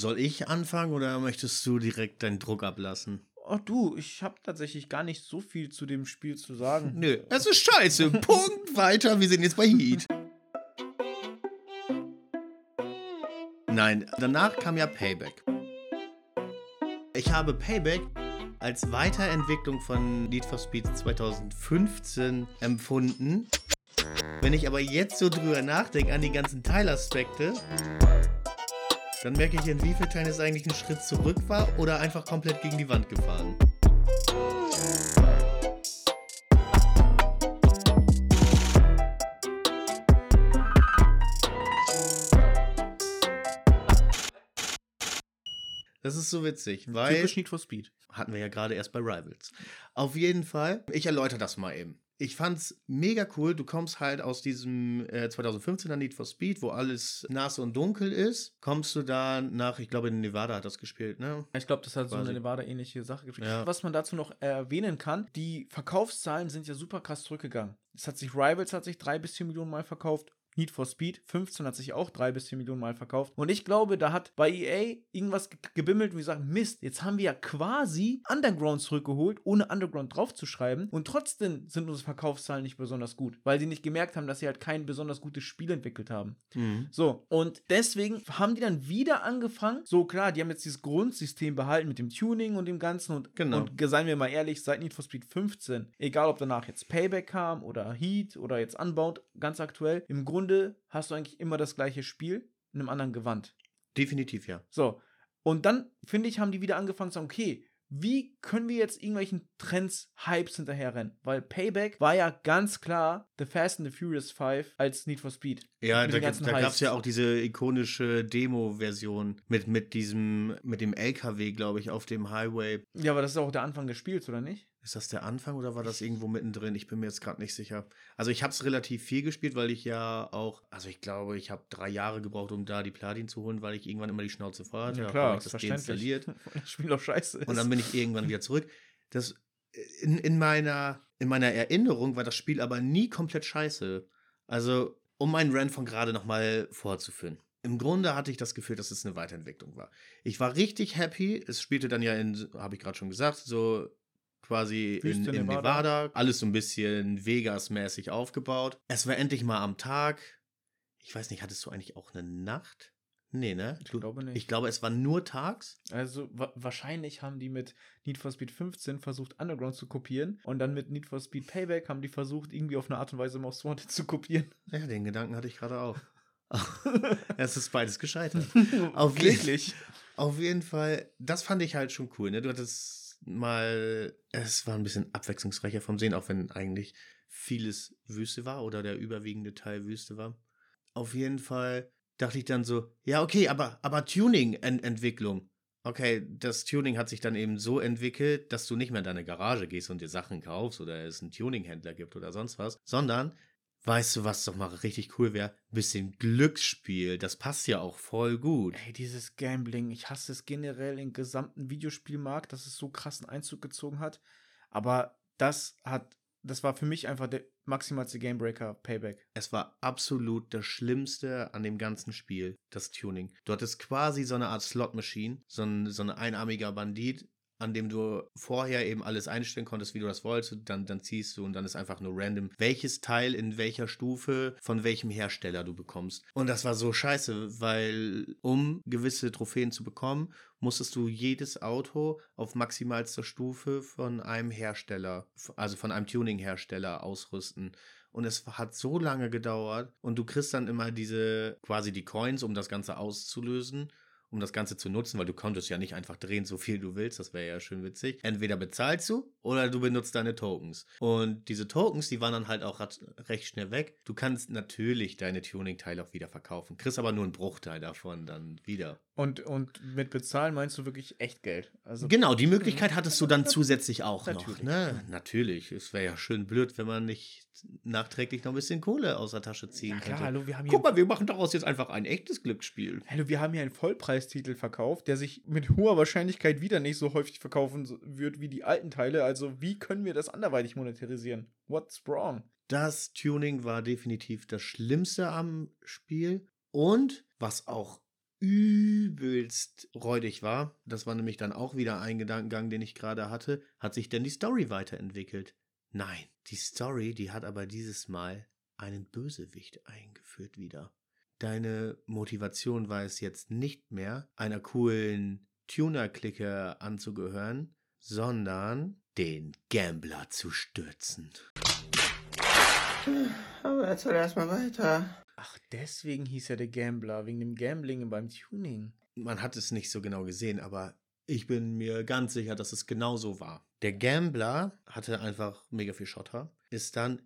Soll ich anfangen oder möchtest du direkt deinen Druck ablassen? Oh du, ich habe tatsächlich gar nicht so viel zu dem Spiel zu sagen. Nö, es ist scheiße. Punkt, weiter, wir sind jetzt bei Heat. Nein, danach kam ja Payback. Ich habe Payback als Weiterentwicklung von Need for Speed 2015 empfunden. Wenn ich aber jetzt so drüber nachdenke an die ganzen Teilaspekte, dann merke ich, in wie vielen Teilen es eigentlich ein Schritt zurück war oder einfach komplett gegen die Wand gefahren. Das ist so witzig, weil. Typisch Need for Speed. Hatten wir ja gerade erst bei Rivals. Auf jeden Fall, ich erläutere das mal eben. Ich fand's mega cool. Du kommst halt aus diesem äh, 2015er Need for Speed, wo alles nass und dunkel ist. Kommst du da nach, ich glaube, in Nevada hat das gespielt, ne? Ich glaube, das hat so Quasi. eine Nevada-ähnliche Sache gespielt. Ja. Was man dazu noch erwähnen kann, die Verkaufszahlen sind ja super krass zurückgegangen. Es hat sich Rivals hat sich drei bis vier Millionen Mal verkauft. Need for Speed 15 hat sich auch drei bis vier Millionen Mal verkauft. Und ich glaube, da hat bei EA irgendwas ge gebimmelt und sagen, Mist, jetzt haben wir ja quasi Underground zurückgeholt, ohne Underground draufzuschreiben. Und trotzdem sind unsere Verkaufszahlen nicht besonders gut, weil sie nicht gemerkt haben, dass sie halt kein besonders gutes Spiel entwickelt haben. Mhm. So, und deswegen haben die dann wieder angefangen. So, klar, die haben jetzt dieses Grundsystem behalten mit dem Tuning und dem Ganzen. Und, Genau. und seien wir mal ehrlich, seit Need for Speed 15, egal ob danach jetzt Payback kam oder Heat oder jetzt Unbound, ganz aktuell, im Grunde hast du eigentlich immer das gleiche Spiel in einem anderen Gewand. Definitiv, ja. So, und dann, finde ich, haben die wieder angefangen zu sagen, okay, wie können wir jetzt irgendwelchen Trends, Hypes hinterherrennen? Weil Payback war ja ganz klar The Fast and the Furious 5 als Need for Speed. Ja, da, da gab es ja auch diese ikonische Demo-Version mit, mit diesem, mit dem LKW, glaube ich, auf dem Highway. Ja, aber das ist auch der Anfang des Spiels, oder nicht? Ist das der Anfang oder war das irgendwo mittendrin? Ich bin mir jetzt gerade nicht sicher. Also ich habe es relativ viel gespielt, weil ich ja auch, also ich glaube, ich habe drei Jahre gebraucht, um da die Platin zu holen, weil ich irgendwann immer die Schnauze voll hatte. Hab ich das deinstalliert. Das Spiel auch scheiße ist. Und dann bin ich irgendwann wieder zurück. Das, in, in, meiner, in meiner Erinnerung war das Spiel aber nie komplett scheiße. Also, um meinen Rant von gerade nochmal vorzuführen. Im Grunde hatte ich das Gefühl, dass es eine Weiterentwicklung war. Ich war richtig happy. Es spielte dann ja in, habe ich gerade schon gesagt, so quasi in, in Nevada. Nevada. Alles so ein bisschen Vegas-mäßig aufgebaut. Es war endlich mal am Tag. Ich weiß nicht, hattest du eigentlich auch eine Nacht? Nee, ne? Ich glaube nicht. Ich glaube, es war nur tags. also wa wahrscheinlich haben die mit Need for Speed 15 versucht, Underground zu kopieren. Und dann mit Need for Speed Payback haben die versucht, irgendwie auf eine Art und Weise Most Wanted zu kopieren. Ja, den Gedanken hatte ich gerade auch. es ist beides gescheitert. Auf jeden- Wirklich. Auf jeden Fall, das fand ich halt schon cool. Ne? Du hattest mal, es war ein bisschen abwechslungsreicher vom Sehen, auch wenn eigentlich vieles Wüste war oder der überwiegende Teil Wüste war. Auf jeden Fall dachte ich dann so, ja, okay, aber, aber Tuning-Entwicklung. Okay, das Tuning hat sich dann eben so entwickelt, dass du nicht mehr in deine Garage gehst und dir Sachen kaufst oder es einen Tuning-Händler gibt oder sonst was, sondern Weißt du, was doch mal richtig cool wäre? Bisschen Glücksspiel. Das passt ja auch voll gut. Ey, dieses Gambling, ich hasse es generell im gesamten Videospielmarkt, dass es so krassen Einzug gezogen hat. Aber das hat, das war für mich einfach der maximalste Gamebreaker Payback. Es war absolut das Schlimmste an dem ganzen Spiel, das Tuning. Du hattest quasi so eine Art Slot-Machine, so ein, so ein einarmiger Bandit, an dem du vorher eben alles einstellen konntest, wie du das wolltest. Dann, dann ziehst du und dann ist einfach nur random, welches Teil in welcher Stufe von welchem Hersteller du bekommst. Und das war so scheiße, weil um gewisse Trophäen zu bekommen, musstest du jedes Auto auf maximalster Stufe von einem Hersteller, also von einem Tuning-Hersteller ausrüsten. Und es hat so lange gedauert und du kriegst dann immer diese, quasi die Coins, um das Ganze auszulösen, um das Ganze zu nutzen, weil du konntest ja nicht einfach drehen, so viel du willst, das wäre ja schön witzig. Entweder bezahlst du oder du benutzt deine Tokens. Und diese Tokens, die waren dann halt auch recht schnell weg. Du kannst natürlich deine Tuning-Teile auch wieder verkaufen, kriegst aber nur einen Bruchteil davon dann wieder. Und, und mit bezahlen meinst du wirklich echt Geld. Also Genau, die Möglichkeit hattest du dann zusätzlich auch noch. Natürlich. Ne? Natürlich. Es wäre ja schön blöd, wenn man nicht nachträglich noch ein bisschen Kohle aus der Tasche ziehen ja, klar, könnte. hallo, wir haben hier Guck mal, wir machen daraus jetzt einfach ein echtes Glücksspiel. Hallo, wir haben hier einen Vollpreistitel verkauft, der sich mit hoher Wahrscheinlichkeit wieder nicht so häufig verkaufen wird wie die alten Teile. Also, wie können wir das anderweitig monetarisieren? What's wrong? Das Tuning war definitiv das Schlimmste am Spiel. Und was auch übelst räudig war, das war nämlich dann auch wieder ein Gedankengang, den ich gerade hatte, hat sich denn die Story weiterentwickelt. Nein, die Story, die hat aber dieses Mal einen Bösewicht eingeführt wieder. Deine Motivation war es jetzt nicht mehr, einer coolen Tuner-Clique anzugehören, sondern den Gambler zu stürzen. Aber erzähl erstmal weiter. Ach, deswegen hieß er der Gambler, wegen dem Gambling beim Tuning. Man hat es nicht so genau gesehen, aber ich bin mir ganz sicher, dass es genau so war. Der Gambler hatte einfach mega viel Schotter, ist dann,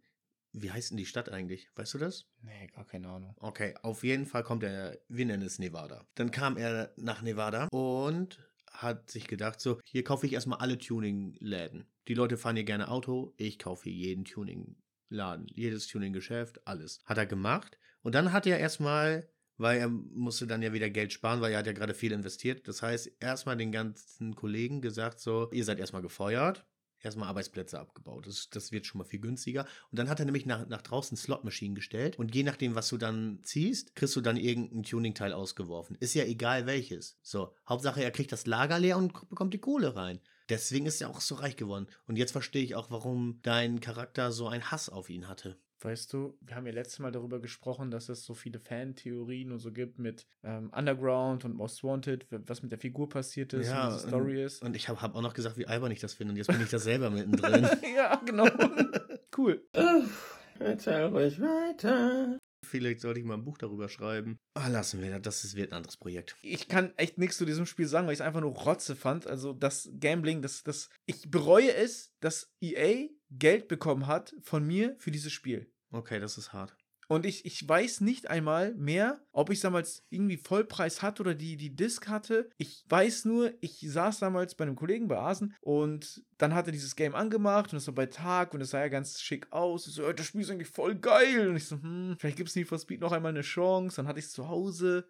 wie heißt denn die Stadt eigentlich? Weißt du das? Nee, gar keine Ahnung. Okay, auf jeden Fall kommt er, wir nennen es Nevada. Dann kam er nach Nevada und hat sich gedacht, so, hier kaufe ich erstmal alle Tuning-Läden. Die Leute fahren hier gerne Auto, ich kaufe hier jeden Tuning-Laden, jedes Tuning-Geschäft, alles. Hat er gemacht. Und dann hat er erstmal, weil er musste dann ja wieder Geld sparen, weil er hat ja gerade viel investiert. Das heißt, erstmal den ganzen Kollegen gesagt, so, ihr seid erstmal gefeuert, erstmal Arbeitsplätze abgebaut. Das, das wird schon mal viel günstiger. Und dann hat er nämlich nach, nach draußen Slotmaschinen gestellt. Und je nachdem, was du dann ziehst, kriegst du dann irgendein Tuning-Teil ausgeworfen. Ist ja egal welches. So, Hauptsache, er kriegt das Lager leer und bekommt die Kohle rein. Deswegen ist er auch so reich geworden. Und jetzt verstehe ich auch, warum dein Charakter so einen Hass auf ihn hatte. Weißt du, wir haben ja letztes Mal darüber gesprochen, dass es so viele Fan-Theorien und so gibt mit ähm, Underground und Most Wanted, was mit der Figur passiert ist Ja, und diese Story und, ist. Und ich habe hab auch noch gesagt, wie albern ich das finde. Und jetzt bin ich da selber mittendrin. ja, genau. cool. Uff, erzähl ruhig weiter. Vielleicht sollte ich mal ein Buch darüber schreiben. Ah, lassen wir das. Das ist- wird ein anderes Projekt. Ich kann echt nichts zu diesem Spiel sagen, weil ich es einfach nur Rotze fand. Also das Gambling, das, das. Ich bereue es, dass EA Geld bekommen hat von mir für dieses Spiel. Okay, das ist hart. Und ich, ich weiß nicht einmal mehr, ob ich damals irgendwie Vollpreis hatte oder die, die Disc hatte. Ich weiß nur, ich saß damals bei einem Kollegen bei Asen und dann hat er dieses Game angemacht und es war bei Tag und es sah ja ganz schick aus. Ich so, "Ey, das Spiel ist eigentlich voll geil. Und ich so, hm, vielleicht gibt es Need for Speed noch einmal eine Chance. Dann hatte ich es zu Hause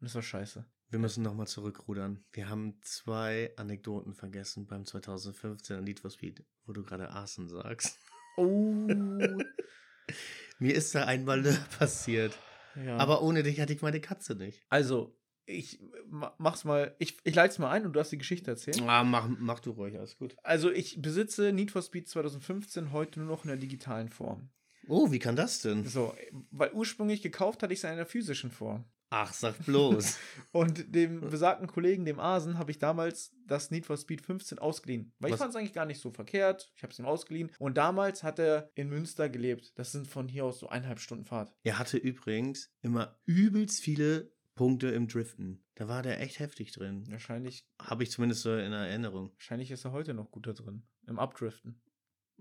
und es war scheiße. Wir müssen nochmal zurückrudern. Wir haben zwei Anekdoten vergessen beim 2015 Need for Speed, wo du gerade Arsen sagst. Oh. Mir ist da ein Malheur passiert. ja. Aber ohne dich hatte ich meine Katze nicht. also, ich ma- mach's mal, ich, ich leite es mal ein und du hast die Geschichte erzählt. Ah, mach, mach du ruhig, alles gut. Also, ich besitze Need for Speed 2015 heute nur noch in der digitalen Form. Oh, wie kann das denn? So, weil ursprünglich gekauft hatte ich es in einer physischen Form. Ach, sag bloß. Und dem besagten Kollegen, dem Asen, habe ich damals das Need for Speed 15 ausgeliehen. Weil ich Was- fand es eigentlich gar nicht so verkehrt. Ich habe es ihm ausgeliehen. Und damals hat er in Münster gelebt. Das sind von hier aus so eineinhalb Stunden Fahrt. er hatte übrigens immer übelst viele Punkte im Driften. Da war der echt heftig drin. Wahrscheinlich, Habe ich zumindest so in Erinnerung. wahrscheinlich ist er heute noch gut da drin. Im Abdriften.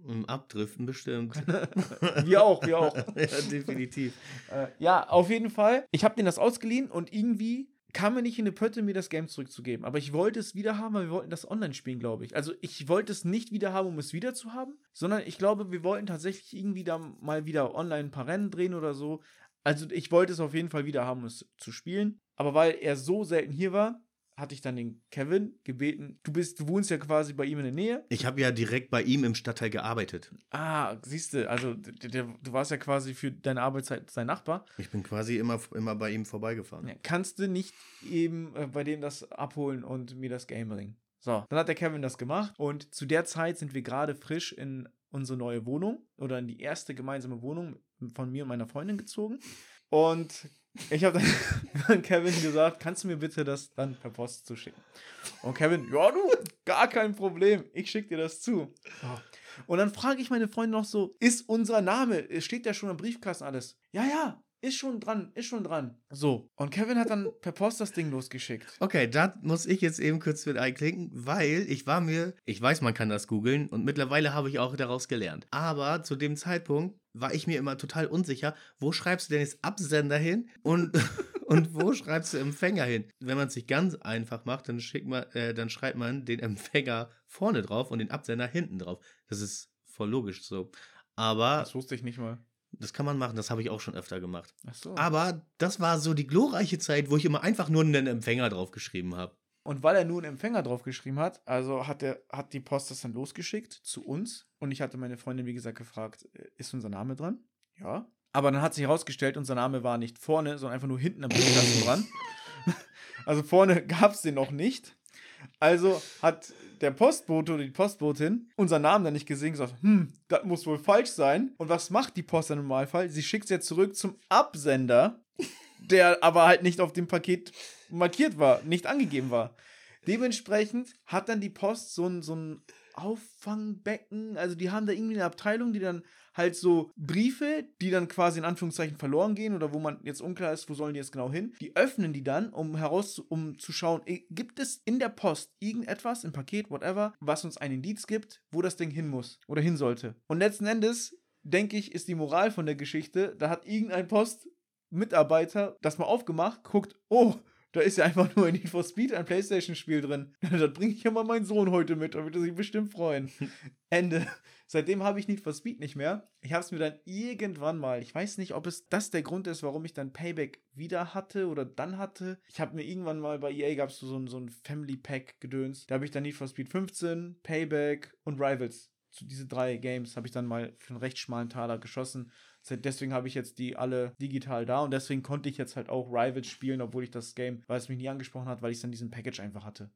Im Abdriften bestimmt. wir auch, wir auch. ja, definitiv. Äh, ja, auf jeden Fall. Ich habe den das ausgeliehen und irgendwie kam mir nicht in die Pötte, mir das Game zurückzugeben. Aber ich wollte es wieder haben, weil wir wollten das online spielen, glaube ich. Also ich wollte es nicht wieder haben, um es wieder zu haben, sondern ich glaube, wir wollten tatsächlich irgendwie da mal wieder online ein paar Rennen drehen oder so. Also ich wollte es auf jeden Fall wieder haben, um es zu spielen. Aber weil er so selten hier war, hatte ich dann den Kevin gebeten. Du bist, du wohnst ja quasi bei ihm in der Nähe. Ich habe ja direkt bei ihm im Stadtteil gearbeitet. Ah, siehst du, also der, der, du warst ja quasi für deine Arbeitszeit sein Nachbar. Ich bin quasi immer, immer bei ihm vorbeigefahren. Ja, kannst du nicht eben äh, bei dem das abholen und mir das Game bringen? So, dann hat der Kevin das gemacht und zu der Zeit sind wir gerade frisch in unsere neue Wohnung oder in die erste gemeinsame Wohnung von mir und meiner Freundin gezogen. Und ich habe dann Kevin gesagt, kannst du mir bitte das dann per Post zuschicken? Und Kevin, ja du, gar kein Problem, ich schicke dir das zu. So. Und dann frage ich meine Freundin noch so, ist unser Name, steht ja schon im Briefkasten alles? Ja, ja, ist schon dran, ist schon dran. So. Und Kevin hat dann per Post das Ding losgeschickt. Okay, da muss ich jetzt eben kurz mit einklinken, weil ich war mir, ich weiß, man kann das googeln und mittlerweile habe ich auch daraus gelernt. Aber zu dem Zeitpunkt war ich mir immer total unsicher, wo schreibst du denn jetzt Absender hin und, und wo schreibst du Empfänger hin? Wenn man es sich ganz einfach macht, dann, schickt man, äh, dann schreibt man den Empfänger vorne drauf und den Absender hinten drauf. Das ist voll logisch so. Aber Das wusste ich nicht mal. das kann man machen, das habe ich auch schon öfter gemacht. Ach so. Aber das war so die glorreiche Zeit, wo ich immer einfach nur einen Empfänger draufgeschrieben habe. Und weil er nur einen Empfänger draufgeschrieben hat, also hat, der, hat die Post das dann losgeschickt zu uns. Und ich hatte meine Freundin, wie gesagt, gefragt, äh, ist unser Name dran? Ja. Aber dann hat sich herausgestellt, unser Name war nicht vorne, sondern einfach nur hinten am Briefkasten dran. Also vorne gab es den noch nicht. Also hat der Postbote oder die Postbotin unseren Namen dann nicht gesehen gesagt, hm, das muss wohl falsch sein. Und was macht die Post im Normalfall? Sie schickt es jetzt zurück zum Absender, der aber halt nicht auf dem Paket markiert war, nicht angegeben war. Dementsprechend hat dann die Post so ein, so ein Auffangbecken, also die haben da irgendwie eine Abteilung, die dann halt so Briefe, die dann quasi in Anführungszeichen verloren gehen oder wo man jetzt unklar ist, wo sollen die jetzt genau hin, die öffnen die dann, um heraus, um zu schauen, gibt es in der Post irgendetwas, im Paket, whatever, was uns ein Indiz gibt, wo das Ding hin muss oder hin sollte. Und letzten Endes, denke ich, ist die Moral von der Geschichte, da hat irgendein Postmitarbeiter das mal aufgemacht, guckt, oh, da ist ja einfach nur ein Need for Speed, ein Playstation-Spiel drin. das bringe ich ja mal meinen Sohn heute mit, da wird er sich bestimmt freuen. Ende. Seitdem habe ich Need for Speed nicht mehr. Ich habe es mir dann irgendwann mal, ich weiß nicht, ob es das der Grund ist, warum ich dann Payback wieder hatte oder dann hatte. Ich habe mir irgendwann mal bei EA gab es so, so ein Family Pack gedöns. Da habe ich dann Need for Speed 15, Payback und Rivals. Zu diese drei Games habe ich dann mal für einen recht schmalen Taler geschossen. Deswegen habe ich jetzt die alle digital da und deswegen konnte ich jetzt halt auch Rivals spielen, obwohl ich das Game, weil es mich nie angesprochen hat, weil ich es dann diesen Package einfach hatte.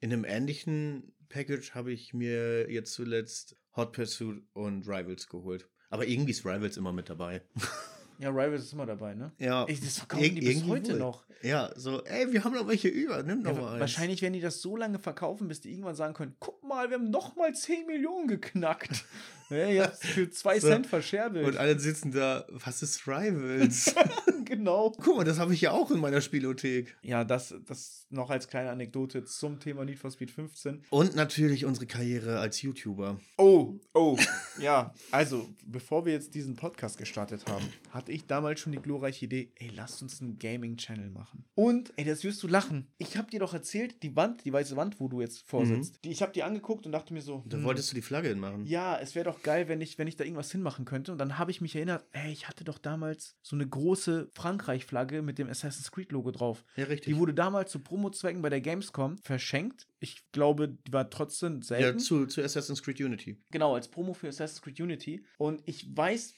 In einem ähnlichen Package habe ich mir jetzt zuletzt Hot Pursuit und Rivals geholt. Aber irgendwie ist Rivals immer mit dabei. Ja, Rivals ist immer dabei, ne? Ja. Ey, das verkaufen die bis heute wohl. noch. Ja, so, ey, wir haben noch welche über, nimm doch ja, mal eins. Wahrscheinlich werden die das so lange verkaufen, bis die irgendwann sagen können, guck mal, wir haben noch mal 10 Millionen geknackt. ja, ihr habt für 2 so. Cent verscherbelt. Und alle sitzen da, was ist Rivals? genau. Guck mal, das habe ich ja auch in meiner Spielothek. Ja, das, das noch als kleine Anekdote zum Thema Need for Speed 15. Und natürlich unsere Karriere als YouTuber. Oh, oh, ja. Also, bevor wir jetzt diesen Podcast gestartet haben, hatte ich damals schon die glorreiche Idee, ey, lass uns einen Gaming-Channel machen. Und, ey, das wirst du lachen. Ich habe dir doch erzählt, die Wand, die weiße Wand, wo du jetzt vorsitzt, mhm. die, ich habe die angeguckt und dachte mir so. Da hm, wolltest du die Flagge hinmachen. Ja, es wäre doch geil, wenn ich, wenn ich da irgendwas hinmachen könnte. Und dann habe ich mich erinnert, ey, ich hatte doch damals so eine große Frankreich-Flagge mit dem Assassin's Creed-Logo drauf. Ja, richtig. Die wurde damals zu Promo-Zwecken bei der Gamescom verschenkt. Ich glaube, die war trotzdem selten. Ja, zu, zu Assassin's Creed Unity. Genau, als Promo für Assassin's Creed Unity. Und ich weiß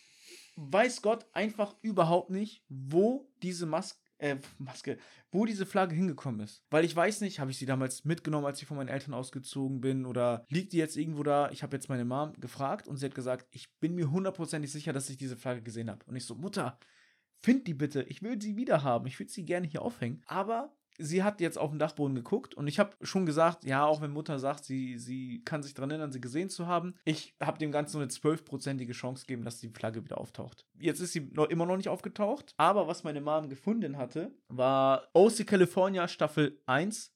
weiß Gott einfach überhaupt nicht, wo diese Maske, äh, Maske, wo diese Flagge hingekommen ist. Weil ich weiß nicht, habe ich sie damals mitgenommen, als ich von meinen Eltern ausgezogen bin oder liegt die jetzt irgendwo da? Ich habe jetzt meine Mom gefragt und sie hat gesagt, ich bin mir hundertprozentig sicher, dass ich diese Flagge gesehen habe. Und ich so, Mutter, find die bitte, ich will sie wieder haben, ich würde sie gerne hier aufhängen. Aber sie hat jetzt auf den Dachboden geguckt und ich habe schon gesagt, ja, auch wenn Mutter sagt, sie, sie kann sich daran erinnern, sie gesehen zu haben, ich habe dem Ganzen nur eine zwölfprozentige Chance gegeben, dass die Flagge wieder auftaucht. Jetzt ist sie noch, immer noch nicht aufgetaucht, aber was meine Mom gefunden hatte, war OC California Staffel 1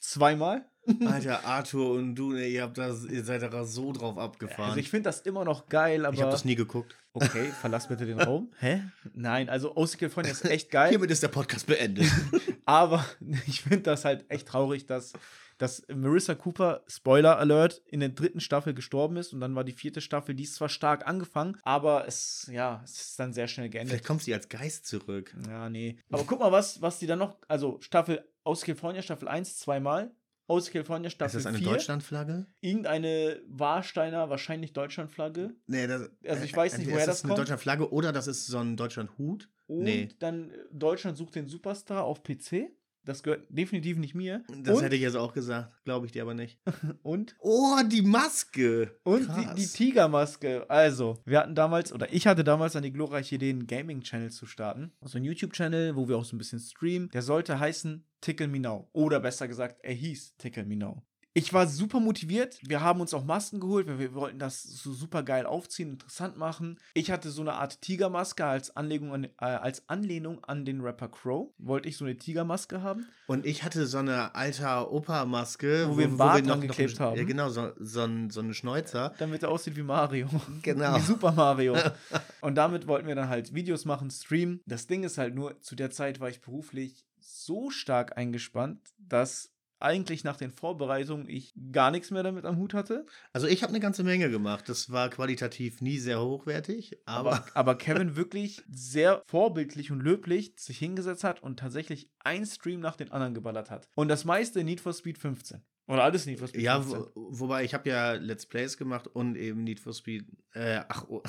zweimal. Alter, Arthur und du, ihr, habt das, ihr seid da so drauf abgefahren. Also ich finde das immer noch geil, aber. Ich habe das nie geguckt. Okay, verlass bitte den Raum. Hä? Nein, also OC California ist echt geil. Hiermit ist der Podcast beendet. aber ich finde das halt echt traurig, dass, dass Marissa Cooper, Spoiler Alert, in der dritten Staffel gestorben ist und dann war die vierte Staffel, die ist zwar stark angefangen, aber es, ja, es ist dann sehr schnell geendet. Vielleicht kommt sie als Geist zurück. Ja, nee. Aber guck mal, was, was die dann noch, also Staffel aus California, Staffel 1 zweimal, aus California Staffel 4. Ist das eine Deutschlandflagge? Irgendeine Warsteiner, wahrscheinlich Deutschlandflagge. Nee, das, also ich weiß nicht, woher das, kommt. Ist das eine Deutschlandflagge oder das ist so ein Deutschlandhut? Und nee. dann äh, Deutschland sucht den Superstar auf PC. Das gehört definitiv nicht mir. Das und, hätte ich jetzt auch gesagt, glaube ich dir aber nicht. und? Oh, die Maske! Und die, die, Tigermaske. Also, wir hatten damals, oder ich hatte damals an die glorreiche Idee, einen Gaming-Channel zu starten. Also ein YouTube-Channel, wo wir auch so ein bisschen streamen. Der sollte heißen Tickle Me Now. Oder besser gesagt, er hieß Tickle Me Now. Ich war super motiviert. Wir haben uns auch Masken geholt, weil wir wollten das so super geil aufziehen, interessant machen. Ich hatte so eine Art Tigermaske als Anlehnung an, äh, als Anlehnung an den Rapper Crow. Wollte ich so eine Tigermaske haben. Und ich hatte so eine alter Opa-Maske, wo, wo, wir einen Bart noch geklebt haben. Ja, genau, so, so, so eine Schnäuzer. Damit er aussieht wie Mario. Genau. wie Super Mario. Und damit wollten wir dann halt Videos machen, streamen. Das Ding ist halt nur, zu der Zeit war ich beruflich so stark eingespannt, dass eigentlich nach den Vorbereitungen ich gar nichts mehr damit am Hut hatte. Also ich habe eine ganze Menge gemacht. Das war qualitativ nie sehr hochwertig, aber aber, aber Kevin wirklich sehr vorbildlich und löblich sich hingesetzt hat und tatsächlich ein Stream nach den anderen geballert hat. Und das meiste in Need for Speed 15. Oder alles Need for Speed ja, 15. Ja, wo, wobei ich habe ja Let's Plays gemacht und eben Need for Speed. Äh, ach, oh.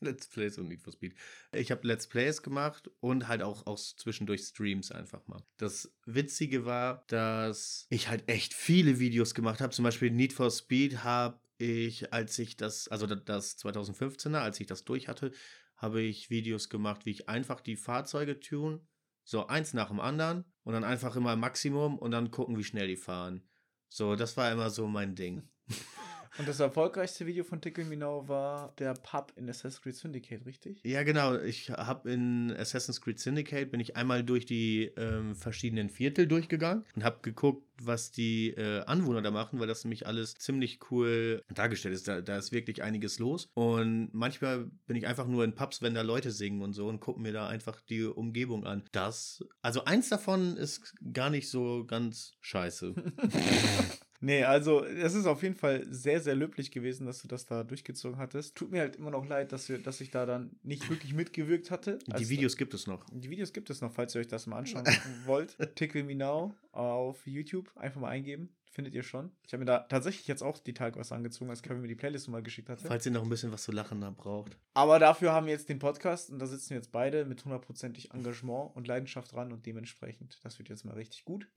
Let's Plays und Need for Speed. Ich habe Let's Plays gemacht und halt auch, auch zwischendurch Streams einfach mal. Das Witzige war, dass ich halt echt viele Videos gemacht habe. Zum Beispiel Need for Speed habe ich, als ich das, also das 2015er, als ich das durch hatte, habe ich Videos gemacht, wie ich einfach die Fahrzeuge tune. So eins nach dem anderen und dann einfach immer Maximum und dann gucken, wie schnell die fahren. So, das war immer so mein Ding. Und das erfolgreichste Video von Tickle Me Now war der Pub in Assassin's Creed Syndicate, richtig? Ja, genau. Ich habe in Assassin's Creed Syndicate bin ich einmal durch die ähm, verschiedenen Viertel durchgegangen und habe geguckt, was die äh, Anwohner da machen, weil das nämlich alles ziemlich cool dargestellt ist. Da, da ist wirklich einiges los. Und manchmal bin ich einfach nur in Pubs, wenn da Leute singen und so und gucke mir da einfach die Umgebung an. Das, also eins davon ist gar nicht so ganz scheiße. Nee, also es ist auf jeden Fall sehr, sehr löblich gewesen, dass du das da durchgezogen hattest. Tut mir halt immer noch leid, dass, wir, dass ich da dann nicht wirklich mitgewirkt hatte. Die Videos gibt es noch. Die Videos gibt es noch, falls ihr euch das mal anschauen wollt. Tickle Me Now auf YouTube. Einfach mal eingeben. Findet ihr schon. Ich habe mir da tatsächlich jetzt auch die Tag was angezogen, als Kevin mir die Playlist mal geschickt hatte. Falls ihr noch ein bisschen was zu lachen habt, braucht. Aber dafür haben wir jetzt den Podcast und da sitzen wir jetzt beide mit hundertprozentig Engagement und Leidenschaft dran und dementsprechend, das wird jetzt mal richtig gut.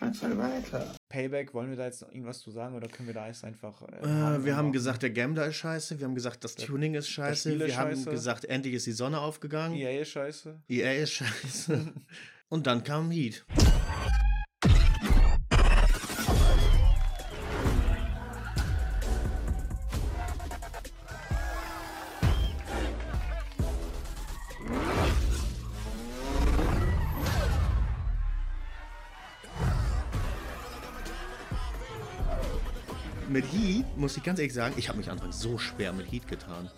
Erzähl weiter. Payback, wollen wir da jetzt noch irgendwas zu sagen oder können wir da jetzt einfach. Äh, wir haben gesagt, der Gambler ist scheiße. Wir haben gesagt, das Tuning ist scheiße. Spiel ist wir haben scheiße. gesagt, endlich ist die Sonne aufgegangen. EA ist scheiße. EA ist scheiße. Und dann kam Heat. Muss ich ganz ehrlich sagen, ich habe mich anfangs so schwer mit Heat getan.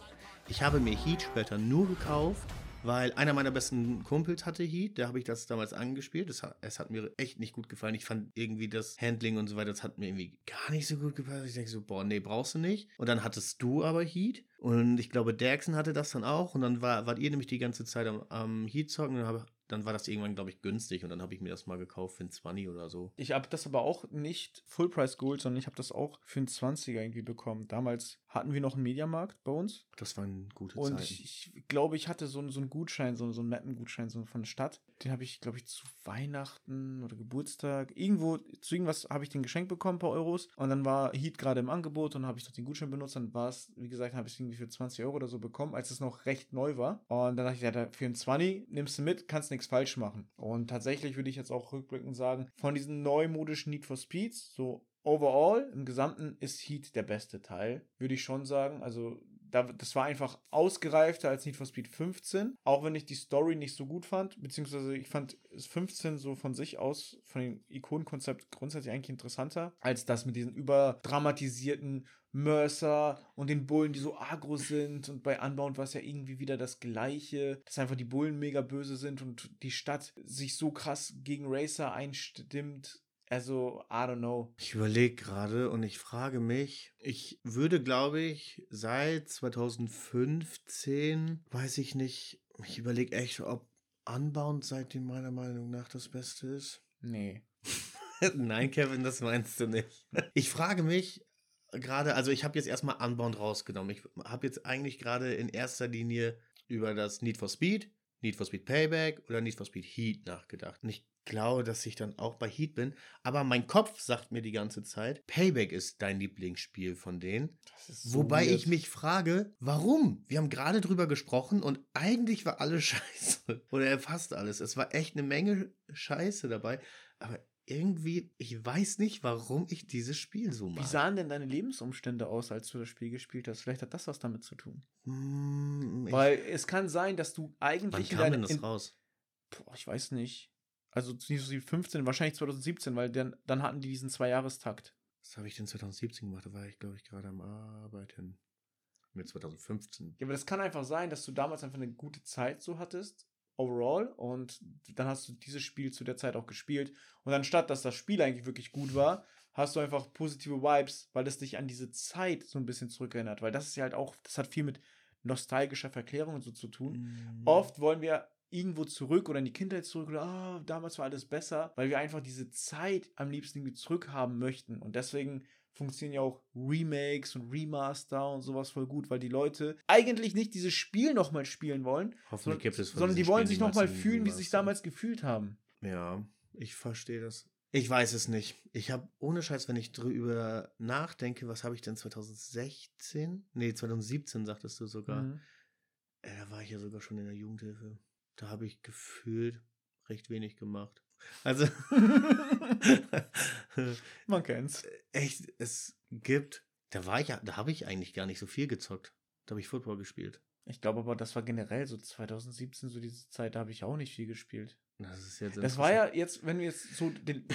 Ich habe mir Heat später nur gekauft, weil einer meiner besten Kumpels hatte Heat, da habe ich das damals angespielt. Das hat, es hat mir echt nicht gut gefallen. Ich fand irgendwie das Handling und so weiter, das hat mir irgendwie gar nicht so gut gefallen. Ich denke so, boah, nee, brauchst du nicht. Und dann hattest du aber Heat. Und ich glaube, Derksen hatte das dann auch. Und dann war, wart ihr nämlich die ganze Zeit am, am Heat zocken. Und dann, habe, dann war das irgendwann, glaube ich, günstig. Und dann habe ich mir das mal gekauft für ein 20 oder so. Ich habe das aber auch nicht Full Price geholt, sondern ich habe das auch für einen 20er irgendwie bekommen. Damals hatten wir noch einen Mediamarkt bei uns. Das waren gute Und Zeiten. ich, ich glaube, ich hatte so, einen- so einen Gutschein, so, so einen netten Gutschein so von der Stadt. Den habe ich, glaube ich, zu Weihnachten oder Geburtstag. Irgendwo, zu irgendwas habe ich den geschenkt bekommen, ein paar Euros. Und dann war Heat gerade im Angebot und dann habe ich doch den Gutschein benutzt. Dann war es, wie gesagt, habe ich es irgendwie für 20 Euro oder so bekommen, als es noch recht neu war. Und dann dachte ich, ja, für einen 20 nimmst du mit, kannst nichts falsch machen. Und tatsächlich würde ich jetzt auch rückblickend sagen, von diesen neumodischen Need for Speeds, so overall, im Gesamten ist Heat der beste Teil, würde ich schon sagen. Also, da, das war einfach ausgereifter als Need for Speed 15. Auch wenn ich die Story nicht so gut fand, beziehungsweise ich fand es 15 so von sich aus, von dem Ikonenkonzept grundsätzlich eigentlich interessanter, als das mit diesen überdramatisierten Mercer und den Bullen, die so agro sind. Und bei Unbound war es ja irgendwie wieder das Gleiche, dass einfach die Bullen mega böse sind und die Stadt sich so krass gegen Racer einstimmt. Also, I don't know. Ich überlege gerade und ich frage mich, ich würde, glaube ich, seit 2015, weiß ich nicht, ich überlege echt, ob Unbound seitdem meiner Meinung nach das Beste ist. Nee. Nein, Kevin, das meinst du nicht. Ich frage mich gerade, also ich habe jetzt erstmal Unbound rausgenommen. Ich habe jetzt eigentlich gerade in erster Linie über das Need for Speed, Need for Speed Payback oder Need for Speed Heat nachgedacht. Und ich glaube, dass ich dann auch bei Heat bin. Aber mein Kopf sagt mir die ganze Zeit, Payback ist dein Lieblingsspiel von denen. Das ist so Wobei weird. ich mich frage, warum? Wir haben gerade drüber gesprochen und eigentlich war alles scheiße. Oder fast alles. Es war echt eine Menge Scheiße dabei. Aber irgendwie, ich weiß nicht, warum ich dieses Spiel so Wie mag. sahen denn deine Lebensumstände aus, als du das Spiel gespielt hast? Vielleicht hat das was damit zu tun. Hm, Weil es kann sein, dass du wann eigentlich in kam deiner- denn das in, raus? Boah, ich weiß nicht. Also nicht so wie 15, wahrscheinlich 2017, weil dann, dann hatten die diesen Zwei-Jahrestakt. Was habe ich denn 2017 gemacht? Da war ich, glaube ich, gerade am Arbeiten. Mit 2015. Ja, aber das kann einfach sein, dass du damals einfach eine gute Zeit so hattest, overall, und dann hast du dieses Spiel zu der Zeit auch gespielt. Und anstatt, dass das Spiel eigentlich wirklich gut war, hast du einfach positive Vibes, weil es dich an diese Zeit so ein bisschen zurückerinnert. Weil das ist ja halt auch, das hat viel mit nostalgischer Verklärung und so zu tun. Mhm. Oft wollen wir irgendwo zurück oder in die Kindheit zurück oder ah, damals war alles besser, weil wir einfach diese Zeit am liebsten irgendwie zurückhaben möchten. Und deswegen funktionieren ja auch Remakes und Remaster und sowas voll gut, weil die Leute eigentlich nicht dieses Spiel nochmal spielen wollen, Hoffentlich sondern, gibt es sondern die wollen Spielen sich nochmal fühlen, wie sie sich damals gefühlt haben. Ja, ich verstehe das. Ich weiß es nicht. Ich habe ohne Scheiß, wenn ich drüber nachdenke, was habe ich denn 2016? Nee, 2017 sagtest du sogar. Mhm. Äh, da war ich ja sogar schon in der Jugendhilfe. Da habe ich gefühlt recht wenig gemacht. Also Man kennt's. echt, es gibt, da war ich ja, da habe ich eigentlich gar nicht so viel gezockt. Da habe ich Football gespielt. Ich glaube aber, das war generell so 2017, so diese Zeit, da habe ich auch nicht viel gespielt. Das ist jetzt Das war ja jetzt, wenn wir jetzt so den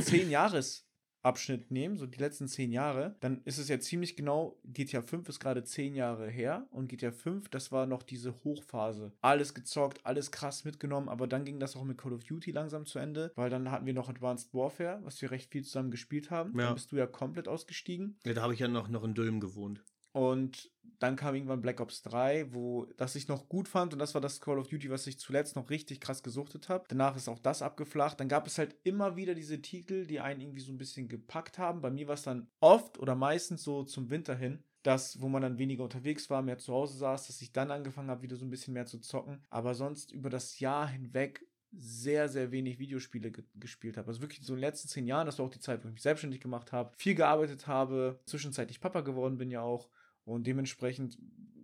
10-Jahres-Abschnitt nehmen, so die letzten 10 Jahre, dann ist es ja ziemlich genau, GTA 5 ist gerade 10 Jahre her und GTA 5, das war noch diese Hochphase. Alles gezockt, alles krass mitgenommen, aber dann ging das auch mit Call of Duty langsam zu Ende, weil dann hatten wir noch Advanced Warfare, was wir recht viel zusammen gespielt haben. Ja. Dann bist du ja komplett ausgestiegen. Ja, da habe ich ja noch, noch in Dülmen gewohnt. Und dann kam irgendwann Black Ops 3, wo das ich noch gut fand und das war das Call of Duty, was ich zuletzt noch richtig krass gesuchtet habe. Danach ist auch das abgeflacht. Dann gab es halt immer wieder diese Titel, die einen irgendwie so ein bisschen gepackt haben. Bei mir war es dann oft oder meistens so zum Winter hin, das, wo man dann weniger unterwegs war, mehr zu Hause saß, dass ich dann angefangen habe, wieder so ein bisschen mehr zu zocken. Aber sonst über das Jahr hinweg sehr, sehr wenig Videospiele ge gespielt habe. Also wirklich so in den letzten zehn Jahren, das war auch die Zeit, wo ich mich selbstständig gemacht habe, viel gearbeitet habe, zwischenzeitlich Papa geworden bin ja auch. Und dementsprechend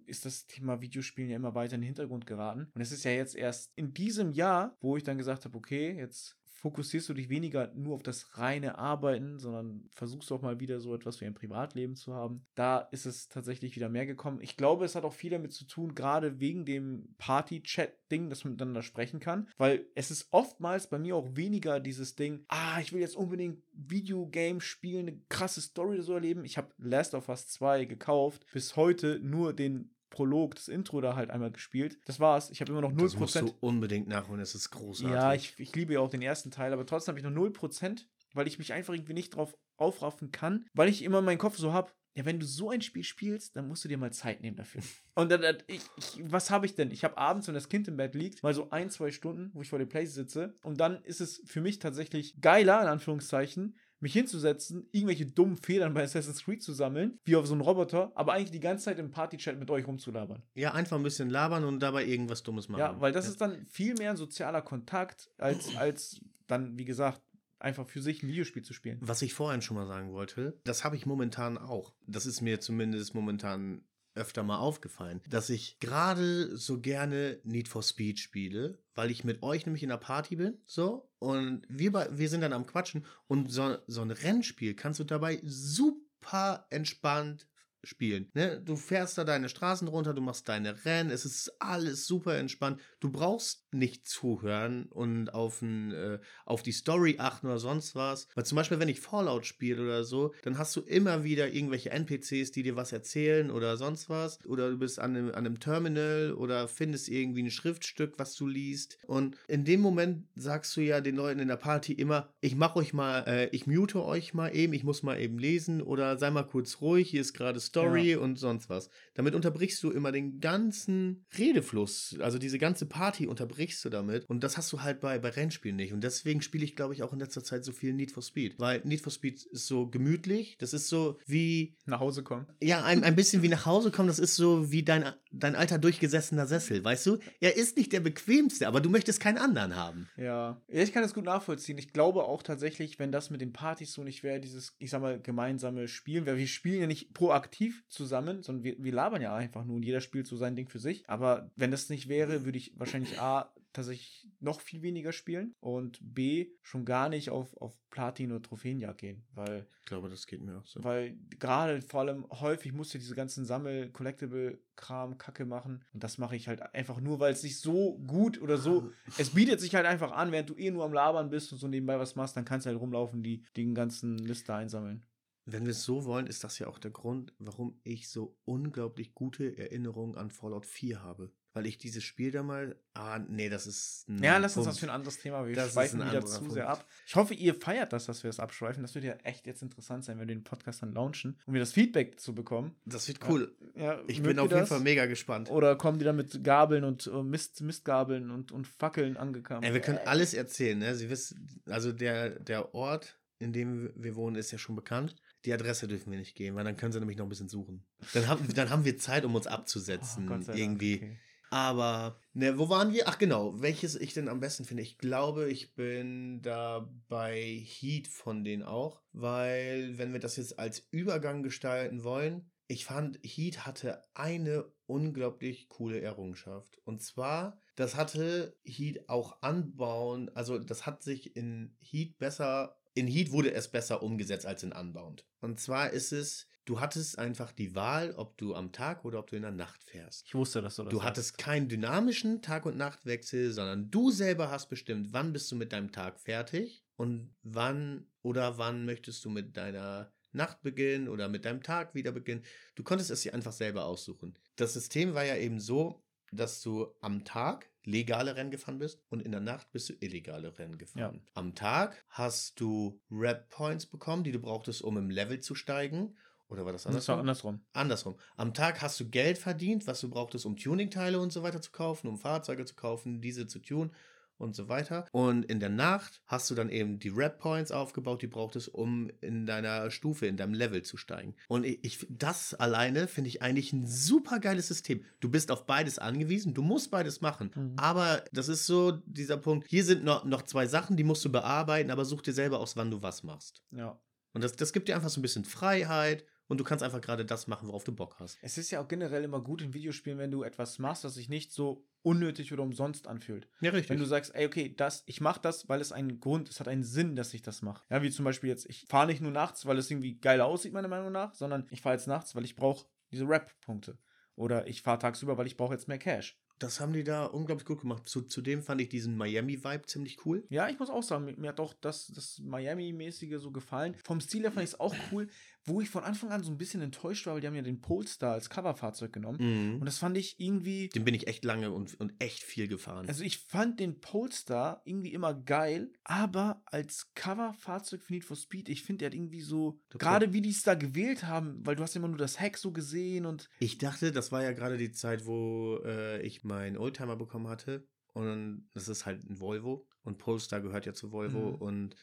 ist das Thema Videospielen ja immer weiter in den Hintergrund geraten. Und es ist ja jetzt erst in diesem Jahr, wo ich dann gesagt habe, okay, jetzt fokussierst du dich weniger nur auf das reine Arbeiten, sondern versuchst auch mal wieder so etwas wie ein Privatleben zu haben. Da ist es tatsächlich wieder mehr gekommen. Ich glaube, es hat auch viel damit zu tun, gerade wegen dem Party-Chat-Ding, dass man miteinander sprechen kann, weil es ist oftmals bei mir auch weniger dieses Ding, ah, ich will jetzt unbedingt Videogame spielen, eine krasse Story so erleben. Ich habe Last of Us 2 gekauft, bis heute nur den Prolog, das Intro da halt einmal gespielt. Das war's. Ich habe immer noch 0%. Das musst du unbedingt nachholen, das ist großartig. Ja, ich, ich liebe ja auch den ersten Teil, aber trotzdem habe ich noch 0%, weil ich mich einfach irgendwie nicht drauf aufraffen kann, weil ich immer meinen Kopf so habe, ja, wenn du so ein Spiel spielst, dann musst du dir mal Zeit nehmen dafür. Und dann, dann ich, ich, was habe ich denn? Ich habe abends, wenn das Kind im Bett liegt, mal so ein, zwei Stunden, wo ich vor der Play sitze. Und dann ist es für mich tatsächlich geiler, in Anführungszeichen, mich hinzusetzen, irgendwelche dummen Federn bei Assassin's Creed zu sammeln, wie auf so einen Roboter, aber eigentlich die ganze Zeit im Partychat mit euch rumzulabern. Ja, einfach ein bisschen labern und dabei irgendwas Dummes machen. Ja, weil das ist dann viel mehr ein sozialer Kontakt, als, als dann, wie gesagt, einfach für sich ein Videospiel zu spielen. Was ich vorhin schon mal sagen wollte, das habe ich momentan auch. Das ist mir zumindest momentan öfter mal aufgefallen, dass ich gerade so gerne Need for Speed spiele, weil ich mit euch nämlich in der Party bin, so, und wir, bei, wir sind dann am Quatschen und so, so ein Rennspiel kannst du dabei super entspannt spielen. Ne? Du fährst da deine Straßen runter, du machst deine Rennen, es ist alles super entspannt. Du brauchst nicht zuhören und auf, ein, äh, auf die Story achten oder sonst was. Weil zum Beispiel, wenn ich Fallout spiele oder so, dann hast du immer wieder irgendwelche NPCs, die dir was erzählen oder sonst was. Oder du bist an einem, an einem Terminal oder findest irgendwie ein Schriftstück, was du liest. Und in dem Moment sagst du ja den Leuten in der Party immer, ich mach euch mal, äh, ich mute euch mal eben, ich muss mal eben lesen oder sei mal kurz ruhig, hier ist gerade Story Ja. und sonst was. Damit unterbrichst du immer den ganzen Redefluss, also diese ganze Party unterbrichst du damit. Und das hast du halt bei, bei Rennspielen nicht. Und deswegen spiele ich, glaube ich, auch in letzter Zeit so viel Need for Speed. Weil Need for Speed ist so gemütlich, das ist so wie, Nach Hause kommen. ja, ein, ein bisschen wie nach Hause kommen, das ist so wie dein, dein alter durchgesessener Sessel, weißt du? Er ist nicht der bequemste, aber du möchtest keinen anderen haben. Ja. ja, ich kann das gut nachvollziehen. Ich glaube auch tatsächlich, wenn das mit den Partys so nicht wäre, dieses, ich sag mal, gemeinsame Spielen, weil wir spielen ja nicht proaktiv zusammen, sondern wir, wir labern ja einfach nur und jeder spielt so sein Ding für sich. Aber wenn das nicht wäre, würde ich wahrscheinlich A, tatsächlich noch viel weniger spielen und B, schon gar nicht auf, auf Platin- oder Trophäenjagd gehen, weil Ich glaube, das geht mir auch so. weil gerade vor allem häufig musst du diese ganzen Sammel-Collectible-Kram, Kacke machen. Und das mache ich halt einfach nur, weil es sich so gut oder so. Es bietet sich halt einfach an, während du eh nur am Labern bist und so nebenbei was machst, dann kannst du halt rumlaufen, die den ganzen Liste einsammeln. Wenn wir es so wollen, ist das ja auch der Grund, warum ich so unglaublich gute Erinnerungen an Fallout 4 habe. Weil ich dieses Spiel da mal. Ah, nee, das ist. Ja, lass uns das für ein anderes Thema. Wir Das schweifen wieder zu Punkt. sehr ab. Ich hoffe, ihr feiert das, dass wir das abschweifen. Das wird ja echt jetzt interessant sein, wenn wir den Podcast dann launchen, um wir das Feedback zu bekommen. Das wird cool. Ja, Ich mögt bin auf jeden das? Fall mega gespannt. Oder kommen die dann mit Gabeln und äh, Mist, Mistgabeln und, und Fackeln angekommen? Ey, wir können alles erzählen, ne? Sie wissen, also der, der Ort, in dem wir wohnen, ist ja schon bekannt. Die Adresse dürfen wir nicht geben, weil dann können sie nämlich noch ein bisschen suchen. Dann haben, dann haben wir Zeit, um uns abzusetzen. Oh, sei Dank, irgendwie. okay. Aber, ne, wo waren wir? Ach genau, welches ich denn am besten finde. Ich glaube, ich bin da bei Heat von denen auch, weil wenn wir das jetzt als Übergang gestalten wollen, ich fand, Heat hatte eine unglaublich coole Errungenschaft. Und zwar, das hatte Heat auch anbauen, also das hat sich in Heat besser, in Heat wurde es besser umgesetzt als in Unbound. Und zwar ist es, du hattest einfach die Wahl, ob du am Tag oder ob du in der Nacht fährst. Ich wusste, dass du das Du hattest keinen dynamischen Tag- und Nachtwechsel, sondern du selber hast bestimmt, wann bist du mit deinem Tag fertig und wann oder wann möchtest du mit deiner Nacht beginnen oder mit deinem Tag wieder beginnen. Du konntest es dir einfach selber aussuchen. Das System war ja eben so, dass du am Tag legale Rennen gefahren bist und in der Nacht bist du illegale Rennen gefahren. Am Tag hast du Rap Points bekommen, die du brauchtest, um im Level zu steigen. Oder war das Das war andersrum? andersrum. Andersrum. Am Tag hast du Geld verdient, was du brauchtest, um Tuningteile und so weiter zu kaufen, um Fahrzeuge zu kaufen, diese zu tunen und so weiter. Und in der Nacht hast du dann eben die Rap Points aufgebaut, die brauchtest, um in deiner Stufe, in deinem Level zu steigen. Und ich, ich das alleine finde ich eigentlich ein super geiles System. Du bist auf beides angewiesen, du musst beides machen. Mhm. Aber das ist so dieser Punkt. Hier sind noch, noch zwei Sachen, die musst du bearbeiten, aber such dir selber aus, wann du was machst. Ja. Und das, das gibt dir einfach so ein bisschen Freiheit und du kannst einfach gerade das machen, worauf du Bock hast. Es ist ja auch generell immer gut in Videospielen, wenn du etwas machst, das sich nicht so unnötig oder umsonst anfühlt. Ja, richtig. Wenn du sagst, ey, okay, das, ich mache das, weil es einen Grund, es hat einen Sinn, dass ich das mache. Ja, wie zum Beispiel jetzt, ich fahre nicht nur nachts, weil es irgendwie geil aussieht, meiner Meinung nach, sondern ich fahre jetzt nachts, weil ich brauche diese Rap-Punkte. Oder ich fahre tagsüber, weil ich brauche jetzt mehr Cash. Das haben die da unglaublich gut gemacht. Zu, zudem fand ich diesen Miami-Vibe ziemlich cool. Ja, ich muss auch sagen, mir, mir hat auch das, das Miami-mäßige so gefallen. Vom Stil her fand ich es auch cool, wo ich von Anfang an so ein bisschen enttäuscht war, weil die haben ja den Polestar als Coverfahrzeug genommen. Mhm. Und das fand ich irgendwie. Den bin ich echt lange und, und echt viel gefahren. Also ich fand den Polestar irgendwie immer geil, aber als Coverfahrzeug für Need for Speed, ich finde, der hat irgendwie so, gerade wie die es da gewählt haben, weil du hast immer nur das Heck so gesehen und ich dachte, das war ja gerade die Zeit, wo äh, ich meinen Oldtimer bekommen hatte. Und das ist halt ein Volvo. Und Polestar gehört ja zu Volvo. Mhm. Und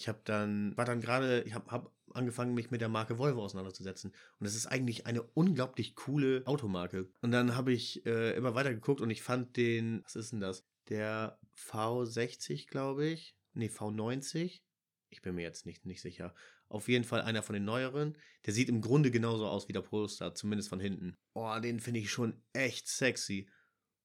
ich habe dann, war dann gerade, ich habe hab angefangen, mich mit der Marke Volvo auseinanderzusetzen. Und es ist eigentlich eine unglaublich coole Automarke. Und dann habe ich äh, immer weiter geguckt und ich fand den, was ist denn das? Der V60, glaube ich. Nee, V90. Ich bin mir jetzt nicht, nicht sicher. Auf jeden Fall einer von den neueren. Der sieht im Grunde genauso aus wie der Polestar, zumindest von hinten. Oh, den finde ich schon echt sexy.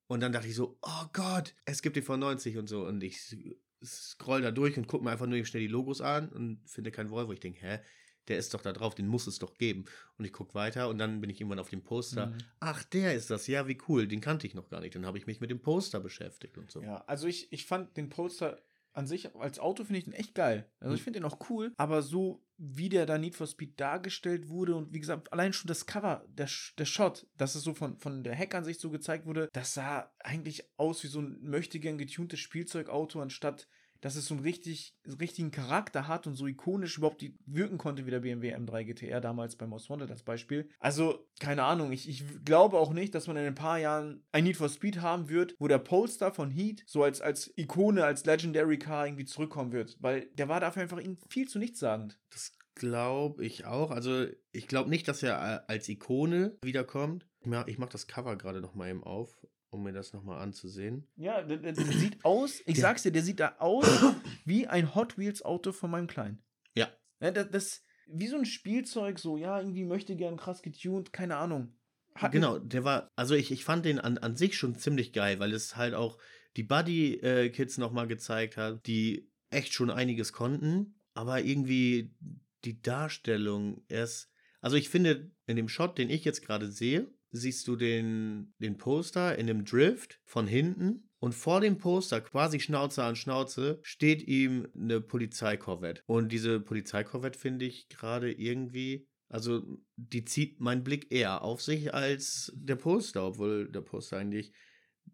Und dann dachte ich so, oh Gott, es gibt den V90 und so. Und ich scroll da durch und gucke mir einfach nur schnell die Logos an und finde kein Volvo. Ich denke, hä, der ist doch da drauf, den muss es doch geben. Und ich gucke weiter und dann bin ich irgendwann auf dem Poster. Mhm. Ach, der ist das. Ja, wie cool. Den kannte ich noch gar nicht. Dann habe ich mich mit dem Poster beschäftigt und so. ja, also ich, ich fand den Polestar an sich als Auto finde ich den echt geil. Also ich Mhm. finde den auch cool, aber so wie der da Need for Speed dargestellt wurde und wie gesagt, allein schon das Cover, der, der Shot, dass es so von, von der Heckansicht so gezeigt wurde, das sah eigentlich aus wie so ein möchtegern getuntes Spielzeugauto, anstatt dass es so einen richtig, so einen richtigen Charakter hat und so ikonisch überhaupt die wirken konnte wie der BMW M3 GTR damals bei Most Wanted als Beispiel. Also, keine Ahnung, ich, ich glaube auch nicht, dass man in ein paar Jahren ein Need for Speed haben wird, wo der Polestar von Heat so als, als Ikone, als Legendary Car irgendwie zurückkommen wird, weil der war dafür einfach viel zu nichtssagend. Das glaube ich auch. Also, ich glaube nicht, dass er als Ikone wiederkommt. Ich mach, ich mach das Cover gerade noch mal eben auf, um mir das noch mal anzusehen. Ja, der, der, sieht aus, ich sag's dir, der sieht da aus wie ein Hot Wheels Auto von meinem Kleinen. Ja. ja das, das, wie so ein Spielzeug, so, ja, irgendwie möchte gern krass getuned, keine Ahnung. Hat Genau, der war, also ich, ich fand den an, an sich schon ziemlich geil, weil es halt auch die Buddy-Kids nochmal gezeigt hat, die echt schon einiges konnten, aber irgendwie die Darstellung erst, also ich finde, in dem Shot, den ich jetzt gerade sehe, siehst du den, den Poster in dem Drift von hinten und vor dem Poster, quasi Schnauze an Schnauze, steht ihm eine Polizeikorvette. Und diese Polizeikorvette finde ich gerade irgendwie, also die zieht meinen Blick eher auf sich als der Poster, obwohl der Poster eigentlich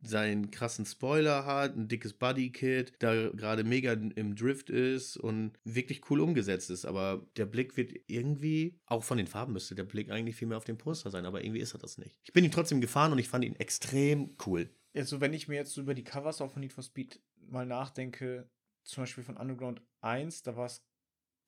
seinen krassen Spoiler hat, ein dickes Bodykit, da gerade mega im Drift ist und wirklich cool umgesetzt ist. Aber der Blick wird irgendwie, auch von den Farben müsste der Blick eigentlich viel mehr auf dem Poster sein, aber irgendwie ist er das nicht. Ich bin ihn trotzdem gefahren und ich fand ihn extrem cool. Also, wenn ich mir jetzt so über die Covers auch von Need for Speed mal nachdenke, zum Beispiel von Underground 1, da war es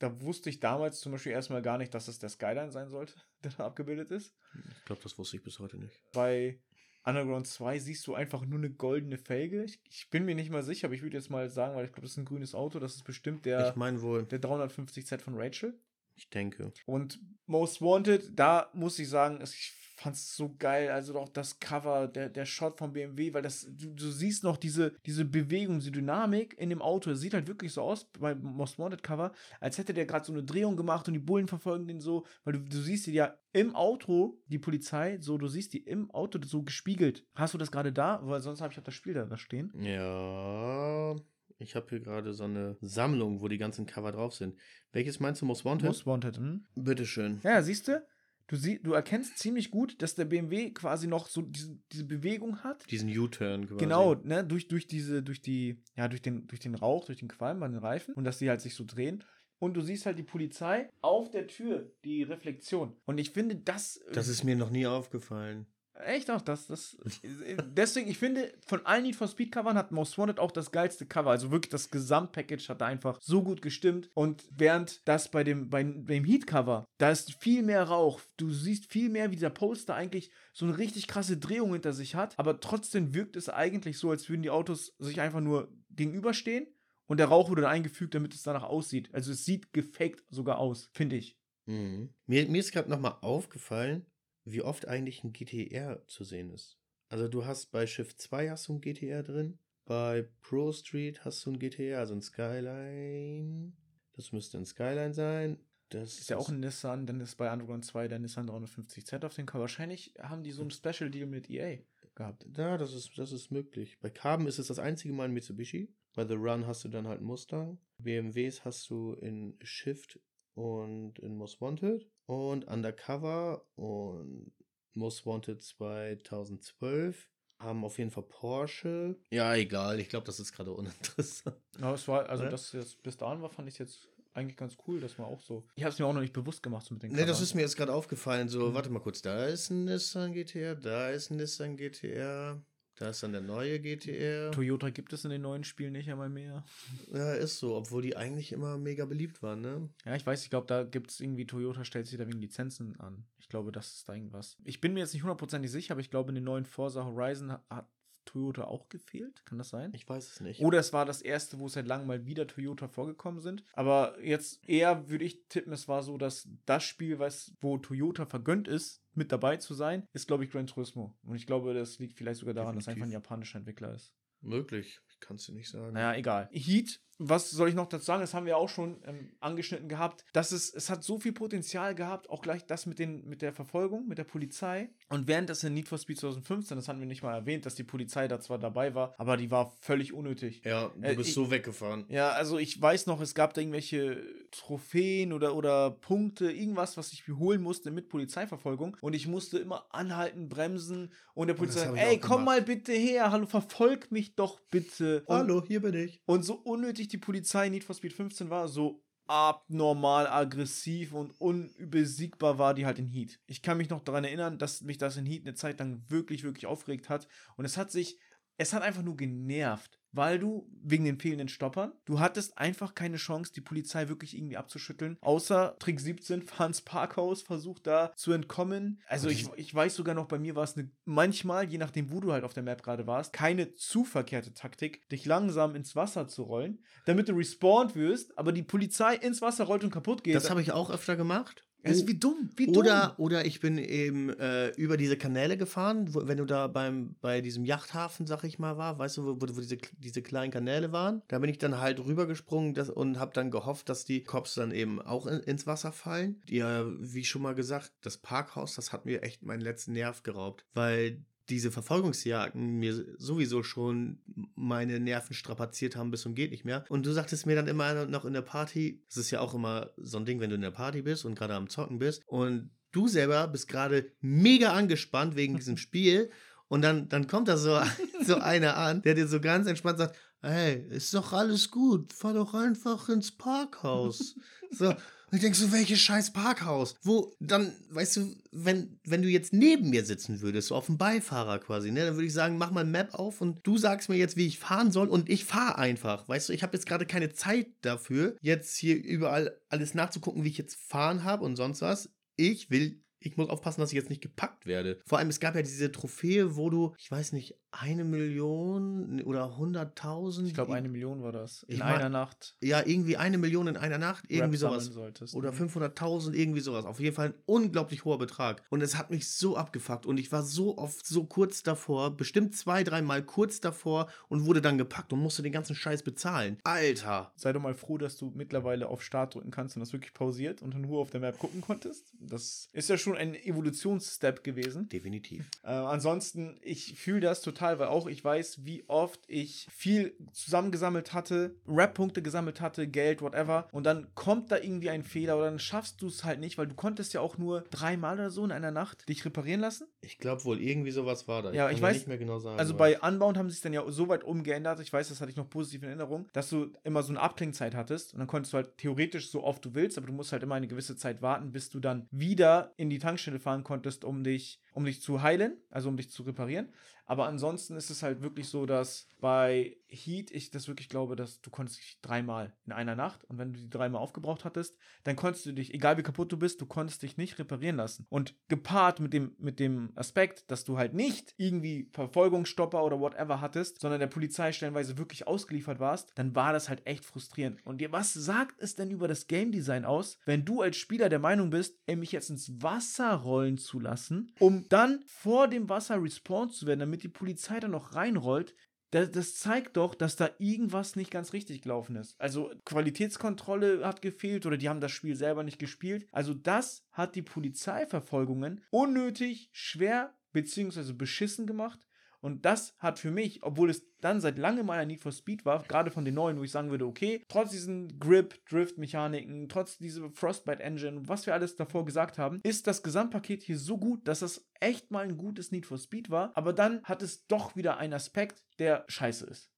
da wusste ich damals zum Beispiel erstmal gar nicht, dass es der Skyline sein sollte, der da abgebildet ist. Ich glaube, das wusste ich bis heute nicht. Bei Underground 2 siehst du einfach nur eine goldene Felge. Ich, ich bin mir nicht mal sicher, aber ich würde jetzt mal sagen, weil ich glaube, das ist ein grünes Auto, das ist bestimmt der, ich meine wohl, der 350Z von Rachel. ich denke. Und Most Wanted, da muss ich sagen, es- ich fand es so geil. Also auch das Cover, der, der Shot vom BMW, weil das, du, du siehst noch diese, diese Bewegung, diese Dynamik in dem Auto. Es sieht halt wirklich so aus beim Most Wanted Cover, als hätte der gerade so eine Drehung gemacht und die Bullen verfolgen den so, weil du, du siehst die ja im Auto, die Polizei, so, du siehst die im Auto so gespiegelt. Hast du das gerade da? Weil sonst habe ich auch das Spiel da, da stehen. Ja, ich habe hier gerade so eine Sammlung, wo die ganzen Cover drauf sind. Welches meinst du, Most Wanted? Most Wanted, hm? Bitteschön. Ja, siehst du? Du, sie, du erkennst ziemlich gut, dass der BMW quasi noch so diese, diese Bewegung hat. Diesen U-Turn quasi. Genau, ne, durch, durch diese, durch die, ja, durch den, durch den Rauch, durch den Qualm bei den Reifen und dass die halt sich so drehen. Und du siehst halt die Polizei auf der Tür, die Reflexion. Und ich finde, das. Das ist mir noch nie aufgefallen. Echt auch, das, das. deswegen, ich finde, von allen Need for Speed Covern hat Most Wanted auch das geilste Cover. Also wirklich das Gesamtpackage hat einfach so gut gestimmt. Und während das bei dem, bei, dem Heat Cover, da ist viel mehr Rauch. Du siehst viel mehr, wie dieser Poster eigentlich so eine richtig krasse Drehung hinter sich hat. Aber trotzdem wirkt es eigentlich so, als würden die Autos sich einfach nur gegenüberstehen. Und der Rauch wurde dann eingefügt, damit es danach aussieht. Also es sieht gefaked sogar aus, finde ich. Mhm. Mir, mir ist gerade nochmal aufgefallen, wie oft eigentlich ein GTR zu sehen ist. Also du hast bei Shift 2 hast du ein GTR drin, bei Pro Street hast du ein GTR, also ein Skyline. Das müsste ein Skyline sein. Das Ist ja auch ein Nissan, dann ist bei Underground 2 der Nissan 350Z auf dem Cover. Wahrscheinlich haben die so einen Special Deal mit EA gehabt. Ja, das ist, das ist möglich. Bei Carbon ist es das einzige Mal ein Mitsubishi. Bei The Run hast du dann halt einen Mustang. BMWs hast du in Shift und in Most Wanted. Und Undercover und Most Wanted 2012 haben auf jeden Fall Porsche. Ja, egal. Ich glaube, das ist gerade uninteressant. Aber es war, also Ja. das jetzt bis dahin war, fand ich jetzt eigentlich ganz cool, dass man auch so. Ich habe es mir auch noch nicht bewusst gemacht so mit den Ne, das Covern. ist mir jetzt gerade aufgefallen. So, Mhm. warte mal kurz. Da ist ein Nissan GTR, da ist ein Nissan GTR, da ist dann der neue GTR. Toyota gibt es in den neuen Spielen nicht einmal mehr. Ja, ist so, obwohl die eigentlich immer mega beliebt waren, ne? Ja, ich weiß, ich glaube, da gibt es irgendwie, Toyota stellt sich da wegen Lizenzen an. Ich glaube, das ist da irgendwas. Ich bin mir jetzt nicht hundertprozentig sicher, aber ich glaube, in den neuen Forza Horizon hat, hat Toyota auch gefehlt. Kann das sein? Ich weiß es nicht. Oder es war das erste, wo seit langem mal wieder Toyota vorgekommen sind. Aber jetzt eher würde ich tippen, es war so, dass das Spiel, was, wo Toyota vergönnt ist, mit dabei zu sein, ist, glaube ich, Gran Turismo. Und ich glaube, das liegt vielleicht sogar daran, dass Definitiv. einfach ein japanischer Entwickler ist. Möglich. Kannst du nicht sagen. Naja, egal. Heat, was soll ich noch dazu sagen? Das haben wir auch schon ähm, angeschnitten gehabt. Das ist, es hat so viel Potenzial gehabt, auch gleich das mit, den, mit der Verfolgung, mit der Polizei. Und während das in Need for Speed 2015, das hatten wir nicht mal erwähnt, dass die Polizei da zwar dabei war, aber die war völlig unnötig. Ja, du Äh, bist ich- so weggefahren. Ja, also ich weiß noch, es gab da irgendwelche Trophäen oder, oder Punkte, irgendwas, was ich holen musste mit Polizeiverfolgung. Und ich musste immer anhalten, bremsen und der Oh, Polizei, ich ey, komm mal bitte her, hallo, verfolg mich doch bitte. Und, Hallo, hier bin ich. und so unnötig die Polizei in Need for Speed 15 war, so abnormal aggressiv und unübesiegbar war die halt in Heat. Ich kann mich noch daran erinnern, dass mich das in Heat eine Zeit lang wirklich, wirklich aufgeregt hat. Und es hat sich, es hat einfach nur genervt, weil du wegen den fehlenden Stoppern, du hattest einfach keine Chance, die Polizei wirklich irgendwie abzuschütteln. Außer Trick 17, fahr ins Parkhaus, versucht da zu entkommen. Also ich, ich weiß sogar noch, bei mir war es eine, manchmal, je nachdem, wo du halt auf der Map gerade warst, keine zu verkehrte Taktik, dich langsam ins Wasser zu rollen, damit du respawned wirst, aber die Polizei ins Wasser rollt und kaputt geht. Das habe ich auch öfter gemacht. Es ist wie dumm, wie dumm. Oder, oder ich bin eben äh, über diese Kanäle gefahren, wo, wenn du da beim, bei diesem Yachthafen, sag ich mal, war, weißt du, wo, wo diese, diese kleinen Kanäle waren, da bin ich dann halt rübergesprungen das, und habe dann gehofft, dass die Cops dann eben auch in, ins Wasser fallen. Ja, wie schon mal gesagt, das Parkhaus, das hat mir echt meinen letzten Nerv geraubt, weil diese Verfolgungsjagden mir sowieso schon meine Nerven strapaziert haben bis zum geht nicht mehr. Und du sagtest mir dann immer noch in der Party, das ist ja auch immer so ein Ding, wenn du in der Party bist und gerade am Zocken bist und du selber bist gerade mega angespannt wegen diesem Spiel und dann, dann kommt da so, so einer an, der dir so ganz entspannt sagt, ey, ist doch alles gut, fahr doch einfach ins Parkhaus. so, und ich denk so, welches scheiß Parkhaus? Wo, dann, weißt du, wenn, wenn du jetzt neben mir sitzen würdest, so auf dem Beifahrer quasi, ne, dann würde ich sagen, mach mal Map auf und du sagst mir jetzt, wie ich fahren soll und ich fahre einfach. Weißt du, ich habe jetzt gerade keine Zeit dafür, jetzt hier überall alles nachzugucken, wie ich jetzt fahren habe und sonst was. Ich will ich muss aufpassen, dass ich jetzt nicht gepackt werde. Vor allem, es gab ja diese Trophäe, wo du, ich weiß nicht, eine Million oder hunderttausend. Ich glaube, eine Million war das. In Ich einer mein- Nacht. Ja, irgendwie eine Million in einer Nacht, irgendwie Rap sowas. Solltest. Oder Mhm. 500.000, irgendwie sowas. Auf jeden Fall ein unglaublich hoher Betrag. Und es hat mich so abgefuckt. Und ich war so oft so kurz davor, bestimmt zwei, dreimal kurz davor und wurde dann gepackt und musste den ganzen Scheiß bezahlen. Alter. Sei doch mal froh, dass du mittlerweile auf Start drücken kannst und das wirklich pausiert und in Ruhe auf der Map gucken konntest. Das ist ja schon ein Evolutionsstep gewesen. Definitiv. Äh, ansonsten, ich fühle das total, weil auch ich weiß, wie oft ich viel zusammengesammelt hatte, Rap-Punkte gesammelt hatte, Geld, whatever. Und dann kommt da irgendwie ein Fehler oder dann schaffst du es halt nicht, weil du konntest ja auch nur dreimal oder so in einer Nacht dich reparieren lassen. Ich glaube wohl, irgendwie sowas war da. Ja, kann ich weiß- nicht mehr genau sagen. Also bei Unbound haben sie es dann ja so weit umgeändert, ich weiß, das hatte ich noch positiv in Erinnerung, dass du immer so eine Abklingzeit hattest und dann konntest du halt theoretisch so oft du willst, aber du musst halt immer eine gewisse Zeit warten, bis du dann wieder in die Tankstelle fahren konntest, um dich, um dich zu heilen, also um dich zu reparieren. Aber ansonsten ist es halt wirklich so, dass bei Heat ich das wirklich glaube, dass du konntest dich dreimal in einer Nacht und wenn du die dreimal aufgebraucht hattest, dann konntest du dich, egal wie kaputt du bist, du konntest dich nicht reparieren lassen. Und gepaart mit dem, mit dem Aspekt, dass du halt nicht irgendwie Verfolgungsstopper oder whatever hattest, sondern der Polizei stellenweise wirklich ausgeliefert warst, dann war das halt echt frustrierend. Und dir, was sagt es denn über das Game Design aus, wenn du als Spieler der Meinung bist, ey, mich jetzt ins Wasser rollen zu lassen, um dann vor dem Wasser respawned zu werden, damit die Polizei dann noch reinrollt? Das, das zeigt doch, dass da irgendwas nicht ganz richtig gelaufen ist. Also Qualitätskontrolle hat gefehlt oder die haben das Spiel selber nicht gespielt. Also das hat die Polizeiverfolgungen unnötig schwer bzw. beschissen gemacht. Und das hat für mich, obwohl es dann seit langem mal ein Need for Speed war, gerade von den neuen, wo ich sagen würde, okay, trotz diesen Grip, Drift-Mechaniken, trotz dieser Frostbite-Engine, was wir alles davor gesagt haben, ist das Gesamtpaket hier so gut, dass es echt mal ein gutes Need for Speed war. Aber dann hat es doch wieder einen Aspekt, der scheiße ist.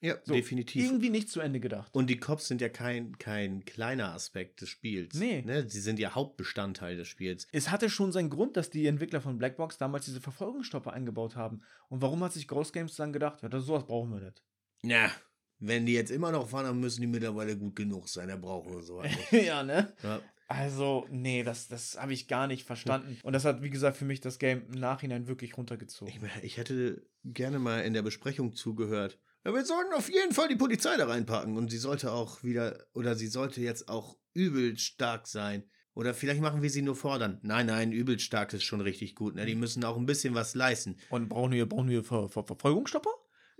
Ja, So, definitiv. Irgendwie nicht zu Ende gedacht. Und die Cops sind ja kein, kein kleiner Aspekt des Spiels. Nee. Ne? Sie sind ja Hauptbestandteil des Spiels. Es hatte schon seinen Grund, dass die Entwickler von Blackbox damals diese Verfolgungsstopper eingebaut haben. Und warum hat sich Ghost Games dann gedacht, ja, das, sowas brauchen wir nicht? Ja, wenn die jetzt immer noch fahren, dann müssen die mittlerweile gut genug sein. Da brauchen wir sowas ja, ne? ja. Also, nee, das, das habe ich gar nicht verstanden. Und das hat, wie gesagt, für mich das Game im Nachhinein wirklich runtergezogen. ich, ich hätte gerne mal in der Besprechung zugehört. Ja, wir sollten auf jeden Fall die Polizei da reinpacken. Und sie sollte auch wieder, oder sie sollte jetzt auch übel stark sein. Oder vielleicht machen wir sie nur fordern. Nein, nein, übel stark ist schon richtig gut. Ne? Die müssen auch ein bisschen was leisten. Und brauchen wir, brauchen wir Ver Ver Verfolgungsstopper?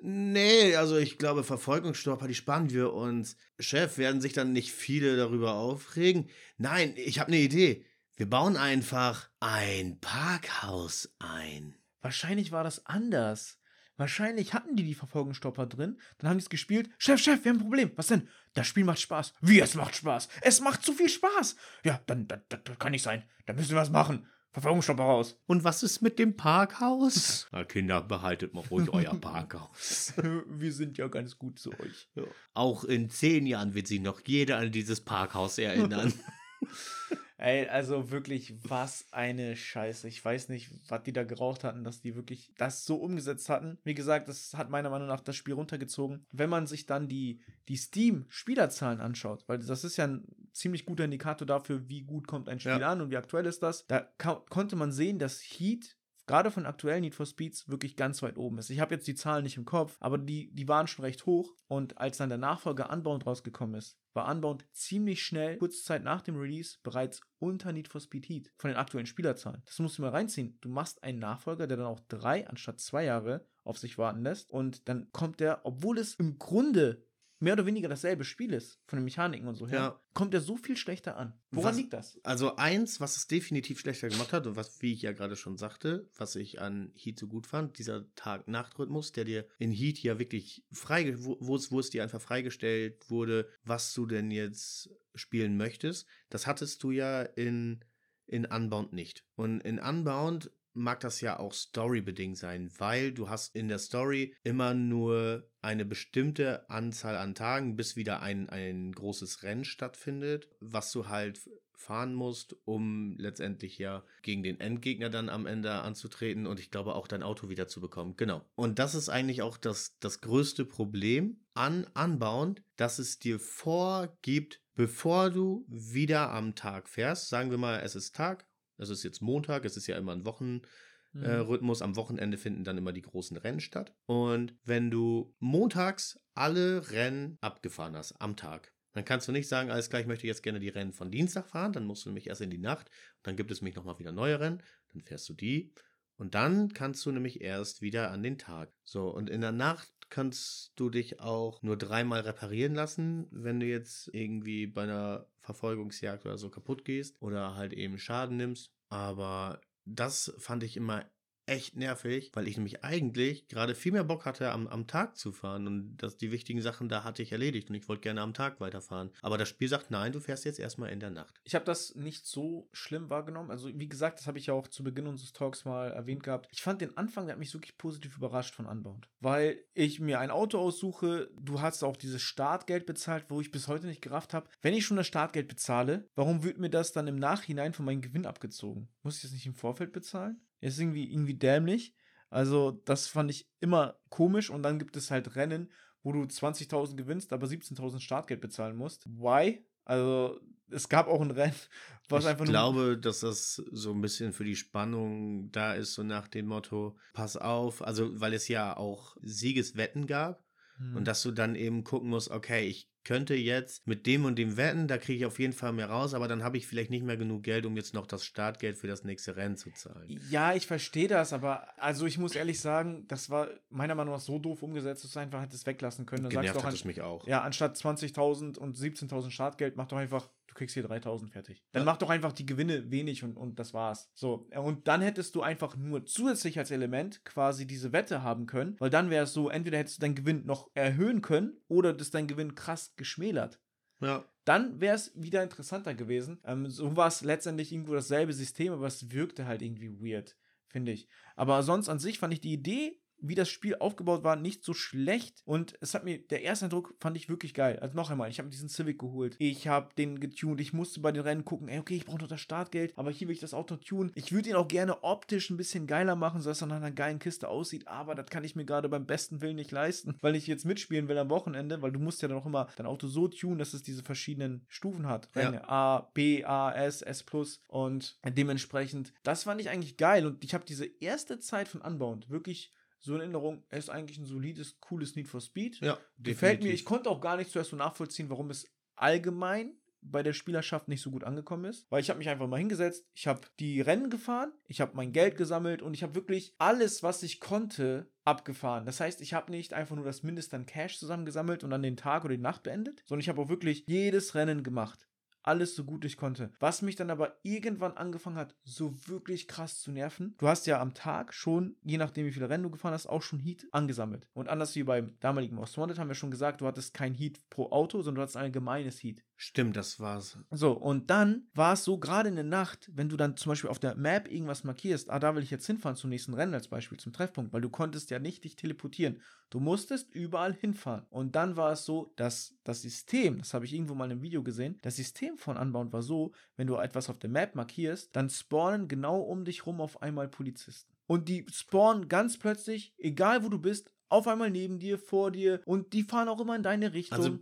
Nee, also ich glaube, Verfolgungsstopper, die sparen wir uns. Chef, werden sich dann nicht viele darüber aufregen? Nein, ich habe eine Idee. Wir bauen einfach ein Parkhaus ein. Wahrscheinlich war das anders. Wahrscheinlich hatten die die Verfolgungsstopper drin. Dann haben die es gespielt. Chef, Chef, wir haben ein Problem. Was denn? Das Spiel macht Spaß. Wie, es macht Spaß? Es macht zu viel Spaß. Ja, dann, das, das, das kann nicht sein. Da müssen wir was machen. Verfolgungsstopper raus. Und was ist mit dem Parkhaus? Na, Kinder, behaltet mal ruhig euer Parkhaus. wir sind ja ganz gut zu euch. Auch in zehn Jahren wird sich noch jeder an dieses Parkhaus erinnern. Ey, also wirklich, was eine Scheiße. Ich weiß nicht, was die da geraucht hatten, dass die wirklich das so umgesetzt hatten. Wie gesagt, das hat meiner Meinung nach das Spiel runtergezogen. Wenn man sich dann die, die Steam-Spielerzahlen anschaut, weil das ist ja ein ziemlich guter Indikator dafür, wie gut kommt ein Spiel Ja. an und wie aktuell ist das, da konnte man sehen, dass Heat gerade von aktuellen Need for Speeds wirklich ganz weit oben ist. Ich habe jetzt die Zahlen nicht im Kopf, aber die, die waren schon recht hoch. Und als dann der Nachfolger Unbound rausgekommen ist, war Unbound ziemlich schnell, kurze Zeit nach dem Release, bereits unter Need for Speed Heat von den aktuellen Spielerzahlen. Das musst du mal reinziehen. Du machst einen Nachfolger, der dann auch drei anstatt zwei Jahre auf sich warten lässt. Und dann kommt der, obwohl es im Grunde mehr oder weniger dasselbe Spiel ist, von den Mechaniken und so her, Ja. kommt er so viel schlechter an. Woran Was- liegt das? Also eins, was es definitiv schlechter gemacht hat und was, wie ich ja gerade schon sagte, was ich an Heat so gut fand, dieser Tag-Nacht-Rhythmus, der dir in Heat ja wirklich frei, wo, wo es, wo es dir einfach freigestellt wurde, was du denn jetzt spielen möchtest, das hattest du ja in, in Unbound nicht. Und in Unbound mag das ja auch storybedingt sein, weil du hast in der Story immer nur eine bestimmte Anzahl an Tagen, bis wieder ein, ein großes Rennen stattfindet, was du halt fahren musst, um letztendlich ja gegen den Endgegner dann am Ende anzutreten und ich glaube auch dein Auto wieder zu bekommen. Genau. Und das ist eigentlich auch das, das größte Problem an Unbound, dass es dir vorgibt, bevor du wieder am Tag fährst, sagen wir mal, es ist Tag, es ist jetzt Montag, es ist ja immer ein Wochenrhythmus. Mhm. Am Wochenende finden dann immer die großen Rennen statt. Und wenn du montags alle Rennen abgefahren hast am Tag, dann kannst du nicht sagen, alles gleich möchte ich jetzt gerne die Rennen von Dienstag fahren, dann musst du nämlich erst in die Nacht, dann gibt es nämlich nochmal wieder neue Rennen, dann fährst du die und dann kannst du nämlich erst wieder an den Tag. So, und in der Nacht kannst du dich auch nur dreimal reparieren lassen, wenn du jetzt irgendwie bei einer Verfolgungsjagd oder so kaputt gehst oder halt eben Schaden nimmst. Aber das fand ich immer echt nervig, weil ich nämlich eigentlich gerade viel mehr Bock hatte, am, am Tag zu fahren und dass die wichtigen Sachen da hatte ich erledigt und ich wollte gerne am Tag weiterfahren. Aber das Spiel sagt, nein, du fährst jetzt erstmal in der Nacht. Ich habe das nicht so schlimm wahrgenommen. Also, wie gesagt, das habe ich ja auch zu Beginn unseres Talks mal erwähnt gehabt. Ich fand den Anfang, der hat mich wirklich positiv überrascht von Unbound. Weil ich mir ein Auto aussuche, du hast auch dieses Startgeld bezahlt, wo ich bis heute nicht gerafft habe. Wenn ich schon das Startgeld bezahle, warum wird mir das dann im Nachhinein von meinem Gewinn abgezogen? Muss ich das nicht im Vorfeld bezahlen? Ist irgendwie, irgendwie dämlich. Also, das fand ich immer komisch. Und dann gibt es halt Rennen, wo du 20.000 gewinnst, aber 17.000 Startgeld bezahlen musst. Why? Also, es gab auch ein Rennen, was ich einfach nur. Ich glaube, dass das so ein bisschen für die Spannung da ist, so nach dem Motto: Pass auf, also, weil es ja auch Siegeswetten gab. Hm. Und dass du dann eben gucken musst, okay, ich könnte jetzt mit dem und dem wetten, da kriege ich auf jeden Fall mehr raus, aber dann habe ich vielleicht nicht mehr genug Geld, um jetzt noch das Startgeld für das nächste Rennen zu zahlen. Ja, ich verstehe das, aber also ich muss ehrlich sagen, das war meiner Meinung nach so doof umgesetzt, dass du einfach hättest weglassen können. Dann Genervt sagst du auch, an, mich auch. Ja, anstatt 20.000 und 17.000 Startgeld, mach doch einfach du kriegst hier 3000 fertig. Dann ja. mach doch einfach die Gewinne wenig und, und das war's. So, und dann hättest du einfach nur zusätzlich als Element quasi diese Wette haben können, weil dann wäre es so, entweder hättest du deinen Gewinn noch erhöhen können oder ist dein Gewinn krass geschmälert. Ja. Dann wäre es wieder interessanter gewesen. Ähm, so war es letztendlich irgendwo dasselbe System, aber es wirkte halt irgendwie weird, finde ich. Aber sonst an sich fand ich die Idee wie das Spiel aufgebaut war, nicht so schlecht. Und es hat mir, der erste Eindruck fand ich wirklich geil. Also noch einmal, ich habe diesen Civic geholt. Ich habe den getuned. Ich musste bei den Rennen gucken, ey, okay, ich brauche noch das Startgeld, aber hier will ich das Auto tun. Ich würde ihn auch gerne optisch ein bisschen geiler machen, sodass er nach einer geilen Kiste aussieht. Aber das kann ich mir gerade beim besten Willen nicht leisten, weil ich jetzt mitspielen will am Wochenende, weil du musst ja dann auch immer dein Auto so tunen, dass es diese verschiedenen Stufen hat. Ränge ja. A, B, A, S, S+. Und dementsprechend, das fand ich eigentlich geil. Und ich habe diese erste Zeit von Unbound wirklich so in Erinnerung, er ist eigentlich ein solides, cooles Need for Speed. Ja, gefällt mir. Ich konnte auch gar nicht zuerst so nachvollziehen, warum es allgemein bei der Spielerschaft nicht so gut angekommen ist, weil ich habe mich einfach mal hingesetzt, ich habe die Rennen gefahren, ich habe mein Geld gesammelt und ich habe wirklich alles, was ich konnte, abgefahren. Das heißt, ich habe nicht einfach nur das Mindest an Cash zusammengesammelt und dann den Tag oder die Nacht beendet, sondern ich habe auch wirklich jedes Rennen gemacht alles so gut ich konnte. Was mich dann aber irgendwann angefangen hat, so wirklich krass zu nerven. Du hast ja am Tag schon, je nachdem wie viele Rennen du gefahren hast, auch schon Heat angesammelt. Und anders wie beim damaligen Most Wanted haben wir schon gesagt, du hattest kein Heat pro Auto, sondern du hattest ein allgemeines Heat. Stimmt, das war's. So, und dann war es so, gerade in der Nacht, wenn du dann zum Beispiel auf der Map irgendwas markierst, ah, da will ich jetzt hinfahren zum nächsten Rennen als Beispiel, zum Treffpunkt, weil du konntest ja nicht dich teleportieren. Du musstest überall hinfahren. Und dann war es so, dass das System, das habe ich irgendwo mal in einem Video gesehen, das System von Unbound war so, wenn du etwas auf der Map markierst, dann spawnen genau um dich rum auf einmal Polizisten. Und die spawnen ganz plötzlich, egal wo du bist, auf einmal neben dir, vor dir und die fahren auch immer in deine Richtung. Also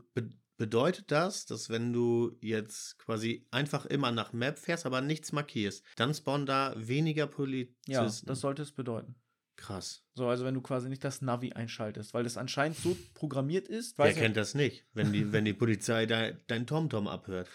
Bedeutet das, dass wenn du jetzt quasi einfach immer nach Map fährst, aber nichts markierst, dann spawnen da weniger Polizisten? Ja, das sollte es bedeuten. Krass. So, also wenn du quasi nicht das Navi einschaltest, weil das anscheinend so programmiert ist. Wer kennt das nicht, wenn die, wenn die Polizei dein, dein TomTom abhört?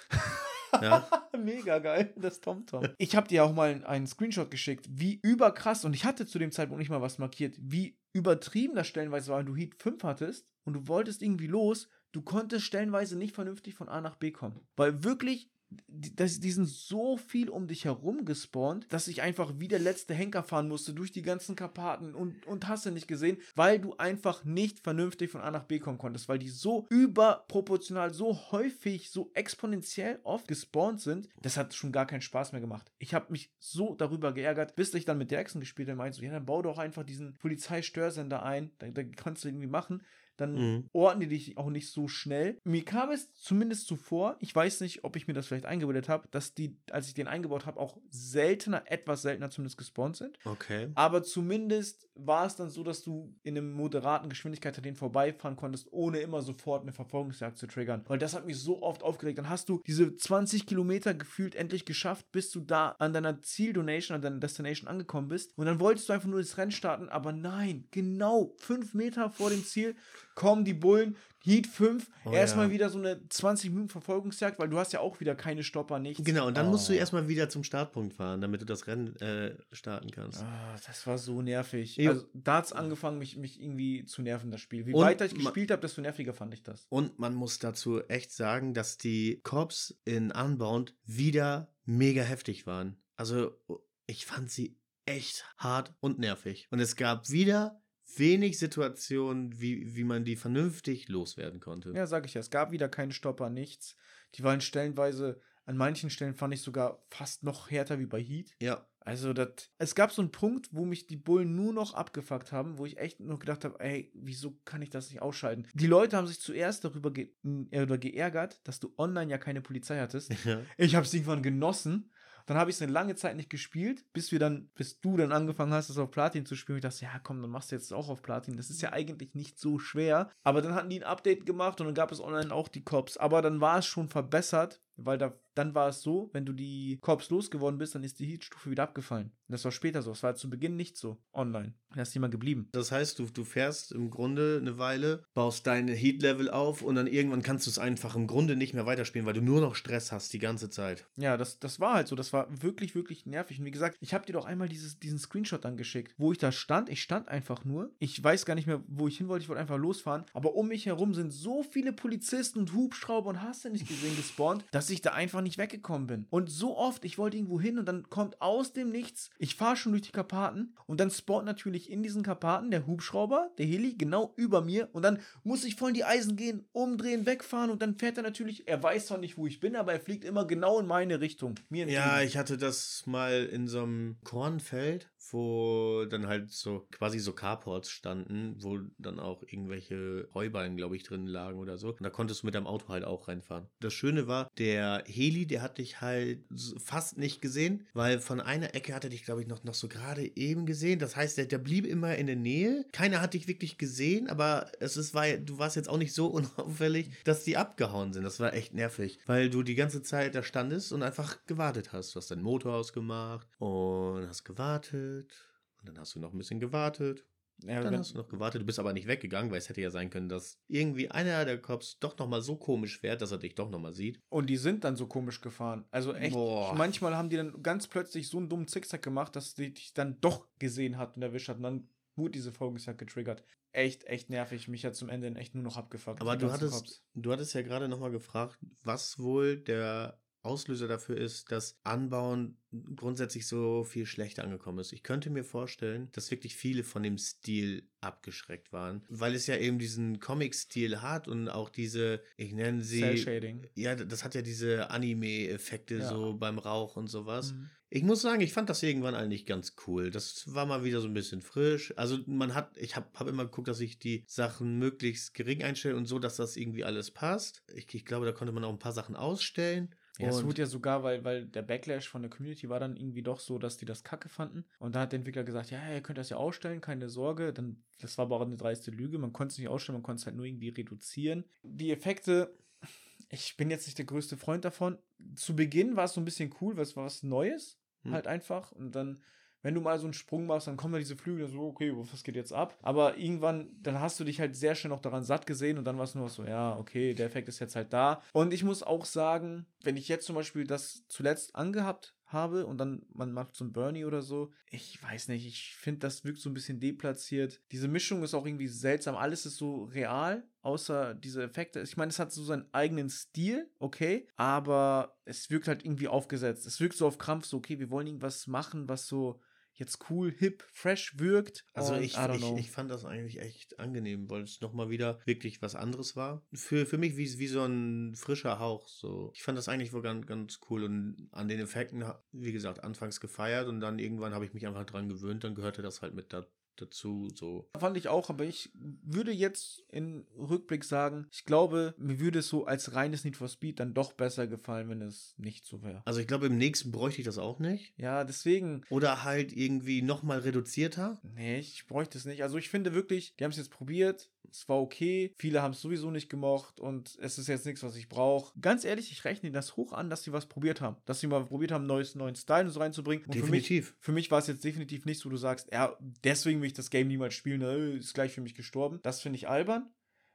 Ja. Mega geil, das TomTom. Ich habe dir auch mal einen Screenshot geschickt, wie überkrass, und ich hatte zu dem Zeitpunkt nicht mal was markiert, wie übertrieben das stellenweise war, wenn du Heat 5 hattest und du wolltest irgendwie los, du konntest stellenweise nicht vernünftig von A nach B kommen. Weil wirklich das, die sind so viel um dich herum gespawnt, dass ich einfach wie der letzte Henker fahren musste durch die ganzen Karpaten und, und hast du nicht gesehen, weil du einfach nicht vernünftig von A nach B kommen konntest, weil die so überproportional, so häufig, so exponentiell oft gespawnt sind, das hat schon gar keinen Spaß mehr gemacht. Ich habe mich so darüber geärgert, bis ich dann mit Derksen gespielt habe, meinte so, ja, dann bau doch einfach diesen Polizeistörsender ein, da, da kannst du irgendwie machen dann Mhm. orten die dich auch nicht so schnell. Mir kam es zumindest zuvor, ich weiß nicht, ob ich mir das vielleicht eingebildet habe, dass die, als ich den eingebaut habe, auch seltener, etwas seltener zumindest gespawnt sind. Okay. Aber zumindest war es dann so, dass du in einem moderaten Geschwindigkeit an denen vorbeifahren konntest, ohne immer sofort eine Verfolgungsjagd zu triggern. Weil das hat mich so oft aufgeregt. Dann hast du diese 20 Kilometer gefühlt endlich geschafft, bis du da an deiner Zieldonation, an deiner Destination angekommen bist. Und dann wolltest du einfach nur das Rennen starten, aber nein, genau fünf Meter vor dem Ziel kommen die Bullen, Heat 5, Oh erstmal ja. wieder so eine 20 Minuten Verfolgungsjagd, weil du hast ja auch wieder keine Stopper, nichts. Genau, und dann musst du Oh. erstmal wieder zum Startpunkt fahren, damit du das Rennen äh, starten kannst. Ah, das war so nervig. Jo. Also, da hat es angefangen, mich, mich irgendwie zu nerven, das Spiel. Wie Und weiter ich gespielt habe, desto nerviger fand ich das. Und man muss dazu echt sagen, dass die Cops in Unbound wieder mega heftig waren. Also ich fand sie echt hart und nervig. Und es gab wieder wenig Situationen, wie, wie man die vernünftig loswerden konnte. Ja, sag ich ja. Es gab wieder keine Stopper, nichts. Die waren stellenweise, an manchen Stellen fand ich sogar fast noch härter wie bei Heat. Ja. Also, das, es gab so einen Punkt, wo mich die Bullen nur noch abgefuckt haben, wo ich echt nur gedacht habe, ey, wieso kann ich das nicht ausschalten? Die Leute haben sich zuerst darüber ge äh, geärgert, dass du online ja keine Polizei hattest. ja. Ich habe es irgendwann genossen. Dann habe ich es eine lange Zeit nicht gespielt, bis wir dann, bis du dann angefangen hast, es auf Platin zu spielen. Ich dachte, ja, komm, dann machst du jetzt auch auf Platin. Das ist ja eigentlich nicht so schwer. Aber dann hatten die ein Update gemacht und dann gab es online auch die Cops. Aber dann war es schon verbessert, weil da, dann war es so, wenn du die Cops losgeworden bist, dann ist die Heat-Stufe wieder abgefallen. Das war später so. Das war zu Beginn nicht so online. Da ist jemand geblieben. Das heißt, du, du fährst im Grunde eine Weile, baust deine Heat-Level auf und dann irgendwann kannst du es einfach im Grunde nicht mehr weiterspielen, weil du nur noch Stress hast die ganze Zeit. Ja, das, das war halt so. Das war wirklich, wirklich nervig. Und wie gesagt, ich habe dir doch einmal dieses, diesen Screenshot dann geschickt, wo ich da stand. Ich stand einfach nur. Ich weiß gar nicht mehr, wo ich hin wollte. Ich wollte einfach losfahren. Aber um mich herum sind so viele Polizisten und Hubschrauber und hast du nicht gesehen gespawnt, dass ich da einfach nicht weggekommen bin. Und so oft, ich wollte irgendwo hin und dann kommt aus dem Nichts, ich fahre schon durch die Karpaten und dann spawnt natürlich in diesen Karpaten der Hubschrauber, der Heli, genau über mir. Und dann muss ich voll in die Eisen gehen, umdrehen, wegfahren und dann fährt er natürlich, er weiß zwar nicht, wo ich bin, aber er fliegt immer genau in meine Richtung. Mir. Ja, ich hatte das mal in so einem Kornfeld, wo dann halt so quasi so Carports standen, wo dann auch irgendwelche Heuballen, glaube ich, drin lagen oder so. Und da konntest du mit deinem Auto halt auch reinfahren. Das Schöne war, der Heli, der hat dich halt fast nicht gesehen, weil von einer Ecke hat er dich, glaube ich, noch, noch so gerade eben gesehen. Das heißt, der, der blieb immer in der Nähe. Keiner hat dich wirklich gesehen, aber es ist, war, du warst jetzt auch nicht so unauffällig, dass die abgehauen sind. Das war echt nervig, weil du die ganze Zeit da standest und einfach gewartet hast. Du hast deinen Motor ausgemacht und hast gewartet. Und dann hast du noch ein bisschen gewartet. Ja, Dann hast du noch gewartet. Du bist aber nicht weggegangen, weil es hätte ja sein können, dass irgendwie einer der Cops doch nochmal so komisch fährt, dass er dich doch nochmal sieht. und die sind dann so komisch gefahren. Also echt, Boah. manchmal haben die dann ganz plötzlich so einen dummen Zickzack gemacht, dass die dich dann doch gesehen hat und erwischt hat. Und dann wurde diese Folgenzeit getriggert. Echt, echt nervig. Mich hat zum Ende echt nur noch abgefuckt. Aber du hattest, du hattest ja gerade nochmal gefragt, was wohl der Auslöser dafür ist, dass Anbauen grundsätzlich so viel schlechter angekommen ist. Ich könnte mir vorstellen, dass wirklich viele von dem Stil abgeschreckt waren, weil es ja eben diesen Comic-Stil hat und auch diese, ich nenne sie, Cell-Shading. ja, das hat ja diese Anime-Effekte Ja. so beim Rauch und sowas. Mhm. Ich muss sagen, ich fand das irgendwann eigentlich ganz cool. Das war mal wieder so ein bisschen frisch. Also man hat, ich habe hab immer geguckt, dass ich die Sachen möglichst gering einstelle und so, dass das irgendwie alles passt. Ich, ich glaube, da konnte man auch ein paar Sachen ausstellen. Ja, es wurde ja sogar, weil, weil der Backlash von der Community war dann irgendwie doch so, dass die das kacke fanden. Und da hat der Entwickler gesagt, ja, ihr könnt das ja ausstellen, keine Sorge. Dann, das war aber auch eine dreiste Lüge. Man konnte es nicht ausstellen, man konnte es halt nur irgendwie reduzieren. Die Effekte, ich bin jetzt nicht der größte Freund davon. Zu Beginn war es so ein bisschen cool, weil es war was Neues, Hm. halt einfach. Und dann, wenn du mal so einen Sprung machst, dann kommen da diese Flügel, so, okay, was geht jetzt ab? Aber irgendwann, dann hast du dich halt sehr schnell noch daran satt gesehen und dann war es nur so, ja, okay, der Effekt ist jetzt halt da. Und ich muss auch sagen, wenn ich jetzt zum Beispiel das zuletzt angehabt habe und dann man macht so ein Bernie oder so. Ich weiß nicht, ich finde, das wirkt so ein bisschen deplatziert. Diese Mischung ist auch irgendwie seltsam. Alles ist so real, außer diese Effekte. Ich meine, es hat so seinen eigenen Stil, okay, aber es wirkt halt irgendwie aufgesetzt. Es wirkt so auf Krampf, so, okay, wir wollen irgendwas machen, was so jetzt cool, hip, fresh wirkt. Also ich, ich, ich fand das eigentlich echt angenehm, weil es nochmal wieder wirklich was anderes war. Für, für mich wie, wie so ein frischer Hauch. So. Ich fand das eigentlich wohl ganz, ganz cool und an den Effekten, wie gesagt, anfangs gefeiert und dann irgendwann habe ich mich einfach dran gewöhnt, dann gehörte das halt mit da, dazu. So. Fand ich auch, aber ich würde jetzt in Rückblick sagen, ich glaube, mir würde es so als reines Need for Speed dann doch besser gefallen, wenn es nicht so wäre. Also ich glaube, im nächsten bräuchte ich das auch nicht. Ja, deswegen, Oder halt irgendwie nochmal reduzierter. nee, ich bräuchte es nicht. Also ich finde wirklich, die haben es jetzt probiert, es war okay, viele haben es sowieso nicht gemocht und es ist jetzt nichts, was ich brauche. Ganz ehrlich, ich rechne ihnen das hoch an, dass sie was probiert haben. Dass sie mal probiert haben, neues, neuen Style so reinzubringen. Und für mich, Definitiv. für mich war es jetzt definitiv nicht so, wo du sagst, ja, deswegen will ich das Game niemals spielen, äh, ist gleich für mich gestorben. Das finde ich albern.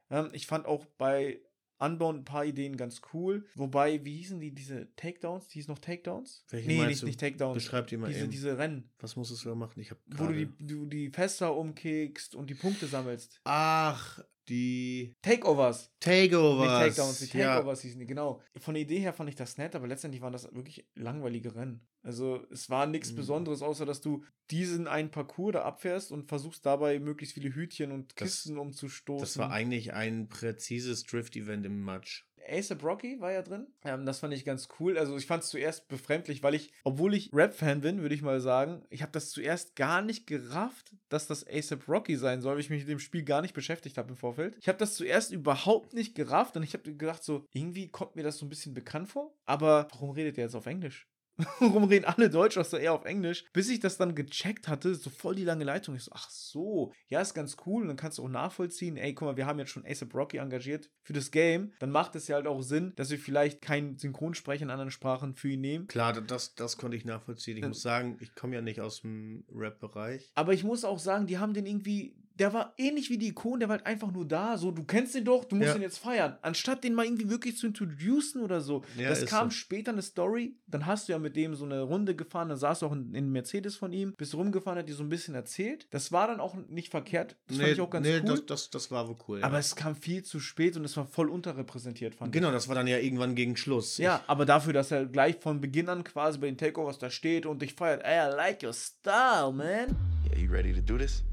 Ähm, ich fand auch bei Unbound ein paar Ideen ganz cool. Wobei, wie hießen die, diese Takedowns? Die hieß noch Takedowns? Welche nee, nicht, du? nicht Takedowns. Beschreib die mal diese, eben. diese Rennen, Was musstest du da machen? Ich habe wo du die, du die Fässer umkickst und die Punkte sammelst. Ach, die Takeovers. Takeovers. Nicht Takedowns, die Ja. Takeovers hießen die, genau. Von der Idee her fand ich das nett, aber letztendlich waren das wirklich langweilige Rennen. Also es war nichts Mhm. Besonderes, außer dass du diesen einen Parcours da abfährst und versuchst dabei möglichst viele Hütchen und Das- Kisten umzustoßen. Das war eigentlich ein präzises Drift-Event im Match. ASAP Rocky war ja drin. Ähm, das fand ich ganz cool. Also ich fand es zuerst befremdlich, weil ich, obwohl ich Rap-Fan bin, würde ich mal sagen, ich habe das zuerst gar nicht gerafft, dass das ASAP Rocky sein soll, weil ich mich mit dem Spiel gar nicht beschäftigt habe im Vorfeld. Ich habe das zuerst überhaupt nicht gerafft und ich habe gedacht so, irgendwie kommt mir das so ein bisschen bekannt vor. Aber warum redet er jetzt auf Englisch? Warum reden alle Deutsch, was so eher auf Englisch? Bis ich das dann gecheckt hatte, so voll die lange Leitung. Ich so, ach so, ja, ist ganz cool. Und dann kannst du auch nachvollziehen, ey, guck mal, wir haben jetzt schon ASAP Rocky engagiert für das Game. Dann macht es ja halt auch Sinn, dass wir vielleicht keinen Synchronsprecher in anderen Sprachen für ihn nehmen. Klar, das, das konnte ich nachvollziehen. Ich muss sagen, ich komme ja nicht aus dem Rap-Bereich. Aber ich muss auch sagen, die haben den irgendwie, der war ähnlich wie die Ikone, der war halt einfach nur da. So, du kennst den doch, du musst Ja. ihn jetzt feiern. Anstatt den mal irgendwie wirklich zu introducen oder so. Ja, das kam so. später eine Story. Dann hast du ja mit dem so eine Runde gefahren, dann saß du auch in, in Mercedes von ihm, bist rumgefahren, hat dir so ein bisschen erzählt. Das war dann auch nicht verkehrt. Das fand ich auch ganz cool. das, das, das war wohl cool. aber ja. es kam viel zu spät und es war voll unterrepräsentiert, fand genau, das war dann ja irgendwann gegen Schluss. ich. Ja, aber dafür, dass er gleich von Beginn an quasi bei den Takeovers da steht und dich feiert, ey, I like your style, man. Yeah, you ready to do this?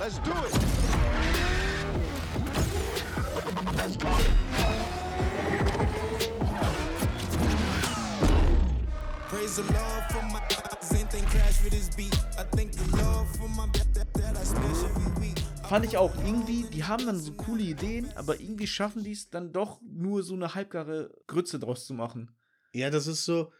Let's do it. Praise the Lord for my Zen crash with his beat. I thank the Lord for my that, that I smash every week. Fand ich auch irgendwie, die haben dann so coole Ideen, aber irgendwie schaffen die es dann doch nur so eine halbgare Grütze draus zu machen. Ja, das ist so.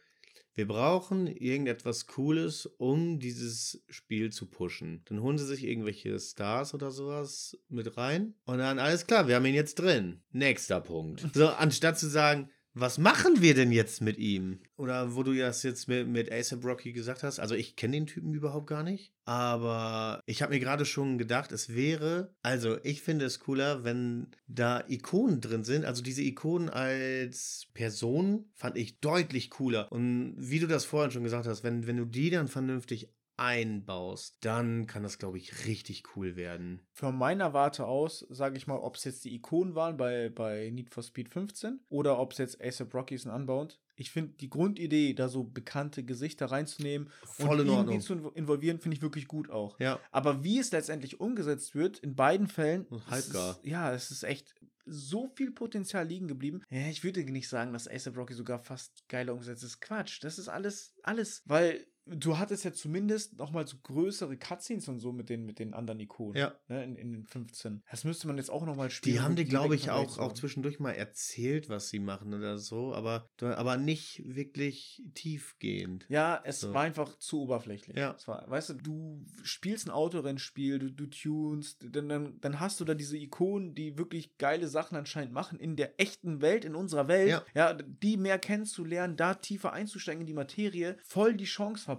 Wir brauchen irgendetwas Cooles, um dieses Spiel zu pushen. Dann holen sie sich irgendwelche Stars oder sowas mit rein und dann alles klar, wir haben ihn jetzt drin. Nächster Punkt. So, anstatt zu sagen, was machen wir denn jetzt mit ihm? Oder wo du das jetzt mit, mit ASAP Rocky gesagt hast, also ich kenne den Typen überhaupt gar nicht, aber ich habe mir gerade schon gedacht, es wäre, also ich finde es cooler, wenn da Ikonen drin sind, also diese Ikonen als Person fand ich deutlich cooler. Und wie du das vorhin schon gesagt hast, wenn, wenn du die dann vernünftig einbaust, dann kann das, glaube ich, richtig cool werden. Von meiner Warte aus, sage ich mal, ob es jetzt die Ikonen waren bei, bei Need for Speed 15 oder ob es jetzt ASAP Rocky ist und Unbound. Ich finde die Grundidee, da so bekannte Gesichter reinzunehmen Voll und in irgendwie zu invo- involvieren, finde ich wirklich gut auch. Ja. Aber wie es letztendlich umgesetzt wird, in beiden Fällen, Halbgar. Ist, ja, es ist echt so viel Potenzial liegen geblieben. Ja, ich würde nicht sagen, dass ASAP Rocky sogar fast geiler umgesetzt ist. Quatsch, das ist alles, alles, weil du hattest ja zumindest noch mal so größere Cutscenes und so mit den, mit den anderen Ikonen. Ja. Ne, in, in den 15. Das müsste man jetzt auch noch mal spielen. Die haben dir, glaube ich, auch, auch zwischendurch mal erzählt, was sie machen oder so, aber, aber nicht wirklich tiefgehend. Ja, es So. war einfach zu oberflächlich. Ja. Es war, weißt du, du spielst ein Autorennspiel, du, du tunst, dann, dann, dann hast du da diese Ikonen, die wirklich geile Sachen anscheinend machen in der echten Welt, in unserer Welt. Ja. ja die mehr kennenzulernen, da tiefer einzusteigen in die Materie, voll die Chance verpasst.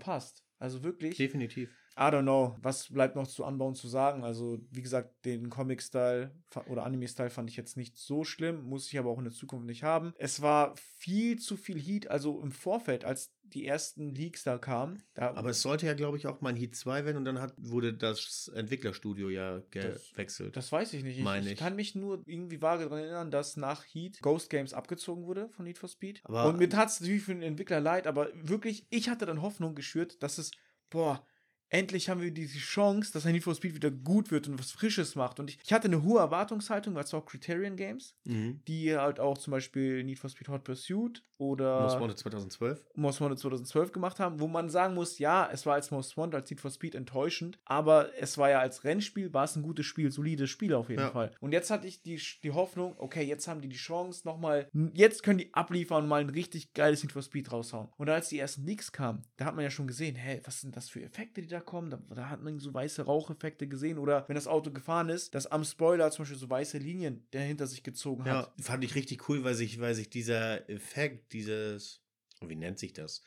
Also wirklich. Definitiv. I don't know, was bleibt noch zu anbauen zu sagen. Also, wie gesagt, den Comic-Style oder Anime-Style fand ich jetzt nicht so schlimm, muss ich aber auch in der Zukunft nicht haben. Es war viel zu viel Heat, also im Vorfeld, als die ersten Leaks da kamen. Da, Aber es sollte ja, glaube ich, auch mal ein Heat 2 werden und dann hat, wurde das Entwicklerstudio ja gewechselt. Das weiß ich nicht. Ich, ich ich. kann mich nur irgendwie vage daran erinnern, dass nach Heat Ghost Games abgezogen wurde von Need for Speed. Aber- und mir tat es natürlich für den Entwickler leid, aber wirklich, ich hatte dann Hoffnung geschürt, dass es, boah, endlich haben wir diese Chance, dass ein Need for Speed wieder gut wird und was Frisches macht. Und ich, ich hatte eine hohe Erwartungshaltung, weil es auch Criterion Games, mhm. die halt auch zum Beispiel Need for Speed Hot Pursuit oder Most Wanted 2012. Most Wanted 2012 gemacht haben, wo man sagen muss, ja, es war als Most Wanted, als Need for Speed enttäuschend, aber es war ja als Rennspiel, war es ein gutes Spiel, solides Spiel auf jeden Ja. Fall. Und jetzt hatte ich die, die Hoffnung, okay, jetzt haben die die Chance nochmal, jetzt können die abliefern und mal ein richtig geiles Need for Speed raushauen. Und als die ersten Leaks kamen, da hat man ja schon gesehen, hä, was sind das für Effekte, die da kommen? Da, da hat man so weiße Raucheffekte gesehen oder wenn das Auto gefahren ist, dass am Spoiler zum Beispiel so weiße Linien, der hinter sich gezogen Ja, hat. fand ich richtig cool, weil sich, weil sich dieser Effekt, dieses, wie nennt sich das?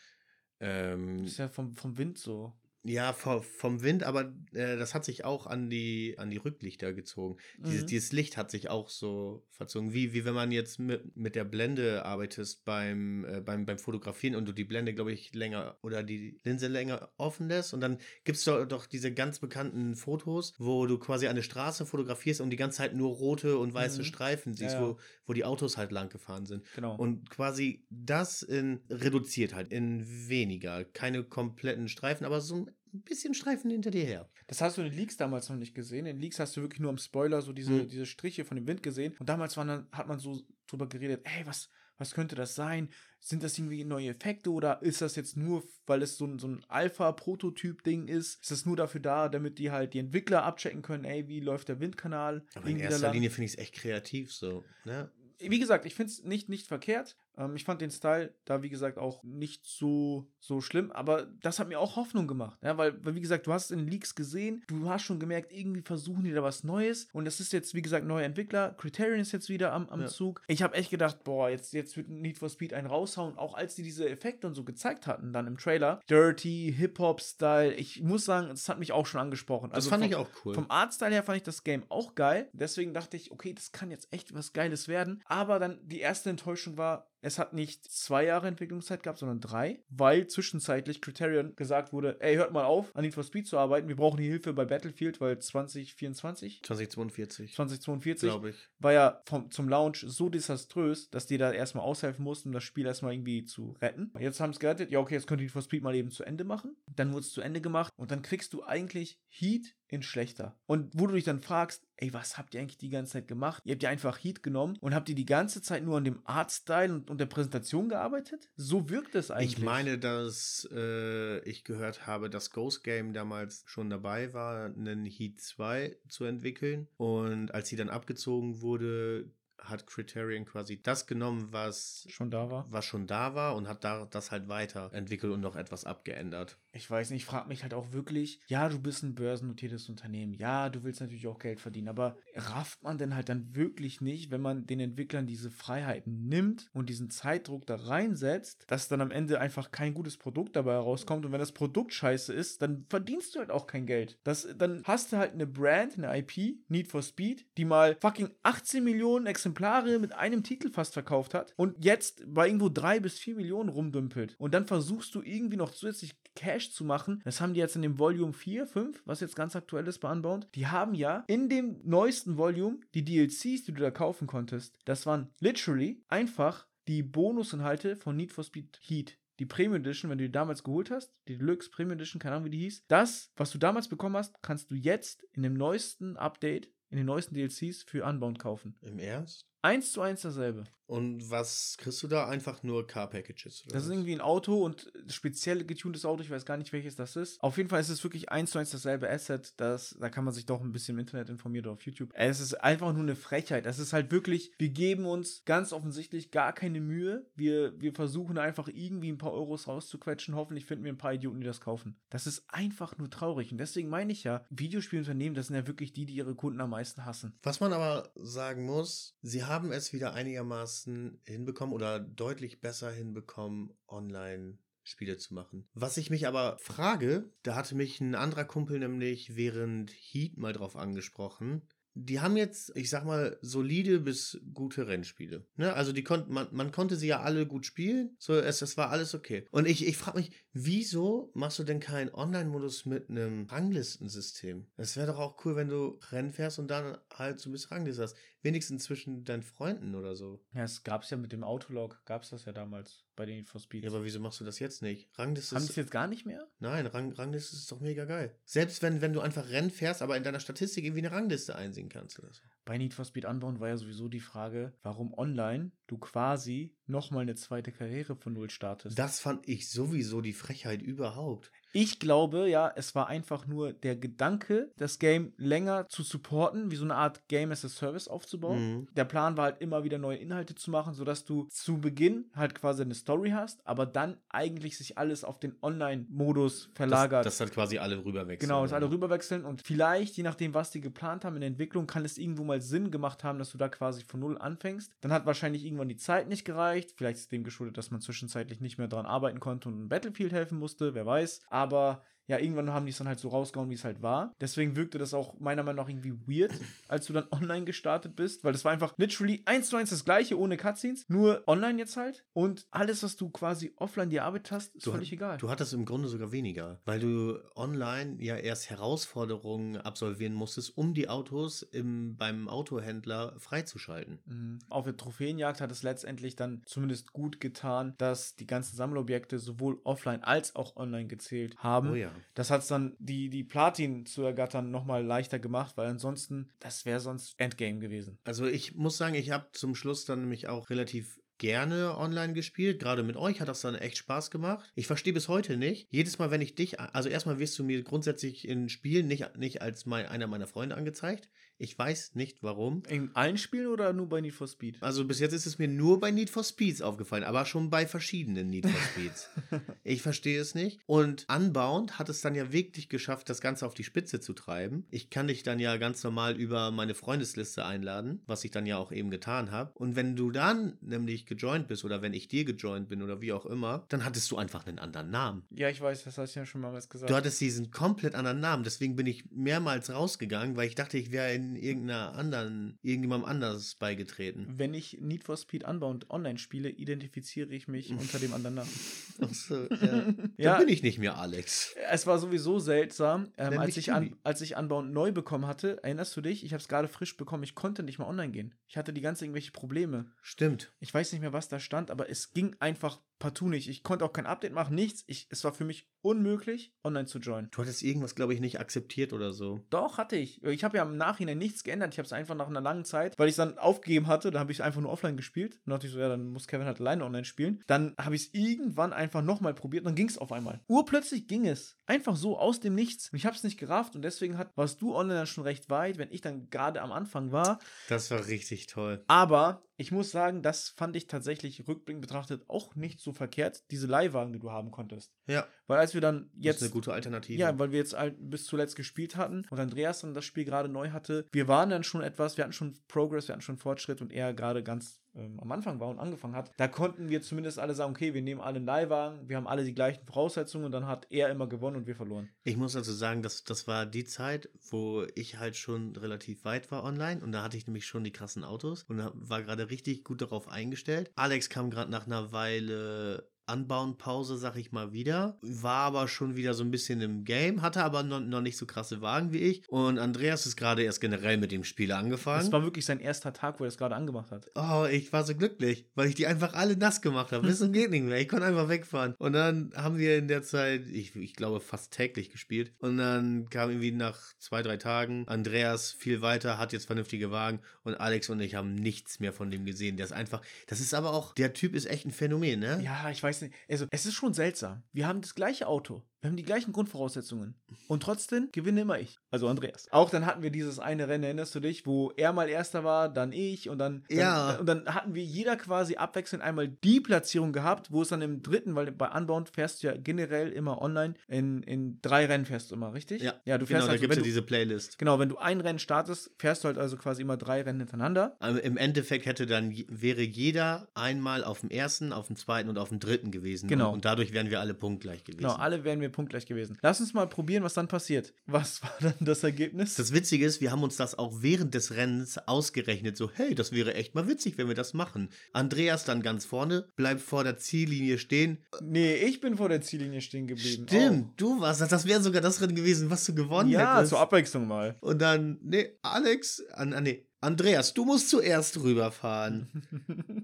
Ähm, Das ist ja vom, vom Wind so. Ja, vom, Wind, aber äh, das hat sich auch an die, an die Rücklichter gezogen. Dieses, Mhm. dieses Licht hat sich auch so verzogen, wie, wie wenn man jetzt mit, mit der Blende arbeitest beim, äh, beim, beim Fotografieren und du die Blende, glaube ich, länger oder die Linse länger offen lässt und dann gibt es doch, doch diese ganz bekannten Fotos, wo du quasi eine Straße fotografierst und die ganze Zeit nur rote und weiße Mhm. Streifen siehst, Ja, ja. Wo, wo die Autos halt lang gefahren sind. Genau. Und quasi das in reduziert halt in weniger. Keine kompletten Streifen, aber so ein bisschen Streifen hinter dir her. Das hast du in den Leaks damals noch nicht gesehen. In den Leaks hast du wirklich nur am Spoiler so diese, Mhm. diese Striche von dem Wind gesehen. Und damals waren dann, hat man so drüber geredet, ey, was, was könnte das sein? Sind das irgendwie neue Effekte oder ist das jetzt nur, weil es so ein, so ein Alpha-Prototyp-Ding ist? Ist das nur dafür da, damit die halt die Entwickler abchecken können, ey, wie läuft der Windkanal? Aber in erster? Linie finde ich es echt kreativ so. Ne? wie gesagt, ich finde es nicht, nicht verkehrt. Ähm, ich fand den Style da, wie gesagt, auch nicht so, so schlimm, aber das hat mir auch Hoffnung gemacht. Ja, weil, weil, wie gesagt, du hast es in den Leaks gesehen, du hast schon gemerkt, irgendwie versuchen die da was Neues und das ist jetzt, wie gesagt, neuer Entwickler. Criterion ist jetzt wieder am, am Ja. Zug. Ich habe echt gedacht, boah, jetzt, jetzt wird Need for Speed einen raushauen, auch als die diese Effekte und so gezeigt hatten, dann im Trailer. Dirty, Hip-Hop-Style. Ich muss sagen, es hat mich auch schon angesprochen. Das Also fand vom- ich auch cool. vom Artstyle her fand ich das Game auch geil. Deswegen dachte ich, okay, das kann jetzt echt was Geiles werden. Aber dann die erste Enttäuschung war, es hat nicht zwei Jahre Entwicklungszeit gehabt, sondern drei, weil zwischenzeitlich Criterion gesagt wurde, ey, hört mal auf, an Need for Speed zu arbeiten. Wir brauchen die Hilfe bei Battlefield, weil 2024, 2042, 2042 glaube ich. war ja vom, zum Launch so desaströs, dass die da erstmal aushelfen mussten, um das Spiel erstmal irgendwie zu retten. Jetzt haben sie es gerettet. Ja, okay, jetzt könnt ihr Need for Speed mal eben zu Ende machen. Dann wurde es zu Ende gemacht und dann kriegst du eigentlich Heat in schlechter. Und wo du dich dann fragst, ey, was habt ihr eigentlich die ganze Zeit gemacht? Ihr habt ja einfach Heat genommen und habt ihr die ganze Zeit nur an dem Artstyle und, und der Präsentation gearbeitet? So wirkt es eigentlich. Ich meine, dass äh, ich gehört habe, dass Ghost Game damals schon dabei war, einen Heat 2 zu entwickeln. Und als sie dann abgezogen wurde, hat Criterion quasi das genommen, was, schon da war. was schon da war und hat da das halt weiterentwickelt und noch etwas abgeändert. Ich weiß nicht, ich frage mich halt auch wirklich, ja, du bist ein börsennotiertes Unternehmen, ja, du willst natürlich auch Geld verdienen, aber rafft man denn halt dann wirklich nicht, wenn man den Entwicklern diese Freiheiten nimmt und diesen Zeitdruck da reinsetzt, dass dann am Ende einfach kein gutes Produkt dabei herauskommt und wenn das Produkt scheiße ist, dann verdienst du halt auch kein Geld. Das, dann hast du halt eine Brand, eine IP, Need for Speed, die mal fucking 18 Millionen Exemplare mit einem Titel fast verkauft hat und jetzt bei irgendwo 3 bis 4 Millionen rumdümpelt. Und dann versuchst du irgendwie noch zusätzlich Cash zu machen. Das haben die jetzt in dem Volume 4, 5, was jetzt ganz aktuell ist bei Unbound. Die haben ja in dem neuesten Volume die DLCs, die du da kaufen konntest, das waren literally einfach die Bonusinhalte von Need for Speed Heat. Die Premium Edition, wenn du die damals geholt hast, die Deluxe Premium Edition, keine Ahnung wie die hieß, das, was du damals bekommen hast, kannst du jetzt in dem neuesten Update, in den neuesten DLCs für Unbound kaufen. Im Ernst? Eins zu eins dasselbe. Und was kriegst du da? Einfach nur Car-Packages? Das ist irgendwie ein Auto und speziell getuntes Auto, ich weiß gar nicht, welches das ist. Auf jeden Fall ist es wirklich eins zu eins dasselbe Asset. Das, da kann man sich doch ein bisschen im Internet informieren oder auf YouTube. Es ist einfach nur eine Frechheit. Es ist halt wirklich, wir geben uns ganz offensichtlich gar keine Mühe. Wir, wir versuchen einfach irgendwie ein paar Euros rauszuquetschen. Hoffentlich finden wir ein paar Idioten, die das kaufen. Das ist einfach nur traurig. Und deswegen meine ich ja, Videospielunternehmen, das sind ja wirklich die, die ihre Kunden am meisten hassen. Was man aber sagen muss, sie haben es wieder einigermaßen hinbekommen oder deutlich besser hinbekommen, online Spiele zu machen. Was ich mich aber frage, da hatte mich ein anderer Kumpel nämlich während Heat mal drauf angesprochen. Die haben jetzt, ich sag mal, solide bis gute Rennspiele. Ne? Also die konnten, man, man konnte sie ja alle gut spielen. So, es, es war alles okay. Und ich, ich frage mich, wieso machst du denn keinen Online-Modus mit einem Ranglistensystem? Es wäre doch auch cool, wenn du Rennen fährst und dann halt so ein bisschen Rangliste hast. Wenigstens zwischen deinen Freunden oder so. Ja, es gab es ja mit dem Autolog, gab es das ja damals bei den Need for Speed. Ja, aber wieso machst du das jetzt nicht? Rangliste Haben ist. jetzt gar nicht mehr? Nein, Rang, Rangliste ist doch mega geil. Selbst wenn, wenn du einfach Rennen fährst, aber in deiner Statistik irgendwie eine Rangliste einsehen kannst oder so. Bei Need for Speed Unbound war ja sowieso die Frage, warum online du quasi nochmal eine zweite Karriere von Null startest. Das fand ich sowieso die Frechheit überhaupt. Ich glaube, ja, es war einfach nur der Gedanke, das Game länger zu supporten, wie so eine Art Game as a Service aufzubauen. Mhm. Der Plan war halt immer wieder neue Inhalte zu machen, sodass du zu Beginn halt quasi eine Story hast, aber dann eigentlich sich alles auf den Online-Modus verlagert. Dass, dass halt quasi alle rüberwechseln. Genau, dass alle rüberwechseln und vielleicht, je nachdem, was die geplant haben in der Entwicklung, kann es irgendwo mal Sinn gemacht haben, dass du da quasi von Null anfängst. Dann hat wahrscheinlich irgendwann die Zeit nicht gereicht. Vielleicht ist dem geschuldet, dass man zwischenzeitlich nicht mehr dran arbeiten konnte und Battlefield helfen musste, wer weiß. Aber aber ja, irgendwann haben die es dann halt so rausgehauen, wie es halt war. Deswegen wirkte das auch meiner Meinung nach irgendwie weird, als du dann online gestartet bist, weil das war einfach literally eins zu eins das gleiche ohne Cutscenes, nur online jetzt halt. Und alles, was du quasi offline dir arbeitet hast, ist Du, völlig egal. du hattest im Grunde sogar weniger, weil du online ja erst Herausforderungen absolvieren musstest, um die Autos im, beim Autohändler freizuschalten. Mhm. Auf der Trophäenjagd hat es letztendlich dann zumindest gut getan, dass die ganzen Sammelobjekte sowohl offline als auch online gezählt haben. Oh ja. Das hat es dann die, die Platin zu ergattern nochmal leichter gemacht, weil ansonsten, das wäre sonst Endgame gewesen. Also ich muss sagen, ich habe zum Schluss dann nämlich auch relativ gerne online gespielt. Gerade mit euch hat das dann echt Spaß gemacht. Ich verstehe bis heute nicht. Jedes Mal, wenn ich dich, also erstmal wirst du mir grundsätzlich in Spielen nicht, nicht als mein, einer meiner Freunde angezeigt. Ich weiß nicht warum. In allen Spielen oder nur bei Need for Speed? Also bis jetzt ist es mir nur bei Need for Speeds aufgefallen, aber schon bei verschiedenen Need for Speeds. ich verstehe es nicht. Und Unbound hat es dann ja wirklich geschafft, das Ganze auf die Spitze zu treiben. Ich kann dich dann ja ganz normal über meine Freundesliste einladen, was ich dann ja auch eben getan habe. Und wenn du dann nämlich gejoint bist oder wenn ich dir gejoint bin oder wie auch immer, dann hattest du einfach einen anderen Namen. Ja, ich weiß, das hast du ja schon mal was gesagt. Du hattest diesen komplett anderen Namen, deswegen bin ich mehrmals rausgegangen, weil ich dachte, ich wäre in irgendeiner anderen, irgendjemandem anders beigetreten. Wenn ich Need for Speed Unbound online spiele, identifiziere ich mich unter dem anderen Namen. Ach so, ja. Ja. Bin ich nicht mehr Alex. Es war sowieso seltsam, ähm, als, ich an, als ich Unbound neu bekommen hatte. Erinnerst du dich? Ich habe es gerade frisch bekommen. Ich konnte nicht mal online gehen. Ich hatte die ganze irgendwelche Probleme. Stimmt. Ich weiß nicht mehr, was da stand, aber es ging einfach partout nicht. Ich konnte auch kein Update machen, nichts. Ich, es war für mich unmöglich, online zu joinen. Du hattest irgendwas, glaube ich, nicht akzeptiert oder so. Doch, hatte ich. Ich habe ja im Nachhinein nichts geändert. Ich habe es einfach nach einer langen Zeit, weil ich es dann aufgegeben hatte, da habe ich es einfach nur offline gespielt. Und dachte ich so, ja, dann muss Kevin halt alleine online spielen. Dann habe ich es irgendwann einfach nochmal probiert und dann ging es auf einmal. Urplötzlich ging es. Einfach so aus dem Nichts. Und ich habe es nicht gerafft und deswegen hat, warst du online dann schon recht weit, wenn ich dann gerade am Anfang war. Das war richtig toll. Aber ich muss sagen, das fand ich tatsächlich rückblickend betrachtet auch nicht so verkehrt, diese Leihwagen, die du haben konntest. Ja, Weil als wir dann das jetzt ist eine gute Alternative. ja, weil wir jetzt halt bis zuletzt gespielt hatten und Andreas dann das Spiel gerade neu hatte. Wir waren dann schon etwas, wir hatten schon Progress, wir hatten schon Fortschritt und er gerade ganz ähm, am Anfang war und angefangen hat. Da konnten wir zumindest alle sagen, okay, wir nehmen alle einen Leihwagen, wir haben alle die gleichen Voraussetzungen und dann hat er immer gewonnen und wir verloren. Ich muss also sagen, dass das war die Zeit, wo ich halt schon relativ weit war online und da hatte ich nämlich schon die krassen Autos und war gerade richtig gut darauf eingestellt. Alex kam gerade nach einer Weile Anbauen-Pause, sag ich mal wieder. War aber schon wieder so ein bisschen im Game, hatte aber noch, noch nicht so krasse Wagen wie ich. Und Andreas ist gerade erst generell mit dem Spiel angefangen. Das war wirklich sein erster Tag, wo er es gerade angemacht hat. Oh, ich war so glücklich, weil ich die einfach alle nass gemacht habe. Bis zum geht nicht mehr. Ich konnte einfach wegfahren. Und dann haben wir in der Zeit, ich, ich glaube, fast täglich gespielt. Und dann kam irgendwie nach zwei, drei Tagen Andreas viel weiter, hat jetzt vernünftige Wagen. Und Alex und ich haben nichts mehr von dem gesehen. Der ist einfach, das ist aber auch, der Typ ist echt ein Phänomen, ne? Ja, ich weiß nicht. Also, es ist schon seltsam. Wir haben das gleiche Auto. Wir haben die gleichen Grundvoraussetzungen. Und trotzdem gewinne immer ich. Also Andreas. Auch dann hatten wir dieses eine Rennen, erinnerst du dich, wo er mal Erster war, dann ich und dann. Ja. Dann, und dann hatten wir jeder quasi abwechselnd einmal die Platzierung gehabt, wo es dann im dritten, weil bei Unbound fährst du ja generell immer online, in, in drei Rennen fährst du immer, richtig? Ja, Ja, du genau, fährst da halt, gibt es ja diese Playlist. Genau, wenn du ein Rennen startest, fährst du halt also quasi immer drei Rennen hintereinander. Aber Im Endeffekt hätte dann, wäre jeder einmal auf dem ersten, auf dem zweiten und auf dem dritten gewesen. Genau. Und, und dadurch wären wir alle punktgleich gewesen. Genau, alle wären wir punktgleich gewesen. Lass uns mal probieren, was dann passiert. Was war dann das Ergebnis? Das Witzige ist, wir haben uns das auch während des Rennens ausgerechnet, so, hey, das wäre echt mal witzig, wenn wir das machen. Andreas dann ganz vorne, bleibt vor der Ziellinie stehen. nee, ich bin vor der Ziellinie stehen geblieben. Stimmt, du warst das. Das wäre sogar das Rennen gewesen, was du Oh. gewonnen Ja, hättest. zur Abwechslung mal. Und dann, nee, Alex, an, nee, Andreas, du musst zuerst rüberfahren.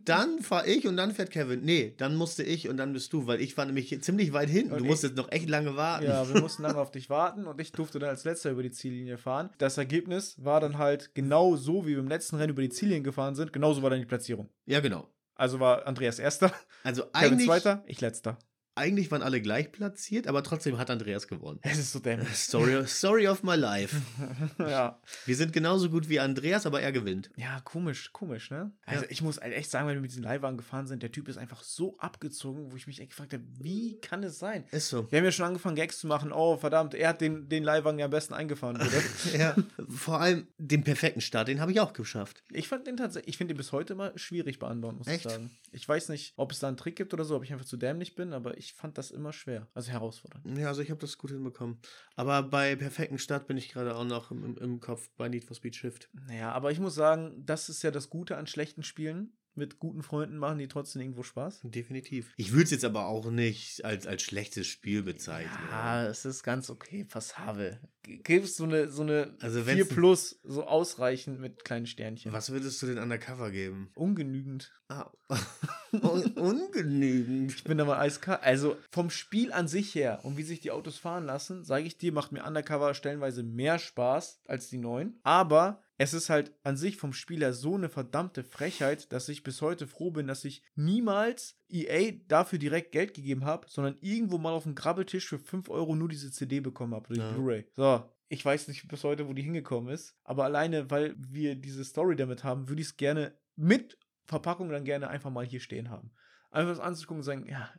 dann fahr ich und dann fährt Kevin. Nee, dann musste ich und dann bist du, weil ich war nämlich ziemlich weit hinten. Und du musstest noch echt lange warten. Ja, wir mussten lange auf dich warten und ich durfte dann als letzter über die Ziellinie fahren. Das Ergebnis war dann halt genau so, wie wir im letzten Rennen über die Ziellinie gefahren sind. Genauso war dann die Platzierung. ja, genau. Also war Andreas erster, Also Kevin eigentlich, zweiter, ich letzter. Eigentlich waren alle gleich platziert, aber trotzdem hat Andreas gewonnen. Es ist so dämlich. Story, Story of my life. ja. Wir sind genauso gut wie Andreas, aber er gewinnt. Ja, komisch, komisch, ne? Also ich muss echt sagen, wenn wir mit diesem Leihwagen gefahren sind, der Typ ist einfach so abgezogen, wo ich mich echt gefragt habe, wie kann es sein? Ist so. Wir haben ja schon angefangen, Gags zu machen. Oh, verdammt, er hat den, den Leihwagen ja am besten eingefahren, oder? ja. Vor allem den perfekten Start, den habe ich auch geschafft. Ich fand den tatsächlich, ich finde den bis heute immer schwierig bei Unbound, muss Echt? ich sagen. Ich weiß nicht, ob es da einen Trick gibt oder so, ob ich einfach zu dämlich bin, aber ich fand das immer schwer. Also herausfordernd. Ja, also ich habe das gut hinbekommen. Aber bei perfekten Start bin ich gerade auch noch im, im, im Kopf bei Need for Speed Shift. Naja, aber ich muss sagen, das ist ja das Gute an schlechten Spielen. Mit guten Freunden machen die trotzdem irgendwo Spaß. Definitiv. Ich würde es jetzt aber auch nicht als, als schlechtes Spiel bezeichnen. Ja, es ist ganz okay, passabel. Gibst so eine, so eine Also 4 wenn's- plus, so ausreichend mit kleinen Sternchen. Was würdest du denn undercover geben? Ungenügend. Ah. Un ungenügend. Ich bin da mal eiskalt. Also vom Spiel an sich her und wie sich die Autos fahren lassen, sage ich dir, macht mir Undercover stellenweise mehr Spaß als die neuen. Aber es ist halt an sich vom Spiel her so eine verdammte Frechheit, dass ich bis heute froh bin, dass ich niemals EA dafür direkt Geld gegeben habe, sondern irgendwo mal auf dem Grabbeltisch für 5 Euro nur diese CD bekommen habe, oder die Ja. Blu-ray. So. Ich weiß nicht bis heute, wo die hingekommen ist, aber alleine, weil wir diese Story damit haben, würde ich es gerne mit Verpackung dann gerne einfach mal hier stehen haben. Einfach was anzugucken und sagen, ja,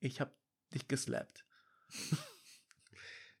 ich habe dich geslappt.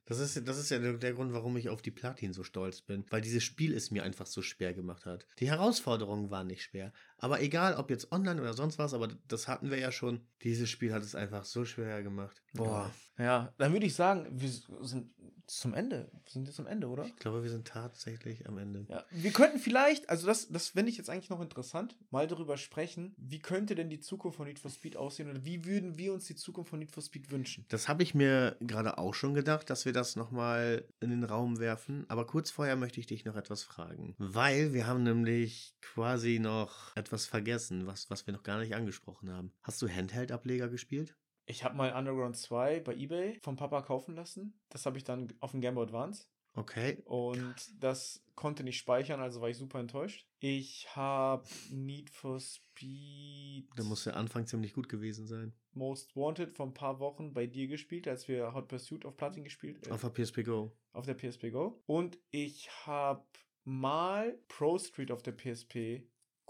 Das ist, das ist ja der, der Grund, warum ich auf die Platin so stolz bin. Weil dieses Spiel es mir einfach so schwer gemacht hat. Die Herausforderungen waren nicht schwer. Aber egal, ob jetzt online oder sonst was, aber das hatten wir ja schon. Dieses Spiel hat es einfach so schwer gemacht. Boah. Ja, dann würde ich sagen, wir sind zum Ende. Wir sind jetzt zum Ende, oder? Ich glaube, wir sind tatsächlich am Ende. Ja, wir könnten vielleicht, also das, das fände ich jetzt eigentlich noch interessant, mal darüber sprechen, wie könnte denn die Zukunft von Need for Speed aussehen oder wie würden wir uns die Zukunft von Need for Speed wünschen? Das habe ich mir gerade auch schon gedacht, dass wir das nochmal in den Raum werfen. Aber kurz vorher möchte ich dich noch etwas fragen. Weil wir haben nämlich quasi noch etwas vergessen, was, was wir noch gar nicht angesprochen haben. Hast du Handheld-Ableger gespielt? Ich habe mal Underground 2 bei eBay vom Papa kaufen lassen. Das habe ich dann auf dem Game Boy Advance. Okay. Und das konnte nicht speichern, also war ich super enttäuscht. Ich habe Need for Speed Da muss der Anfang ziemlich gut gewesen sein. Most Wanted vor ein paar Wochen bei dir gespielt, als wir Hot Pursuit auf Platin gespielt äh, Auf der PSP Go. auf der PSP Go. Und ich habe mal Pro Street auf der PSP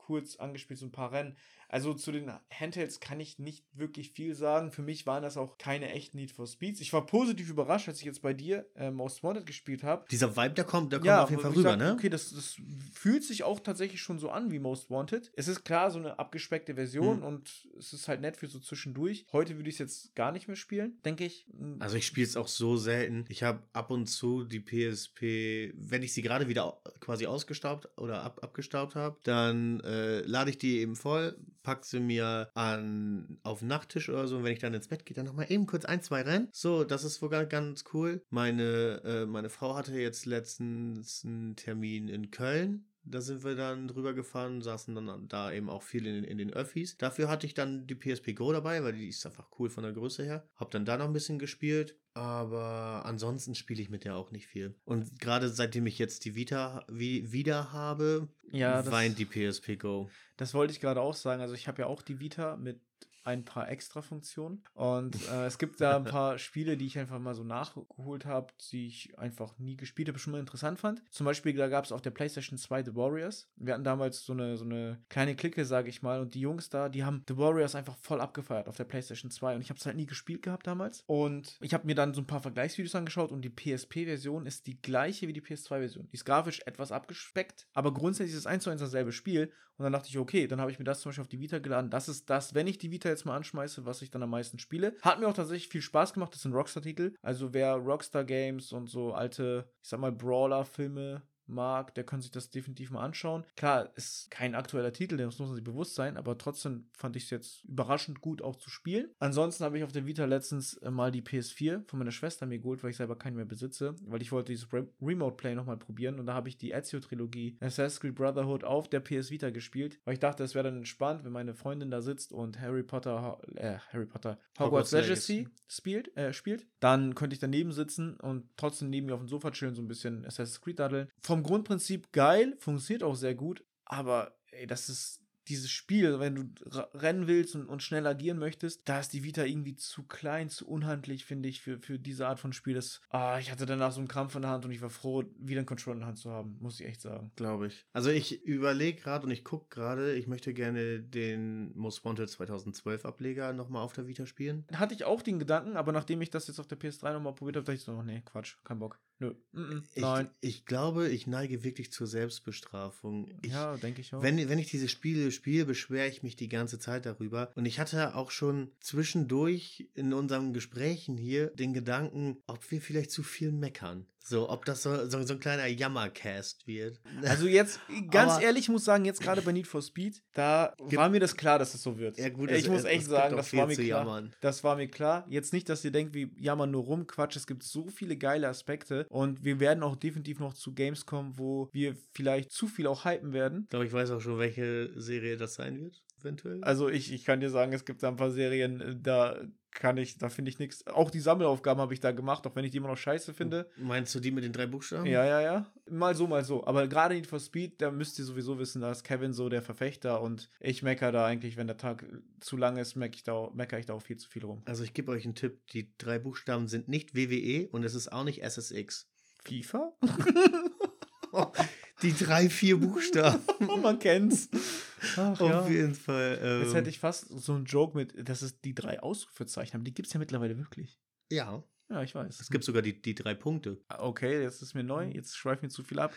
kurz angespielt, so ein paar Rennen. Also zu den Handhelds kann ich nicht wirklich viel sagen. Für mich waren das auch keine echten Need for Speeds. Ich war positiv überrascht, als ich jetzt bei dir äh, Most Wanted gespielt habe. Dieser Vibe, der kommt, der kommt auf jeden Fall rüber, sag, ne? Okay, das, das fühlt sich auch tatsächlich schon so an wie Most Wanted. Es ist klar so eine abgespeckte Version Hm. und es ist halt nett für so zwischendurch. Heute würde ich es jetzt gar nicht mehr spielen, denke ich. Also ich spiele es auch so selten. Ich habe ab und zu die PSP, wenn ich sie gerade wieder quasi ausgestaubt oder ab, abgestaubt habe, dann äh, lade ich die eben voll, pack sie mir an auf den Nachttisch oder so. Und wenn ich dann ins Bett gehe, dann nochmal eben kurz ein, zwei Rennen. So, das ist sogar ganz cool. Meine, äh, meine Frau hatte jetzt letztens einen Termin in Köln. Da sind wir dann drüber gefahren, saßen dann da eben auch viel in, in den Öffis. Dafür hatte ich dann die PSP Go dabei, weil die ist einfach cool von der Größe her. Hab dann da noch ein bisschen gespielt, aber ansonsten spiele ich mit der auch nicht viel. Und gerade seitdem ich jetzt die Vita wie, wieder habe, Ja, das- weint die PSP Go. Das wollte ich gerade auch sagen. Also ich habe ja auch die Vita mit ein paar extra Funktionen. Und äh, es gibt da ein paar Spiele, die ich einfach mal so nachgeholt habe, die ich einfach nie gespielt habe, schon mal interessant fand. Zum Beispiel, da gab es auf der PlayStation 2 The Warriors. Wir hatten damals so eine, so eine kleine Clique, sage ich mal. Und die Jungs da, die haben The Warriors einfach voll abgefeiert auf der PlayStation 2. Und ich habe es halt nie gespielt gehabt damals. Und ich habe mir dann so ein paar Vergleichsvideos angeschaut und die PSP-Version ist die gleiche wie die PS2-Version. Die ist grafisch etwas abgespeckt, aber grundsätzlich ist es eins zu eins dasselbe Spiel. Und dann dachte ich, okay, dann habe ich mir das zum Beispiel auf die Vita geladen. Das ist das, wenn ich die Vita jetzt mal anschmeiße, was ich dann am meisten spiele. Hat mir auch tatsächlich viel Spaß gemacht. Das sind Rockstar-Titel. Also wer Rockstar Games und so alte, ich sag mal, Brawler-Filme mag, der kann sich das definitiv mal anschauen. Klar, ist kein aktueller Titel, das muss man sich bewusst sein, aber trotzdem fand ich es jetzt überraschend gut auch zu spielen. Ansonsten habe ich auf der Vita letztens äh, mal die PS4 von meiner Schwester mir geholt, weil ich selber keinen mehr besitze, weil ich wollte dieses Re Remote Play nochmal probieren und da habe ich die Ezio-Trilogie Assassin's Creed Brotherhood auf der PS Vita gespielt, weil ich dachte, es wäre dann entspannt, wenn meine Freundin da sitzt und Harry Potter, äh, Harry Potter, Hogwarts, Hogwarts Legacy spielt, äh, spielt, dann könnte ich daneben sitzen und trotzdem neben mir auf dem Sofa chillen, so ein bisschen Assassin's Creed daddeln. Vom Grundprinzip geil, funktioniert auch sehr gut, aber ey, das ist dieses Spiel, wenn du rennen willst und, und, schnell agieren möchtest, da ist die Vita irgendwie zu klein, zu unhandlich, finde ich, für, für diese Art von Spiel. Das, ah, ich hatte danach so einen Krampf in der Hand und ich war froh, wieder einen Controller in der Hand zu haben, muss ich echt sagen. Glaube ich. Also ich überlege gerade und ich gucke gerade, ich möchte gerne den Most Wanted 2012 Ableger nochmal auf der Vita spielen. Hatte ich auch den Gedanken, aber nachdem ich das jetzt auf der PS3 nochmal probiert habe, dachte ich so, nee, Quatsch, kein Bock. Nö. Ich, nein. Ich glaube, ich neige wirklich zur Selbstbestrafung. Ich, ja, denke ich auch. Wenn, wenn ich diese Spiele spiele, beschwere ich mich die ganze Zeit darüber. Und ich hatte auch schon zwischendurch in unseren Gesprächen hier den Gedanken, ob wir vielleicht zu viel meckern. So, ob das so, so, so ein kleiner Jammercast wird. Also jetzt, ganz Aber ehrlich, ich muss sagen, jetzt gerade bei Need for Speed, da war mir das klar, dass es so wird. Ja, gut, ich es, muss echt sagen, das war mir klar. Jammern. Das war mir klar. Jetzt nicht, dass ihr denkt, wir jammern nur rum, Quatsch. Es gibt so viele geile Aspekte und wir werden auch definitiv noch zu Games kommen, wo wir vielleicht zu viel auch hypen werden. Ich glaube, ich weiß auch schon, welche Serie das sein wird eventuell? Also ich, ich kann dir sagen, es gibt da ein paar Serien, äh, da kann ich, da finde ich nichts. Auch die Sammelaufgaben habe ich da gemacht, auch wenn ich die immer noch scheiße finde. Meinst du die mit den drei Buchstaben? Ja, ja, ja. Mal so, mal so. Aber gerade Need for Speed, da müsst ihr sowieso wissen, da ist Kevin so der Verfechter und ich meckere da eigentlich, wenn der Tag zu lang ist, meckere ich, da, meckere ich da auch viel zu viel rum. Also ich gebe euch einen Tipp, die drei Buchstaben sind nicht WWE und es ist auch nicht SSX. FIFA? Die drei, vier Buchstaben. Man kennt's. Ach, Auf ja. jeden Fall. Ähm, Jetzt hätte ich fast so einen Joke mit, dass es die drei Ausrufezeichen haben. Die gibt es ja mittlerweile wirklich. Ja. Ja, ich weiß. Es gibt sogar die, die drei Punkte. Ah, okay, jetzt ist mir neu. Jetzt schweifen wir zu viel ab.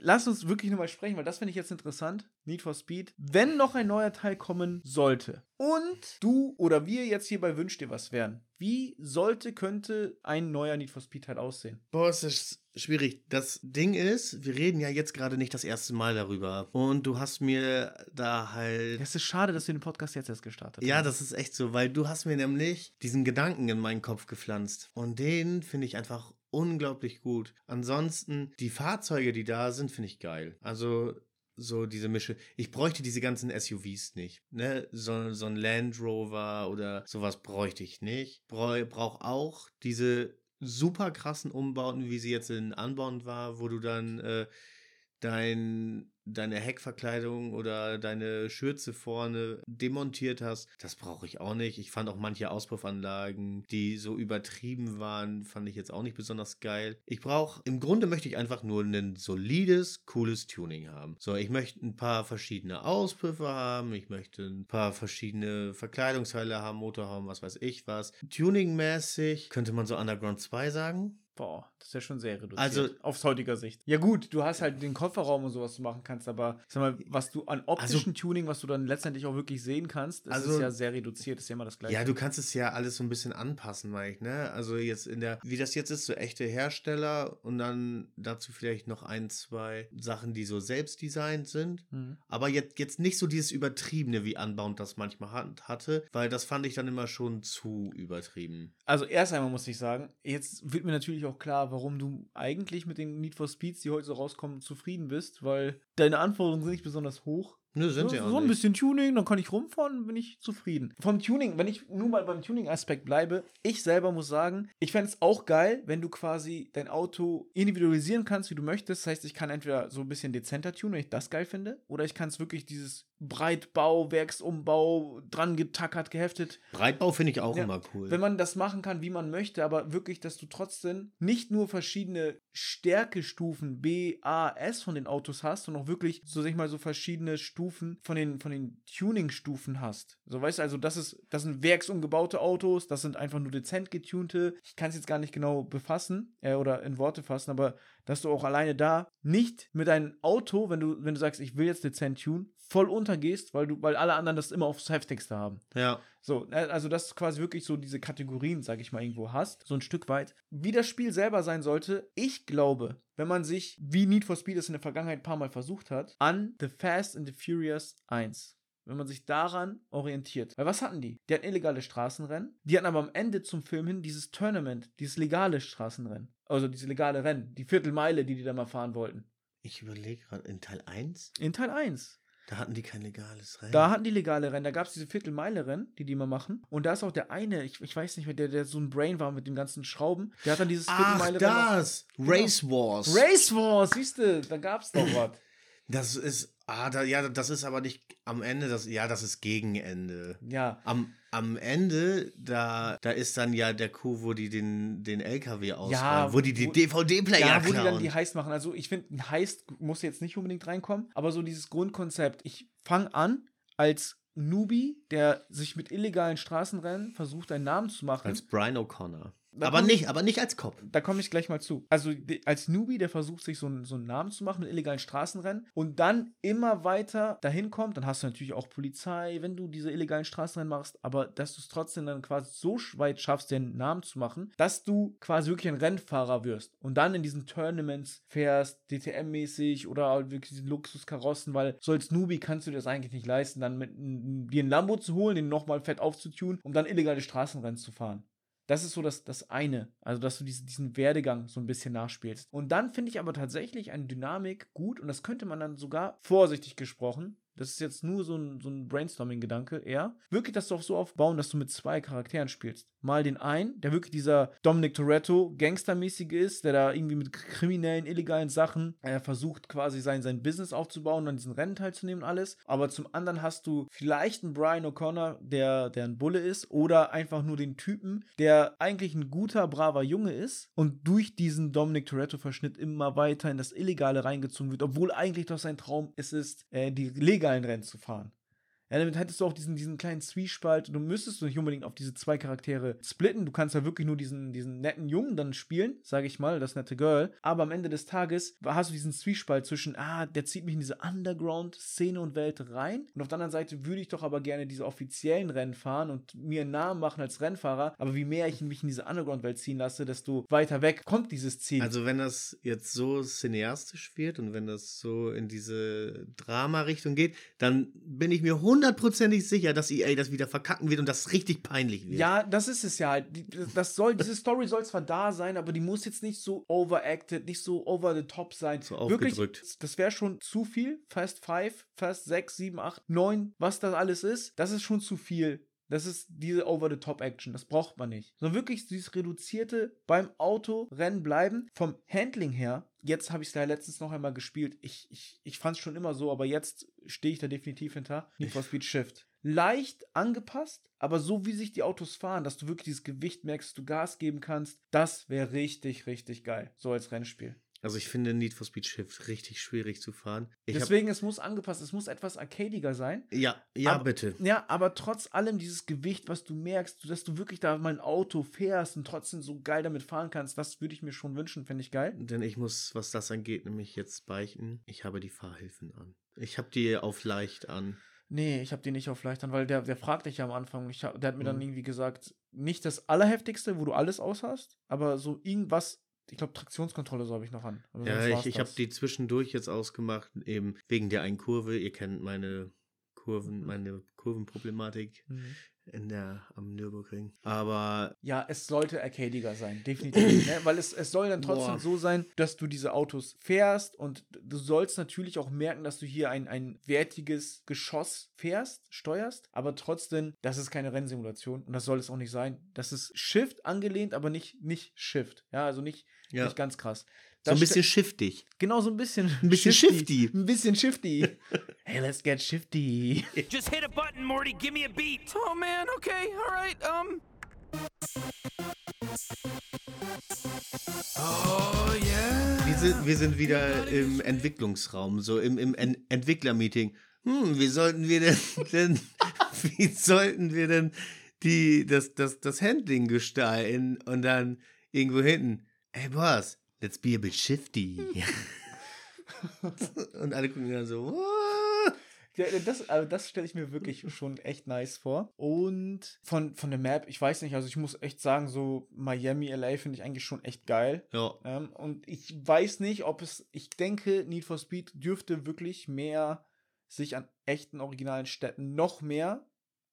Lass uns wirklich nochmal sprechen, weil das finde ich jetzt interessant. Need for Speed. Wenn noch ein neuer Teil kommen sollte und du oder wir jetzt hier bei Wünsch dir was wären, wie sollte, könnte ein neuer Need for Speed Teil aussehen? Boah, es ist schwierig. Das Ding ist, wir reden ja jetzt gerade nicht das erste Mal darüber. Und du hast mir da halt. Es ist schade, dass wir den Podcast jetzt erst gestartet haben. Ja, das ist echt so, weil du hast mir nämlich diesen Gedanken in meinen Kopf gepflanzt. Und den finde ich einfach unglaublich gut. Ansonsten, die Fahrzeuge, die da sind, finde ich geil. Also so diese Mische. Ich bräuchte diese ganzen SUVs nicht. Ne? So, so ein Land Rover oder sowas bräuchte ich nicht. Brauche auch diese super krassen Umbauten, wie sie jetzt in Anbauen war, wo du dann äh, dein deine Heckverkleidung oder deine Schürze vorne demontiert hast, das brauche ich auch nicht. Ich fand auch manche Auspuffanlagen, die so übertrieben waren, fand ich jetzt auch nicht besonders geil. Ich brauche, im Grunde möchte ich einfach nur ein solides, cooles Tuning haben. So, ich möchte ein paar verschiedene Auspuffe haben, ich möchte ein paar verschiedene Verkleidungsteile haben, Motorhaum, was weiß ich was. Tuningmäßig könnte man so Underground 2 sagen. Boah, das ist ja schon sehr reduziert. Also, aus heutiger Sicht. Ja, gut, du hast halt den Kofferraum und sowas du machen kannst, aber sag mal, was du an optischen also, Tuning, was du dann letztendlich auch wirklich sehen kannst, das also, ist ja sehr reduziert, das ist ja immer das gleiche. Ja, du kannst es ja alles so ein bisschen anpassen, Mike, ne? Also jetzt in der, wie das jetzt ist, so echte Hersteller und dann dazu vielleicht noch ein, zwei Sachen, die so selbst designt sind. Mhm. Aber jetzt, jetzt nicht so dieses Übertriebene, wie Unbound das manchmal hatte, weil das fand ich dann immer schon zu übertrieben. Also erst einmal muss ich sagen, jetzt wird mir natürlich auch klar, warum du eigentlich mit den Need for Speeds, die heute so rauskommen, zufrieden bist, weil deine Anforderungen sind nicht besonders hoch. Ne, sind so, sie auch so ein bisschen Tuning, dann kann ich rumfahren, bin ich zufrieden. Vom Tuning, wenn ich nur mal beim Tuning-Aspekt bleibe, ich selber muss sagen, ich fände es auch geil, wenn du quasi dein Auto individualisieren kannst, wie du möchtest. Das heißt, ich kann entweder so ein bisschen dezenter tunen, wenn ich das geil finde, oder ich kann es wirklich dieses Breitbau, Werksumbau, dran getackert, geheftet. Breitbau finde ich auch Ja, immer cool. Wenn man das machen kann, wie man möchte, aber wirklich, dass du trotzdem nicht nur verschiedene Stärkestufen B, A, S von den Autos hast, sondern auch wirklich, so sag ich mal, so verschiedene Stufen von den, von den Tuning-Stufen hast. So weißt du, also das ist, das sind werksumgebaute Autos, das sind einfach nur dezent getunte. Ich kann es jetzt gar nicht genau befassen äh, oder in Worte fassen, aber dass du auch alleine da nicht mit deinem Auto, wenn du, wenn du sagst, ich will jetzt dezent tun, voll untergehst, weil du, weil alle anderen das immer aufs Heftigste haben. ja. So, äh, also dass du quasi wirklich so diese Kategorien, sag ich mal, irgendwo hast, so ein Stück weit. Wie das Spiel selber sein sollte, ich glaube, wenn man sich, wie Need for Speed es in der Vergangenheit ein paar Mal versucht hat, an The Fast and the Furious 1. Wenn man sich daran orientiert. Weil was hatten die? Die hatten illegale Straßenrennen. Die hatten aber am Ende zum Film hin dieses Tournament, dieses legale Straßenrennen. Also diese legale Rennen. Die Viertelmeile, die die da mal fahren wollten. Ich überlege gerade, in Teil 1, In Teil 1. da hatten die kein legales Rennen. Da hatten die legale Rennen, da gab es diese Viertelmeile-Rennen, die die immer machen. Und da ist auch der eine, ich, ich weiß nicht mehr, der, der so ein Brain war mit den ganzen Schrauben, der hat dann dieses Viertelmeile-Rennen. das! Race Wars. Race Wars, siehst du, da gab's doch was. Das ist, ah, da, ja, das ist aber nicht am Ende, das, ja, das ist Gegenende. Ja. Am, am Ende, da, da ist dann ja der Coup, wo die den, den LKW ausfahren, wo die die DVD-Player Ja, wo die dann klauen. die Heist machen. Also ich finde, ein Heist muss jetzt nicht unbedingt reinkommen, aber so dieses Grundkonzept. Ich fange an als Newbie, der sich mit illegalen Straßenrennen versucht, einen Namen zu machen. Als Brian O'Connor. Aber nicht, ich- aber nicht als Cop. da komme ich gleich mal zu. Also als Newbie, der versucht, sich so einen, so einen Namen zu machen mit illegalen Straßenrennen und dann immer weiter dahin kommt, dann hast du natürlich auch Polizei, wenn du diese illegalen Straßenrennen machst, aber dass du es trotzdem dann quasi so weit schaffst, einen Namen zu machen, dass du quasi wirklich ein Rennfahrer wirst und dann in diesen Tournaments fährst, DTM-mäßig oder halt wirklich diesen Luxuskarossen, weil so als Newbie kannst du dir das eigentlich nicht leisten, dann mit dir einen Lambo zu holen, den nochmal fett aufzutun, um dann illegale Straßenrennen zu fahren. Das ist so das, das eine. Also, dass du diese, diesen Werdegang so ein bisschen nachspielst. Und dann finde ich aber tatsächlich eine Dynamik gut und das könnte man dann sogar vorsichtig gesprochen. Das ist jetzt nur so ein, so ein Brainstorming-Gedanke eher. Wirklich das doch so aufbauen, dass du mit zwei Charakteren spielst. Mal den einen, der wirklich dieser Dominic Toretto Gangstermäßige ist, der da irgendwie mit kriminellen, illegalen Sachen äh, versucht, quasi sein, sein Business aufzubauen und an diesen Rennen teilzunehmen und alles. Aber zum anderen hast du vielleicht einen Brian O'Connor, der, der ein Bulle ist, oder einfach nur den Typen, der eigentlich ein guter, braver Junge ist und durch diesen Dominic Toretto-Verschnitt immer weiter in das Illegale reingezogen wird, obwohl eigentlich doch sein Traum es ist, äh, die legalen Rennen zu fahren. Ja, damit hättest du auch diesen, diesen kleinen Zwiespalt. Du müsstest nicht unbedingt auf diese zwei Charaktere splitten. Du kannst ja wirklich nur diesen, diesen netten Jungen dann spielen, sage ich mal, das nette Girl. Aber am Ende des Tages hast du diesen Zwiespalt zwischen, ah, der zieht mich in diese Underground-Szene und Welt rein. Und auf der anderen Seite würde ich doch aber gerne diese offiziellen Rennen fahren und mir einen Namen machen als Rennfahrer. Aber wie mehr ich mich in diese Underground-Welt ziehen lasse, desto weiter weg kommt dieses Ziel. Also wenn das jetzt so cineastisch wird und wenn das so in diese Drama-Richtung geht, dann bin ich mir hundertprozentig sicher, dass EA das wieder verkacken wird und das richtig peinlich wird. Ja, das ist es ja halt. Das soll, diese Story soll zwar da sein, aber die muss jetzt nicht so overacted, nicht so over the top sein. So Wirklich, das wäre schon zu viel. Fast 5, Fast 6, 7, 8, 9, was das alles ist, das ist schon zu viel. Das ist diese Over-the-Top-Action. Das braucht man nicht. Sondern wirklich dieses reduzierte beim Autorennen bleiben. Vom Handling her, jetzt habe ich es ja letztens noch einmal gespielt. Ich, ich, ich fand es schon immer so, aber jetzt stehe ich da definitiv hinter. Need for Speed Shift. Leicht angepasst, aber so wie sich die Autos fahren, dass du wirklich dieses Gewicht merkst, dass du Gas geben kannst, das wäre richtig, richtig geil. So als Rennspiel. Also ich finde Need for Speed Shift richtig schwierig zu fahren. Ich Deswegen, es muss angepasst, es muss etwas arcadiger sein. ja, ja, Aber- bitte. Ja, aber trotz allem dieses Gewicht, was du merkst, dass du wirklich da mal ein Auto fährst und trotzdem so geil damit fahren kannst, das würde ich mir schon wünschen, fände ich geil. Denn ich muss, was das angeht, nämlich jetzt beichten. Ich habe die Fahrhilfen an. Ich habe die auf leicht an. Nee, ich habe die nicht auf leicht an, weil der, der fragt dich ja am Anfang. Ich hab, der hat mir dann Mhm. irgendwie gesagt, nicht das Allerheftigste, wo du alles aus hast, aber so irgendwas, ich glaube, Traktionskontrolle so habe ich noch an. Ja, ich, ich habe die zwischendurch jetzt ausgemacht, eben wegen der einen Kurve. Ihr kennt meine Kurven, meine Kurvenproblematik Mhm. in der, am Nürburgring. Aber Ja, es sollte arcadiger sein, definitiv. ne? Weil es, es soll dann trotzdem Boah. so sein, dass du diese Autos fährst und du sollst natürlich auch merken, dass du hier ein, ein wertiges Geschoss fährst, steuerst, aber trotzdem, das ist keine Rennsimulation und das soll es auch nicht sein. Das ist Shift angelehnt, aber nicht, nicht Shift. Ja, also nicht, ja, nicht ganz krass. So ein Das bisschen shiftig. Genau, so ein bisschen. Ein bisschen shifty. Ein bisschen shifty. hey, let's get shifty. Just hit a button, Morty. Give me a beat. Oh man. Okay. All right. Um. Oh yeah. Wir sind, wir sind wieder im Entwicklungsraum, so im, im En Entwicklermeeting. Hm, wie sollten wir denn, denn wie sollten wir denn die, das, das, das Handling gestalten? Und dann irgendwo hinten, hey Boss, let's be a bit shifty. Und alle gucken dann so, "What?" Ja, das, also das stelle ich mir wirklich schon echt nice vor. Und von, von der Map, ich weiß nicht, also ich muss echt sagen, so Miami, LA finde ich eigentlich schon echt geil. Ja, Ähm, und ich weiß nicht, ob es, ich denke, Need for Speed dürfte wirklich mehr sich an echten originalen Städten noch mehr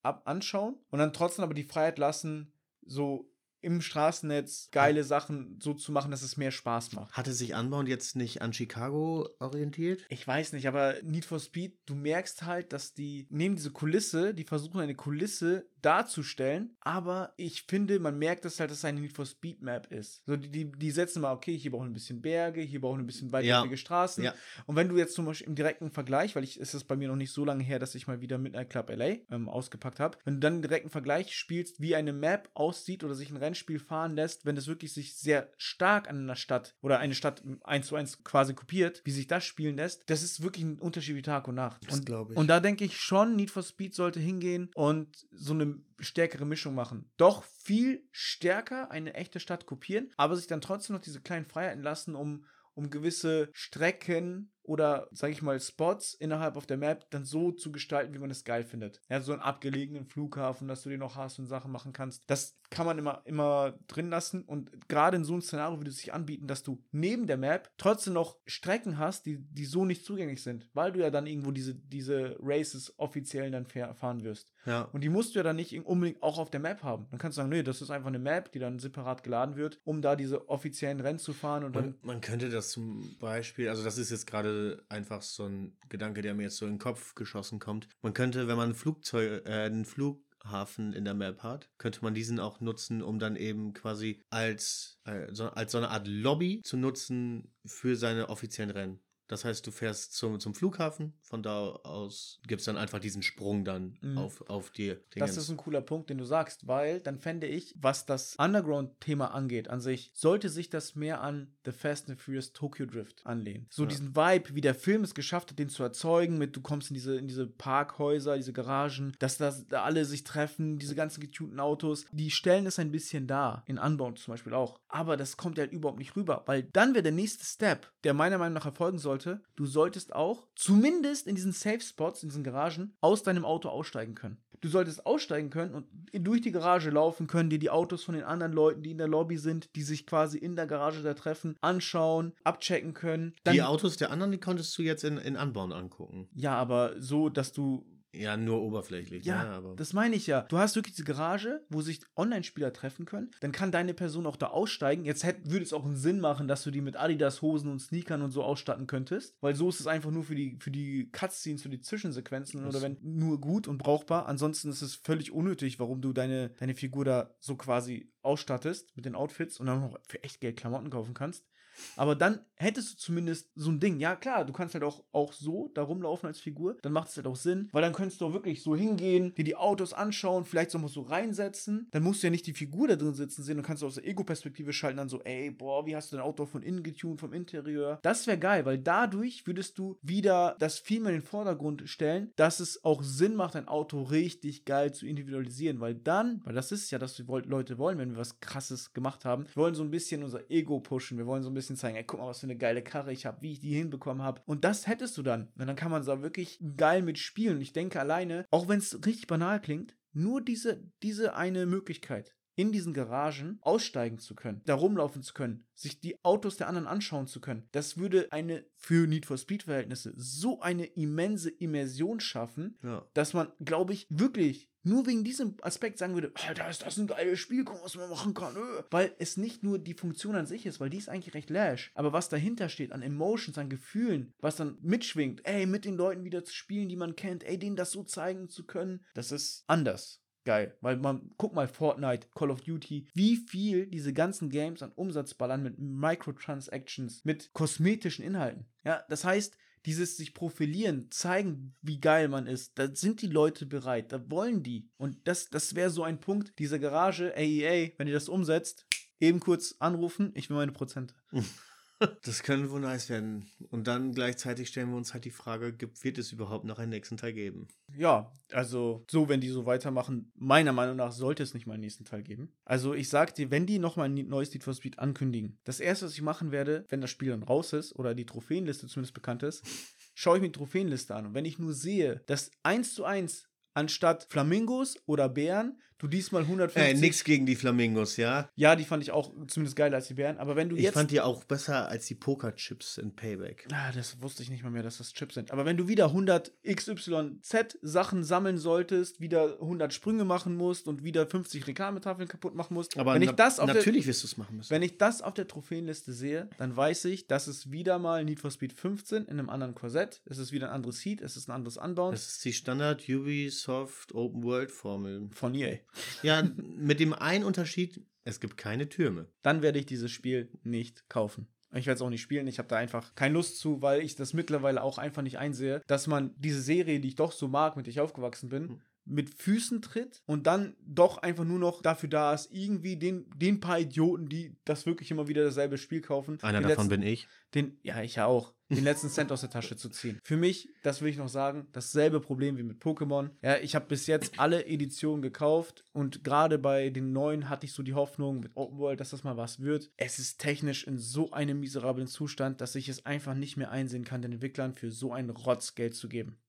ab anschauen und dann trotzdem aber die Freiheit lassen, so im Straßennetz geile Sachen so zu machen, dass es mehr Spaß macht. hatte sich Unbound jetzt nicht an Chicago orientiert? Ich weiß nicht, aber Need for Speed, du merkst halt, dass die nehmen diese Kulisse, die versuchen eine Kulisse darzustellen, aber ich finde, man merkt das halt, dass es eine Need for Speed Map ist. So, die, die, die setzen mal, okay, hier brauchen ein bisschen Berge, hier brauchen ein bisschen weitläufige Straßen. Ja. Und wenn du jetzt zum Beispiel im direkten Vergleich, weil ich, es ist bei mir noch nicht so lange her, dass ich mal wieder Midnight Club LA ähm, ausgepackt habe, wenn du dann einen direkten Vergleich spielst, wie eine Map aussieht oder sich ein Rennspiel fahren lässt, wenn es wirklich sich sehr stark an einer Stadt oder eine Stadt eins zu eins quasi kopiert, wie sich das spielen lässt, das ist wirklich ein Unterschied wie Tag und Nacht. Das und, glaub ich. Und da denke ich schon, Need for Speed sollte hingehen und so eine stärkere Mischung machen. Doch viel stärker eine echte Stadt kopieren, aber sich dann trotzdem noch diese kleinen Freiheiten lassen, um, um gewisse Strecken oder, sage ich mal, Spots innerhalb auf der Map dann so zu gestalten, wie man es geil findet. Ja, so einen abgelegenen Flughafen, dass du den noch hast und Sachen machen kannst. Das kann man immer, immer drin lassen und gerade in so einem Szenario würde es sich anbieten, dass du neben der Map trotzdem noch Strecken hast, die, die so nicht zugänglich sind, weil du ja dann irgendwo diese, diese Races offiziell dann fahr- fahren wirst. Ja. Und die musst du ja dann nicht unbedingt auch auf der Map haben. Dann kannst du sagen, nee, das ist einfach eine Map, die dann separat geladen wird, um da diese offiziellen Rennen zu fahren und dann Man, man könnte das zum Beispiel, also das ist jetzt gerade einfach so ein Gedanke, der mir jetzt so in den Kopf geschossen kommt. Man könnte, wenn man ein Flugzeug, äh, einen Flughafen in der Map hat, könnte man diesen auch nutzen, um dann eben quasi als, äh, als so eine Art Lobby zu nutzen für seine offiziellen Rennen. Das heißt, du fährst zum, zum Flughafen, von da aus gibt es dann einfach diesen Sprung dann Mhm. auf, auf die Das ist ein cooler Punkt, den du sagst, weil dann fände ich, was das Underground-Thema angeht an sich, sollte sich das mehr an The Fast and Furious Tokyo Drift anlehnen. So Ja. diesen Vibe, wie der Film es geschafft hat, den zu erzeugen, mit du kommst in diese, in diese Parkhäuser, diese Garagen, dass das, da alle sich treffen, diese ganzen getunten Autos, die stellen es ein bisschen dar, in Unbound zum Beispiel auch. Aber das kommt halt überhaupt nicht rüber, weil dann wäre der nächste Step, der meiner Meinung nach erfolgen sollte, du solltest auch zumindest in diesen Safe Spots, in diesen Garagen, aus deinem Auto aussteigen können. Du solltest aussteigen können und durch die Garage laufen können, dir die Autos von den anderen Leuten, die in der Lobby sind, die sich quasi in der Garage da treffen, anschauen, abchecken können. Dann, die Autos der anderen, die konntest du jetzt in, in Unbound angucken. ja, aber so, dass du Ja, nur oberflächlich. Ja, ne, aber das meine ich ja. Du hast wirklich diese Garage, wo sich Online-Spieler treffen können. Dann kann deine Person auch da aussteigen. Jetzt hätt, würde es auch einen Sinn machen, dass du die mit Adidas-Hosen und Sneakern und so ausstatten könntest. Weil so ist es einfach nur für die, für die Cutscenes, für die Zwischensequenzen Das- oder wenn nur gut und brauchbar. Ansonsten ist es völlig unnötig, warum du deine, deine Figur da so quasi ausstattest mit den Outfits und dann noch für echt Geld Klamotten kaufen kannst. Aber dann hättest du zumindest so ein Ding. Ja, klar, du kannst halt auch, auch so da rumlaufen als Figur. Dann macht es halt auch Sinn, weil dann könntest du auch wirklich so hingehen, dir die Autos anschauen, vielleicht so mal so reinsetzen. Dann musst du ja nicht die Figur da drin sitzen sehen. Dann kannst aus der Ego-Perspektive schalten, dann so, ey, boah, wie hast du dein Auto von innen getuned, vom Interieur. Das wäre geil, weil dadurch würdest du wieder das viel mehr in den Vordergrund stellen, dass es auch Sinn macht, ein Auto richtig geil zu individualisieren. Weil dann, weil das ist ja, dass die Leute wollen, wenn wir was krasses gemacht haben, wir wollen so ein bisschen unser Ego pushen. Wir wollen so ein bisschen zeigen, ey, guck mal, was für eine geile Karre ich habe, wie ich die hinbekommen habe. Und das hättest du dann. Und dann kann man da wirklich geil mitspielen. Ich denke alleine, auch wenn es richtig banal klingt, nur diese, diese eine Möglichkeit, in diesen Garagen aussteigen zu können, da rumlaufen zu können, sich die Autos der anderen anschauen zu können, das würde eine für Need for Speed Verhältnisse so eine immense Immersion schaffen, ja. dass man, glaube ich, wirklich nur wegen diesem Aspekt sagen würde, Alter, ist das ein geiles Spiel, guck was man machen kann. äh." Weil es nicht nur die Funktion an sich ist, weil die ist eigentlich recht lash. Aber was dahinter steht an Emotions, an Gefühlen, was dann mitschwingt, ey, mit den Leuten wieder zu spielen, die man kennt, ey, denen das so zeigen zu können, das ist anders. Geil. Weil man, guck mal, Fortnite, Call of Duty, wie viel diese ganzen Games an Umsatz ballern mit Microtransactions, mit kosmetischen Inhalten. Ja, das heißt, dieses sich profilieren, zeigen, wie geil man ist, da sind die Leute bereit, da wollen die. Und das, das wäre so ein Punkt, diese Garage, AEA, wenn ihr das umsetzt, eben kurz anrufen, ich will meine Prozente. Das könnte wohl nice werden. Und dann gleichzeitig stellen wir uns halt die Frage, gibt, wird es überhaupt noch einen nächsten Teil geben? Ja, also so, wenn die so weitermachen, meiner Meinung nach sollte es nicht mal einen nächsten Teil geben. Also ich sag dir, wenn die nochmal ein neues Need for Speed ankündigen, das erste, was ich machen werde, wenn das Spiel dann raus ist oder die Trophäenliste zumindest bekannt ist, schaue ich mir die Trophäenliste an. Und wenn ich nur sehe, dass eins zu eins anstatt Flamingos oder Bären du diesmal 150. Äh, nix gegen die Flamingos, ja? Ja, die fand ich auch zumindest geiler als die Bären. Aber wenn du Ich jetzt. fand die auch besser als die Pokerchips in Payback. Ah, das wusste ich nicht mal mehr, dass das Chips sind. Aber wenn du wieder 100 XYZ Sachen sammeln solltest, wieder 100 Sprünge machen musst und wieder 50 Reklammetafeln kaputt machen musst, Aber wenn ich das auf der, natürlich wirst du es machen müssen. wenn ich das auf der Trophäenliste sehe, dann weiß ich, dass es wieder mal Need for Speed 15 in einem anderen Korsett. Es ist wieder ein anderes Heat, es ist ein anderes Anbauen Das ist die Standard Ubisoft Open World Formel. von EA. Ja, mit dem einen Unterschied, es gibt keine Türme. Dann werde ich dieses Spiel nicht kaufen. Ich werde es auch nicht spielen. Ich habe da einfach keine Lust zu, weil ich das mittlerweile auch einfach nicht einsehe, dass man diese Serie, die ich doch so mag, mit der ich aufgewachsen bin, Hm. Mit Füßen tritt und dann doch einfach nur noch dafür da ist, irgendwie den, den paar Idioten, die das wirklich immer wieder dasselbe Spiel kaufen. Einer davon letzten, bin ich. Den, ja, ich ja auch. Den letzten Cent aus der Tasche zu ziehen. Für mich, das will ich noch sagen, dasselbe Problem wie mit Pokémon. Ja, ich habe bis jetzt alle Editionen gekauft und gerade bei den neuen hatte ich so die Hoffnung mit Open World, dass das mal was wird. Es ist technisch in so einem miserablen Zustand, dass ich es einfach nicht mehr einsehen kann, den Entwicklern für so ein Rotz Geld zu geben.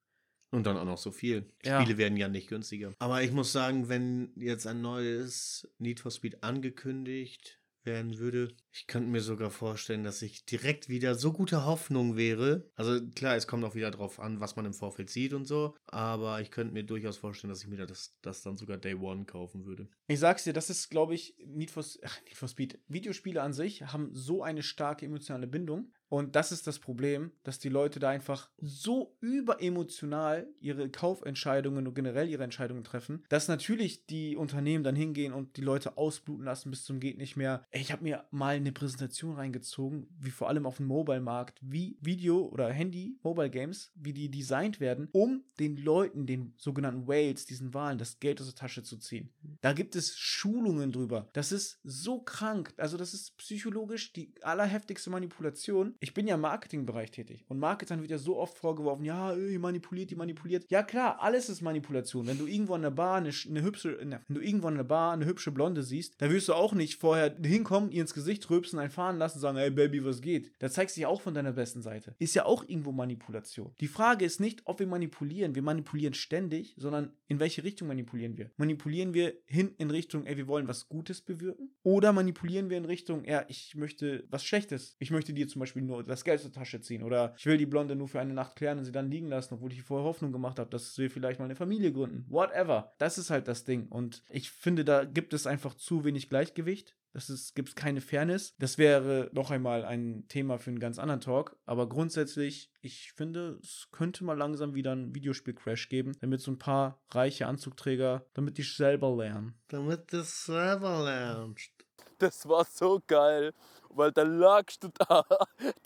Und dann auch noch so viel. Ja. Spiele werden ja nicht günstiger. Aber ich muss sagen, wenn jetzt ein neues Need for Speed angekündigt werden würde, ich könnte mir sogar vorstellen, dass ich direkt wieder so gute Hoffnung wäre. Also klar, es kommt auch wieder drauf an, was man im Vorfeld sieht und so. Aber ich könnte mir durchaus vorstellen, dass ich mir das, das dann sogar Day One kaufen würde. Ich sag's dir, das ist, glaube ich, Need for, Need for Speed. Videospiele an sich haben so eine starke emotionale Bindung. Und das ist das Problem, dass die Leute da einfach so überemotional ihre Kaufentscheidungen und generell ihre Entscheidungen treffen, dass natürlich die Unternehmen dann hingehen und die Leute ausbluten lassen bis zum geht nicht mehr. Ich habe mir mal eine Präsentation reingezogen, wie vor allem auf dem Mobile-Markt, wie Video- oder Handy-Mobile-Games, wie die designt werden, um den Leuten, den sogenannten Whales, diesen Wahlen, das Geld aus der Tasche zu ziehen. Da gibt es Schulungen drüber. Das ist so krank. Also, das ist psychologisch die allerheftigste Manipulation. Ich bin ja im Marketingbereich tätig und Marketern wird ja so oft vorgeworfen, ja, äh, ihr manipuliert, ihr manipuliert. Ja, klar, alles ist Manipulation. Wenn du irgendwo an der Bar eine, eine hübsche, ne, wenn du irgendwo an der Bar eine hübsche Blonde siehst, da wirst du auch nicht vorher hinkommen, ihr ins Gesicht rülpsen, einen fahren lassen, sagen, hey Baby, was geht? Da zeigst du dich auch von deiner besten Seite. Ist ja auch irgendwo Manipulation. Die Frage ist nicht, ob wir manipulieren. Wir manipulieren ständig, sondern in welche Richtung manipulieren wir? Manipulieren wir hin in Richtung, ey, wir wollen was Gutes bewirken? Oder manipulieren wir in Richtung, ja, ich möchte was Schlechtes. Ich möchte dir zum Beispiel nur das Geld der Tasche ziehen. Oder ich will die Blonde nur für eine Nacht klären und sie dann liegen lassen, obwohl ich vorher Hoffnung gemacht habe, dass wir vielleicht mal eine Familie gründen. Whatever. Das ist halt das Ding. Und ich finde, da gibt es einfach zu wenig Gleichgewicht. Das ist, gibt keine Fairness. Das wäre noch einmal ein Thema für einen ganz anderen Talk. Aber grundsätzlich, ich finde, es könnte mal langsam wieder einen Videospiel-Crash geben, damit so ein paar reiche Anzugträger, damit die selber lernen. Damit das selber lernst. Das war so geil, weil da lagst du da.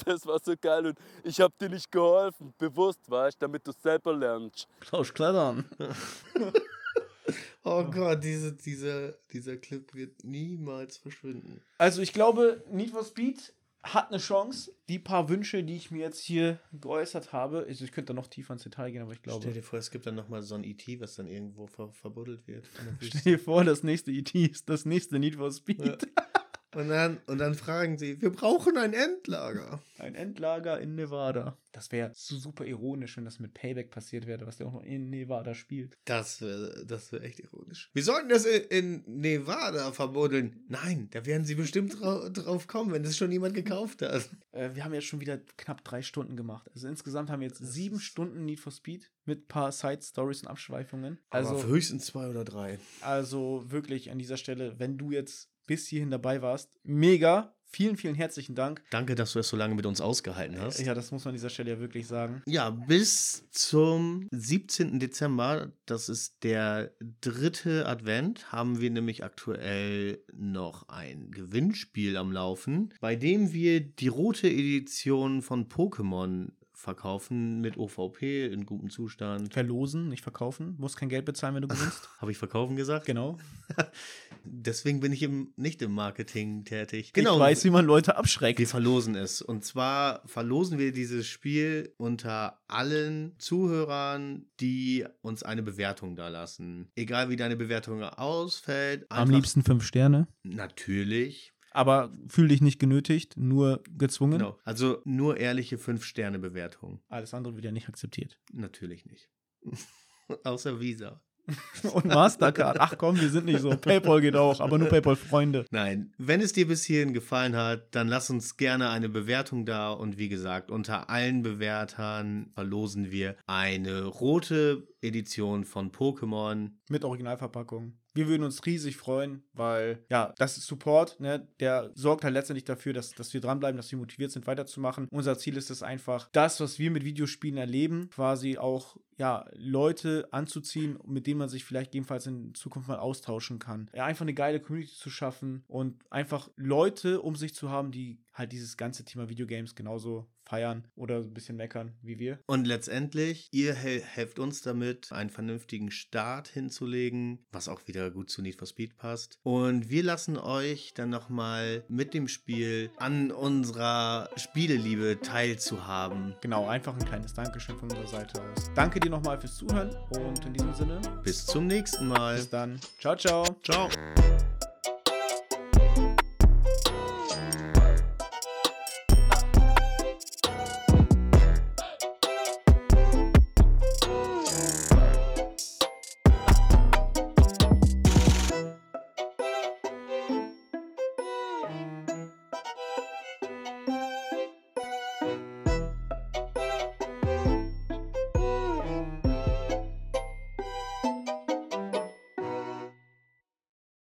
Das war so geil und ich hab dir nicht geholfen, bewusst, weißt, damit du selber lernst. Klaus Klettern. Oh Gott, diese, diese, dieser Clip wird niemals verschwinden. Also ich glaube, Need for Speed hat eine Chance. Die paar Wünsche, die ich mir jetzt hier geäußert habe, also ich könnte da noch tiefer ins Detail gehen, aber ich glaube. Stell dir vor, es gibt dann nochmal so ein E.T., was dann irgendwo ver verbuddelt wird. Stell dir vor, das nächste ET ist das nächste Need for Speed. Ja. Und dann, und dann fragen sie, wir brauchen ein Endlager. Ein Endlager in Nevada. Das wäre so super ironisch, wenn das mit Payback passiert wäre, was der auch noch in Nevada spielt. Das wäre das wär echt ironisch. Wir sollten das in, in Nevada verbuddeln. Nein, da werden sie bestimmt drau drauf kommen, wenn das schon jemand gekauft hat. Äh, wir haben jetzt schon wieder knapp drei Stunden gemacht. Also insgesamt haben wir jetzt sieben Stunden Need for Speed mit ein paar Side-Stories und Abschweifungen. Also Also, höchstens zwei oder drei. also wirklich an dieser Stelle, wenn du jetzt bis hierhin dabei warst, mega. Vielen, vielen herzlichen Dank. Danke, dass du es so lange mit uns ausgehalten hast. Ja, das muss man an dieser Stelle ja wirklich sagen. Ja, bis zum 17. Dezember, das ist der dritte Advent, haben wir nämlich aktuell noch ein Gewinnspiel am Laufen, bei dem wir die rote Edition von Pokémon verkaufen mit OVP in gutem Zustand. Verlosen, nicht verkaufen. Musst kein Geld bezahlen, wenn du gewinnst. Habe ich verkaufen gesagt? genau. Deswegen bin ich im, nicht im Marketing tätig. Ich weiß, wie man Leute abschreckt. Wir verlosen es. Und zwar verlosen wir dieses Spiel unter allen Zuhörern, die uns eine Bewertung da lassen. Egal wie deine Bewertung ausfällt. Am liebsten fünf Sterne. Natürlich. Aber fühl dich nicht genötigt, nur gezwungen. Genau. Also nur ehrliche 5-Sterne-Bewertungen. Alles andere wird ja nicht akzeptiert. Natürlich nicht. Außer Visa. Und Mastercard. Ach komm, wir sind nicht so. PayPal geht auch, aber nur PayPal-Freunde. Nein, wenn es dir bis hierhin gefallen hat, dann lass uns gerne eine Bewertung da. Und wie gesagt, unter allen Bewertern verlosen wir eine rote Edition von Pokémon. Mit Originalverpackung. Wir würden uns riesig freuen, weil, ja, das ist Support, ne? Der sorgt halt letztendlich dafür, dass, dass wir dranbleiben, dass wir motiviert sind, weiterzumachen. Unser Ziel ist es einfach, das, was wir mit Videospielen erleben, quasi auch, ja, Leute anzuziehen, mit denen man sich vielleicht gegebenenfalls in Zukunft mal austauschen kann. Ja, einfach eine geile Community zu schaffen und einfach Leute um sich zu haben, die halt dieses ganze Thema Videogames genauso feiern oder ein bisschen meckern wie wir. Und letztendlich, ihr hel helft uns damit, einen vernünftigen Start hinzulegen, was auch wieder gut zu Need for Speed passt. Und wir lassen euch dann nochmal mit dem Spiel an unserer Spieleliebe teilzuhaben. Genau, einfach ein kleines Dankeschön von unserer Seite aus. Danke dir nochmal fürs Zuhören und in diesem Sinne, Bis zum nächsten Mal. bis dann. Ciao, ciao. Ciao.